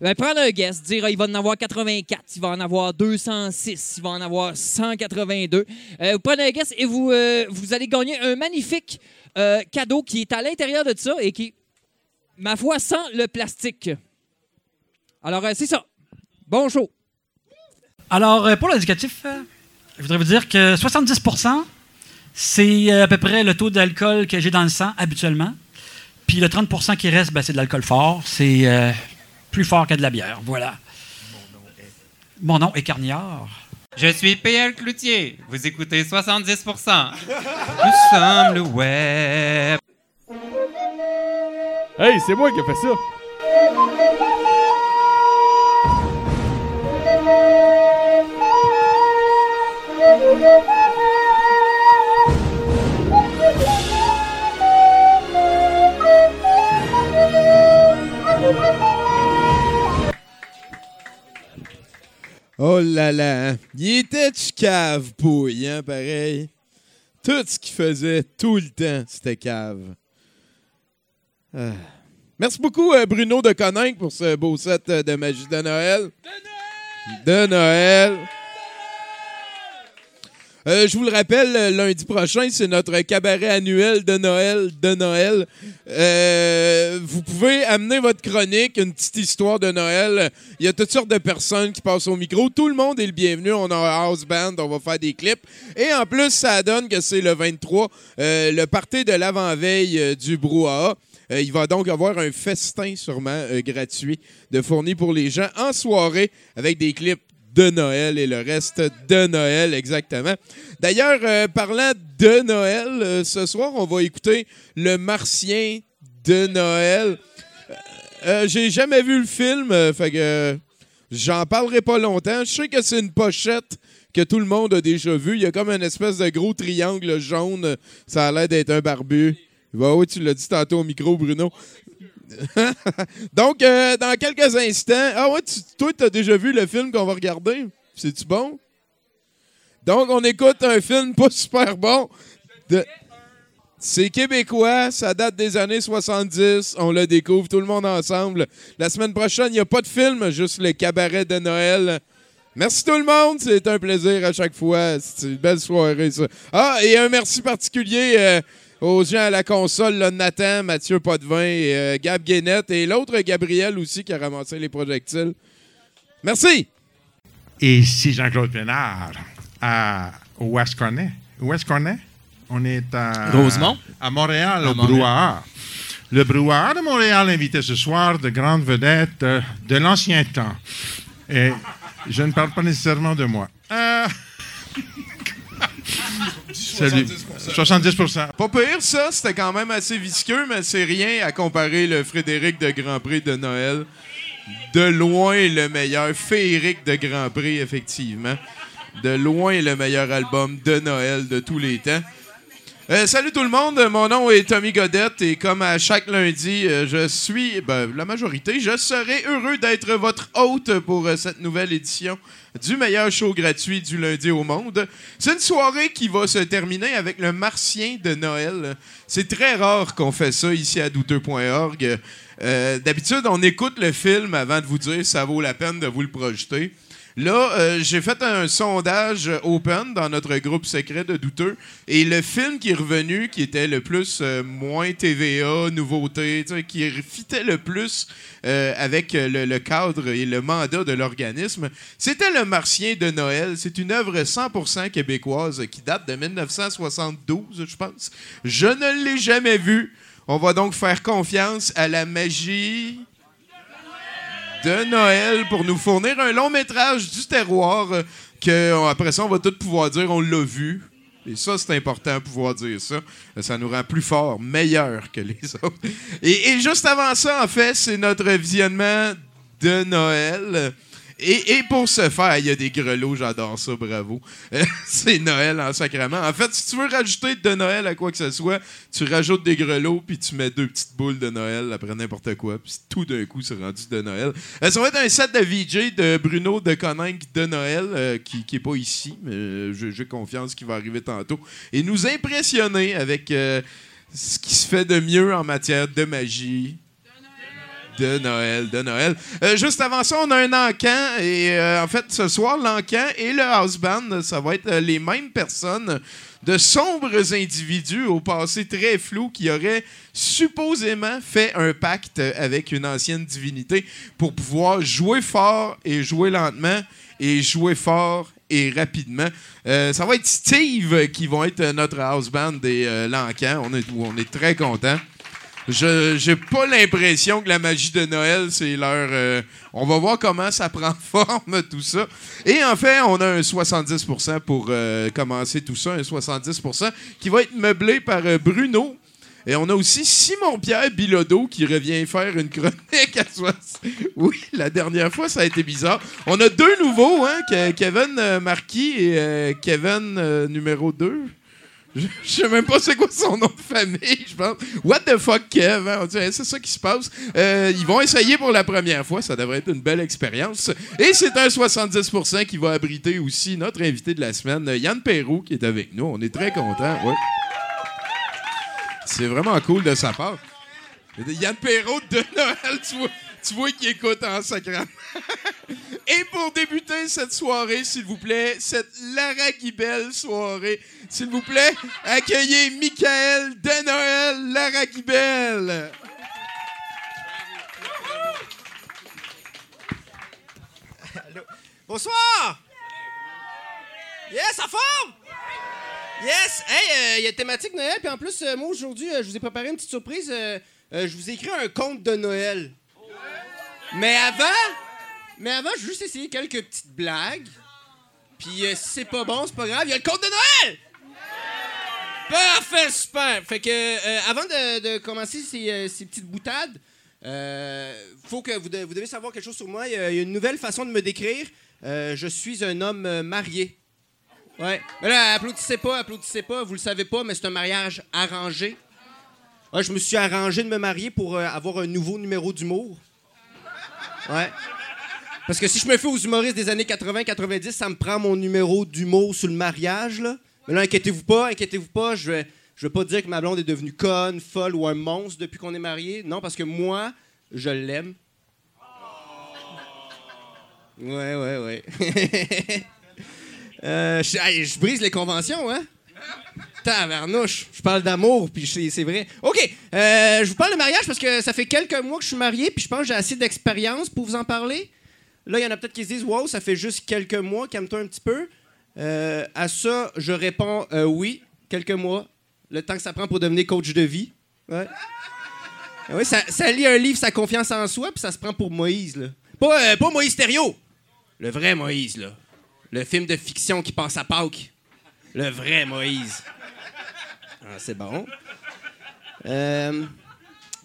ben, prendre un guess, dire euh, il va en avoir 84, il va en avoir 206, il va en avoir 182. Euh, vous prenez un guess et vous, vous allez gagner un magnifique cadeau qui est à l'intérieur de ça et qui, ma foi, sent le plastique. Alors, c'est ça. Bon show. Alors, euh, pour l'indicatif, euh, je voudrais vous dire que 70% c'est euh, à peu près le taux d'alcool que j'ai dans le sang habituellement. Puis le 30% qui reste, ben, c'est de l'alcool fort. C'est euh, plus fort que de la bière. Voilà. Mon nom est Carniard. Je suis Pierre Cloutier. Vous écoutez 70% Nous sommes le web. Hey, c'est moi qui ai fait ça. Oh là là, hein. il était cave pouille, hein, pareil. Tout ce qu'il faisait tout le temps, c'était cave. Ah. Merci beaucoup, euh, Bruno de Coninck, pour ce beau set euh, de magie de Noël. De Noël. Euh, je vous le rappelle, euh, lundi prochain, c'est notre cabaret annuel de Noël de Noël. Euh, vous pouvez amener votre chronique, une petite histoire de Noël. Il y a toutes sortes de personnes qui passent au micro. Tout le monde est le bienvenu. On a un house band, on va faire des clips. Et en plus, ça donne que c'est le 23, euh, le party de l'avant-veille du brouhaha. Il va donc avoir un festin sûrement gratuit de fourni pour les gens en soirée avec des clips de Noël et le reste de Noël, exactement. D'ailleurs, euh, parlant de Noël, euh, ce soir, on va écouter Le Martien de Noël. Euh, J'ai jamais vu le film, fait que j'en parlerai pas longtemps. Je sais que c'est une pochette que tout le monde a déjà vue. Il y a comme une espèce de gros triangle jaune. Ça a l'air d'être un barbu. Bah oui, tu l'as dit tantôt au micro, Bruno. (laughs) Donc, euh, dans quelques instants. Ah ouais, toi, tu as déjà vu le film qu'on va regarder? C'est-tu bon? Donc, on écoute un film pas super bon. C'est québécois, ça date des années 70. On le découvre tout le monde ensemble. La semaine prochaine, il n'y a pas de film, juste le cabaret de Noël. Merci tout le monde, c'est un plaisir à chaque fois. C'est une belle soirée, ça. Ah, et un merci particulier euh, aux gens à la console, là, Nathan, Mathieu Potvin, et, euh, Gab Guénette et l'autre Gabriel aussi qui a ramassé les projectiles. Merci! Et ici Jean-Claude Pénard, à, où est-ce qu'on est? Où est-ce qu'on est? On est à... Rosemont? À Montréal, À au Montréal. Brouhaha. Le Brouhaha de Montréal invité ce soir de grandes vedettes euh, de l'ancien temps. Et je ne parle pas nécessairement de moi. Euh, (laughs) Salut. 70% Pas pire, ça. C'était quand même assez visqueux, mais c'est rien à comparer le Frédéric de Grand Prix de Noël. De loin le meilleur. Féerique de Grand Prix, effectivement. De loin le meilleur album de Noël de tous les temps. Euh, salut tout le monde, mon nom est Tommy Godette et comme à chaque lundi, euh, je suis, ben, la majorité, je serai heureux d'être votre hôte pour euh, cette nouvelle édition du meilleur show gratuit du lundi au monde. C'est une soirée qui va se terminer avec le Martien de Noël. C'est très rare qu'on fait ça ici à douteux.org. D'habitude, on écoute le film avant de vous dire si ça vaut la peine de vous le projeter. Là, euh, j'ai fait un sondage open dans notre groupe secret de douteux et le film qui est revenu, qui était le plus euh, moins TVA, nouveauté, qui fitait le plus euh, avec le, le cadre et le mandat de l'organisme, c'était Le Martien de Noël. C'est une œuvre 100% québécoise qui date de 1972, je pense. Je ne l'ai jamais vue. On va donc faire confiance à la magie de Noël pour nous fournir un long métrage du terroir euh, que euh, après ça on va tout pouvoir dire on l'a vu. Et ça, c'est important pouvoir dire ça. Euh, Ça nous rend plus forts, meilleurs que les (laughs) autres. Et, et juste avant ça, en fait, c'est notre visionnement de Noël. Et, pour ce faire, il y a des grelots, j'adore ça, bravo. Euh, (laughs) c'est Noël en sacrament. En fait, si tu veux rajouter de Noël à quoi que ce soit, tu rajoutes des grelots, puis tu mets deux petites boules de Noël après n'importe quoi, puis tout d'un coup, c'est rendu de Noël. Euh, ça va être un set de VJ de Bruno de Coninck de Noël, euh, qui n'est pas ici, mais j'ai confiance qu'il va arriver tantôt, et nous impressionner avec ce qui se fait de mieux en matière de magie, de Noël, de Noël. Euh, juste avant ça, on a un encan. Et euh, en fait, ce soir, l'encan et le house band, ça va être euh, les mêmes personnes de sombres individus au passé très flou qui auraient supposément fait un pacte avec une ancienne divinité pour pouvoir jouer fort et jouer lentement et jouer fort et rapidement. Ça va être Steve qui va être notre house band et euh. On est, on est très contents. Je j'ai pas l'impression que la magie de Noël, c'est leur. euh, on va voir comment ça prend (laughs) forme, tout ça. Et en fait, on a un 70% pour euh, commencer tout ça, un 70% qui va être meublé par euh, Bruno. Et on a aussi Simon-Pierre Bilodeau qui revient faire une chronique à soi. (laughs) Oui, la dernière fois, ça a été bizarre. On a deux nouveaux, hein, Ke- Kevin euh, Marquis et euh, Kevin numéro 2. Je je sais même pas c'est quoi son nom de famille, je pense. What the fuck, Kev? hein? On dirait, c'est ça qui se passe. Euh, ils vont essayer pour la première fois. Ça devrait être une belle expérience. Et c'est un 70% qui va abriter aussi notre invité de la semaine, Yann Perrault, qui est avec nous. On est très contents. Ouais. C'est vraiment cool de sa part. Yann Perrault de Noël, tu vois, tu vois qu'il écoute en sacrament. (laughs) Et pour débuter cette soirée, s'il vous plaît, cette Lara Guibel soirée, s'il vous plaît, accueillez Michael de Noël, Lara Guibel. Bonsoir! Yes, à forme! Yes! Hey, il y a thématique Noël, puis en plus, euh, moi aujourd'hui, euh, je vous ai préparé une petite surprise. euh, euh, je vous ai écrit un conte de Noël. Mais avant, mais avant, je vais juste essayer quelques petites blagues. Puis euh, si c'est pas bon, c'est pas grave, il y a le conte de Noël! Parfait, super! Fait que, euh, avant de, commencer ces, euh, petites boutades, faut que vous, de- vous devez savoir quelque chose sur moi. Il y a, une nouvelle façon de me décrire. Je suis un homme marié. Ouais. Mais applaudissez pas, applaudissez pas. Vous le savez pas, mais c'est un mariage arrangé. Je me suis arrangé de me marier pour avoir un nouveau numéro d'humour. Ouais. Parce que si je me fais aux humoristes des années 80-90, ça me prend mon numéro d'humour sur le mariage, là. Mais là, inquiétez-vous pas, inquiétez-vous pas, je vais, je vais pas dire que ma blonde est devenue conne, folle ou un monstre depuis qu'on est mariés. Non, parce que moi, je l'aime. Ouais, ouais, ouais. (laughs) Euh, je, je brise les conventions, hein? Je parle d'amour, puis c'est vrai. OK, euh, je vous parle de mariage parce que ça fait quelques mois que je suis marié, puis je pense que j'ai assez d'expérience pour vous en parler. Là, il y en a peut-être qui se disent Wow, ça fait juste quelques mois, calme-toi un petit peu. Euh, à ça, je réponds euh, Oui, quelques mois. Le temps que ça prend pour devenir coach de vie. Ouais. Oui, ça, lit un livre, sa confiance en soi, puis ça se prend pour Moïse, là. Pas, pas Moïse Thériault. Le vrai Moïse, là. Le film de fiction qui passe à Pâques. Le vrai Moïse. Ah, c'est bon. Euh,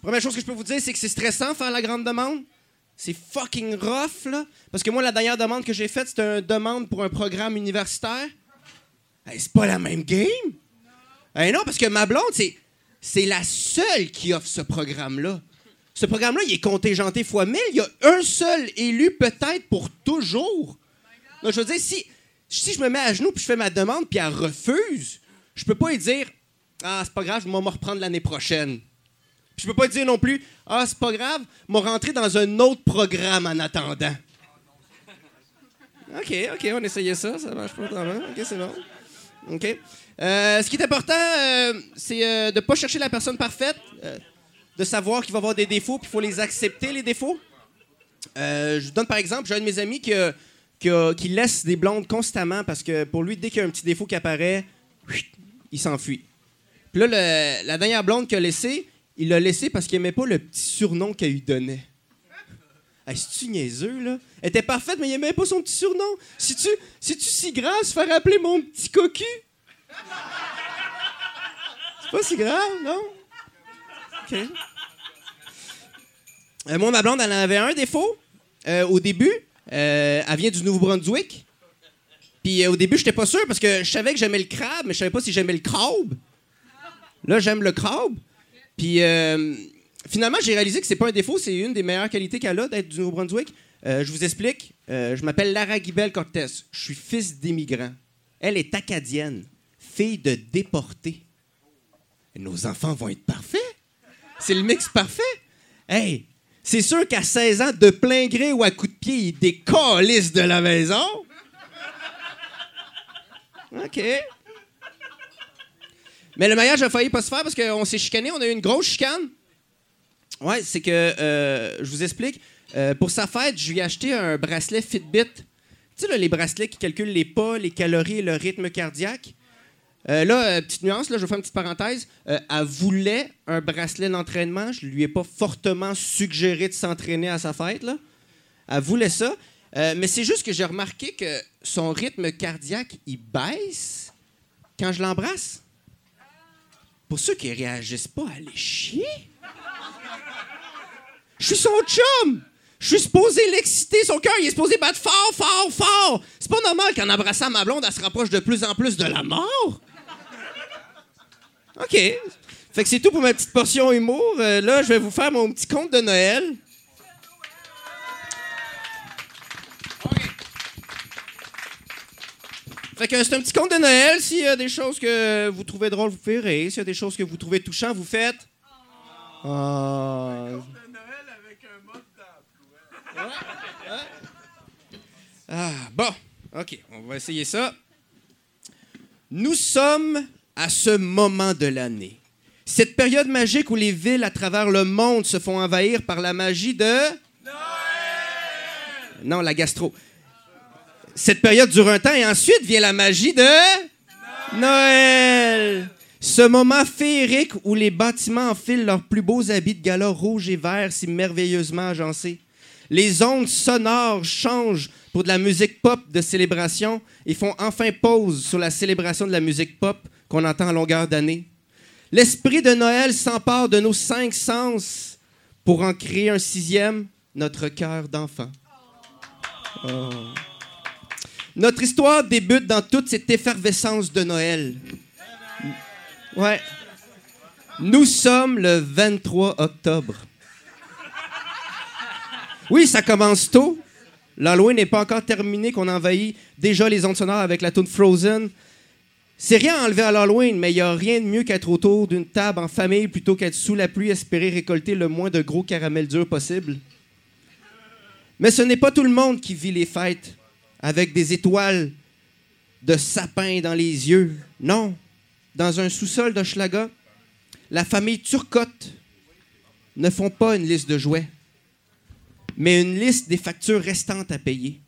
première chose que je peux vous dire, c'est que c'est stressant faire la grande demande. C'est fucking rough, là. Parce que moi, la dernière demande que j'ai faite, c'était une demande pour un programme universitaire. Hey, c'est pas la même game. Non, parce que ma blonde, c'est, c'est la seule qui offre ce programme-là. Ce programme-là, il est contingenté fois 1000. Il y a un seul élu peut-être pour toujours. Donc, je veux dire, si, si je me mets à genoux puis je fais ma demande puis elle refuse, je peux pas lui dire Ah, c'est pas grave, je vais me reprendre l'année prochaine. Puis je peux pas dire non plus Ah, c'est pas grave, je vais rentrer dans un autre programme en attendant. OK, OK, on essayait ça, ça marche pas vraiment. OK, c'est bon. OK. Euh, ce qui est important, euh, c'est euh, de ne pas chercher la personne parfaite, de savoir qu'il va avoir des défauts, puis il faut les accepter, les défauts. Je vous donne par exemple, j'ai un de mes amis qui, qui qui laisse des blondes constamment parce que pour lui, dès qu'il y a un petit défaut qui apparaît, il s'enfuit. Puis là, la dernière blonde qu'il a laissée, il l'a laissée parce qu'il aimait pas le petit surnom qu'elle lui donnait. Hey, C'est-tu niaiseux, là? Elle était parfaite, mais il aimait pas son petit surnom. Si tu si tu si grave se faire appeler mon petit cocu? C'est pas si grave, non? OK. Euh, moi, ma blonde, elle en avait un défaut. Euh, au début, euh, elle vient du Nouveau-Brunswick. Puis au début, j'étais pas sûr parce que je savais que j'aimais le crabe, mais je savais pas si j'aimais le crabe. Là, j'aime le crabe. Puis euh, finalement, j'ai réalisé que c'est pas un défaut, c'est une des meilleures qualités qu'elle a d'être du Nouveau-Brunswick. Euh, je vous explique. Euh, je m'appelle Lara Guibel Cortez. Je suis fils d'immigrants. Elle est acadienne, fille de déportés. Nos enfants vont être parfaits. C'est le mix parfait. Hey, c'est sûr qu'à 16 ans, de plein gré ou à coup de pied, ils décalissent de la maison. OK. Mais le mariage a failli pas se faire parce qu'on s'est chicané, on a eu une grosse chicane. Ouais, c'est que, euh, je vous explique. Euh, pour sa fête, je lui ai acheté un bracelet Fitbit. Tu sais, les bracelets qui calculent les pas, les calories le rythme cardiaque. Euh, là, petite nuance, là, je vais faire une petite parenthèse. Elle voulait un bracelet d'entraînement. Je lui ai pas fortement suggéré de s'entraîner à sa fête. Là. Elle voulait ça. Mais c'est juste que j'ai remarqué que son rythme cardiaque, il baisse quand je l'embrasse. Pour ceux qui réagissent pas, allez chier. Je suis son chum. Je suis supposé l'exciter. Son cœur, il est supposé battre fort, fort, fort. C'est pas normal qu'en embrassant ma blonde, elle se rapproche de plus en plus de la mort. OK. Fait que c'est tout pour ma petite portion humour. Euh, là, je vais vous faire mon petit conte de Noël. Fait que c'est un petit conte de Noël. S'il y a des choses que vous trouvez drôles, vous pouvez rire. S'il y a des choses que vous trouvez touchantes, vous faites. Ah. Ah, bon, OK, on va essayer ça. Nous sommes à ce moment de l'année. Cette période magique où les villes à travers le monde se font envahir par la magie de... Non, la gastro. Cette période dure un temps et ensuite vient la magie de... Noël. Ce moment féerique où les bâtiments enfilent leurs plus beaux habits de gala rouge et vert si merveilleusement agencés. Les ondes sonores changent pour de la musique pop de célébration et font enfin pause sur la célébration de la musique pop qu'on entend à longueur d'année. L'esprit de Noël s'empare de nos cinq sens pour en créer un sixième, notre cœur d'enfant. Oh. Notre histoire débute dans toute cette effervescence de Noël. Ouais. Nous sommes le 23 octobre. Oui, ça commence tôt. L'Halloween n'est pas encore terminé, qu'on envahit déjà les ondes sonores avec la tune Frozen. C'est rien à enlever à l'Halloween, mais il n'y a rien de mieux qu'être autour d'une table en famille plutôt qu'être sous la pluie espérer récolter le moins de gros caramels durs possible. Mais ce n'est pas tout le monde qui vit les fêtes avec des étoiles de sapin dans les yeux. Non. Dans un sous-sol d'Hochelaga, la famille Turcotte ne font pas une liste de jouets, mais une liste des factures restantes à payer.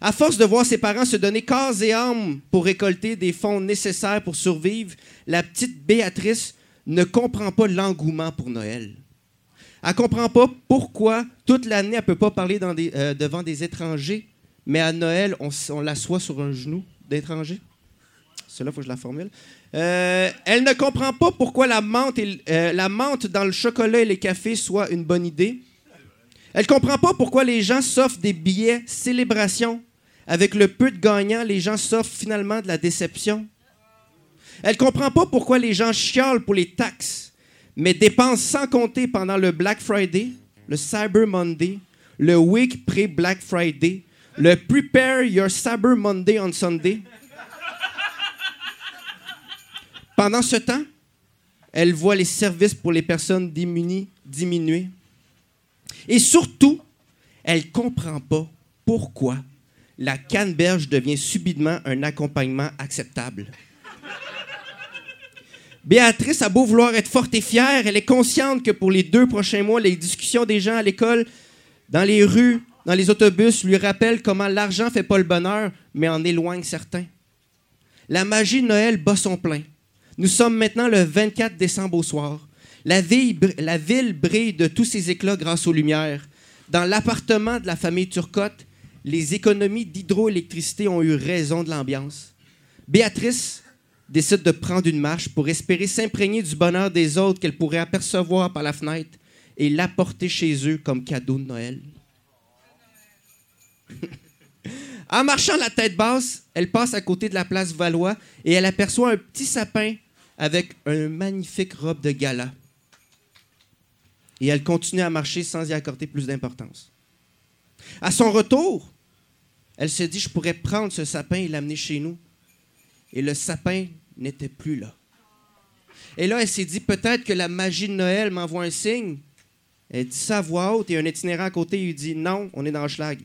À force de voir ses parents se donner corps et âme pour récolter des fonds nécessaires pour survivre, la petite Béatrice ne comprend pas l'engouement pour Noël. Elle comprend pas pourquoi toute l'année elle peut pas parler euh, devant des étrangers, mais à Noël on, l'assoit sur un genou d'étranger. Cela faut que je la formule. Euh, elle ne comprend pas pourquoi la menthe, euh, la menthe dans le chocolat et les cafés soit une bonne idée. Elle comprend pas pourquoi les gens s'offrent des billets célébration. Avec le peu de gagnants, les gens s'offrent finalement de la déception. Elle comprend pas pourquoi les gens chiolent pour les taxes, mais dépensent sans compter pendant le Black Friday, le Cyber Monday, le week pré-Black Friday, le Prepare Your Cyber Monday on Sunday. Pendant ce temps, elle voit les services pour les personnes démunies diminuer. Et surtout, elle comprend pas pourquoi la canneberge devient subitement un accompagnement acceptable. Béatrice a beau vouloir être forte et fière, elle est consciente que pour les deux prochains mois, les discussions des gens à l'école, dans les rues, dans les autobus, lui rappellent comment l'argent fait pas le bonheur, mais en éloigne certains. La magie de Noël bat son plein. Nous sommes maintenant le 24 décembre au soir. La ville brille de tous ses éclats grâce aux lumières. Dans l'appartement de la famille Turcotte, les économies d'hydroélectricité ont eu raison de l'ambiance. Béatrice décide de prendre une marche pour espérer s'imprégner du bonheur des autres qu'elle pourrait apercevoir par la fenêtre et l'apporter chez eux comme cadeau de Noël. (laughs) en marchant la tête basse, elle passe à côté de la place Valois et elle aperçoit un petit sapin avec une magnifique robe de gala. Et elle continue à marcher sans y accorder plus d'importance. À son retour, elle se dit, je pourrais prendre ce sapin et l'amener chez nous. Et le sapin n'était plus là. Et là, elle s'est dit, peut-être que la magie de Noël m'envoie un signe. Elle dit ça à voix haute et un itinérant à côté lui dit, non, on est dans le schlag.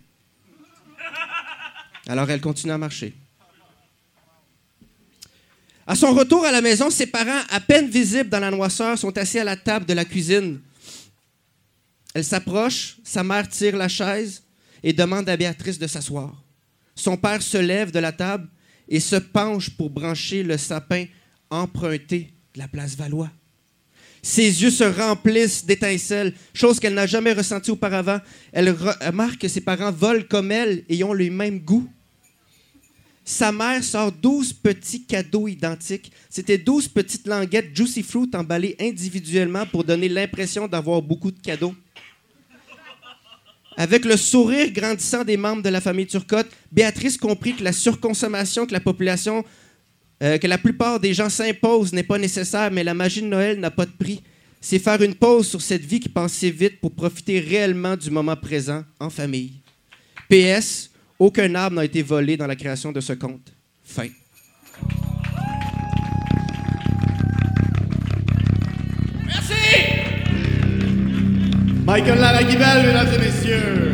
Alors elle continue à marcher. À son retour à la maison, ses parents, à peine visibles dans la noisseur, sont assis à la table de la cuisine. Elle s'approche, sa mère tire la chaise et demande à Béatrice de s'asseoir. Son père se lève de la table et se penche pour brancher le sapin emprunté de la place Valois. Ses yeux se remplissent d'étincelles, chose qu'elle n'a jamais ressentie auparavant. Elle remarque que ses parents volent comme elle et ont le même goût. Sa mère sort 12 petits cadeaux identiques. C'était 12 petites languettes Juicy Fruit emballées individuellement pour donner l'impression d'avoir beaucoup de cadeaux. Avec le sourire grandissant des membres de la famille Turcotte, Béatrice comprit que la surconsommation que la population, euh, que la plupart des gens s'imposent n'est pas nécessaire, mais la magie de Noël n'a pas de prix. C'est faire une pause sur cette vie qui passe si vite pour profiter réellement du moment présent en famille. PS, aucun arbre n'a été volé dans la création de ce conte. Fin. Michael Laragibel, mesdames et messieurs.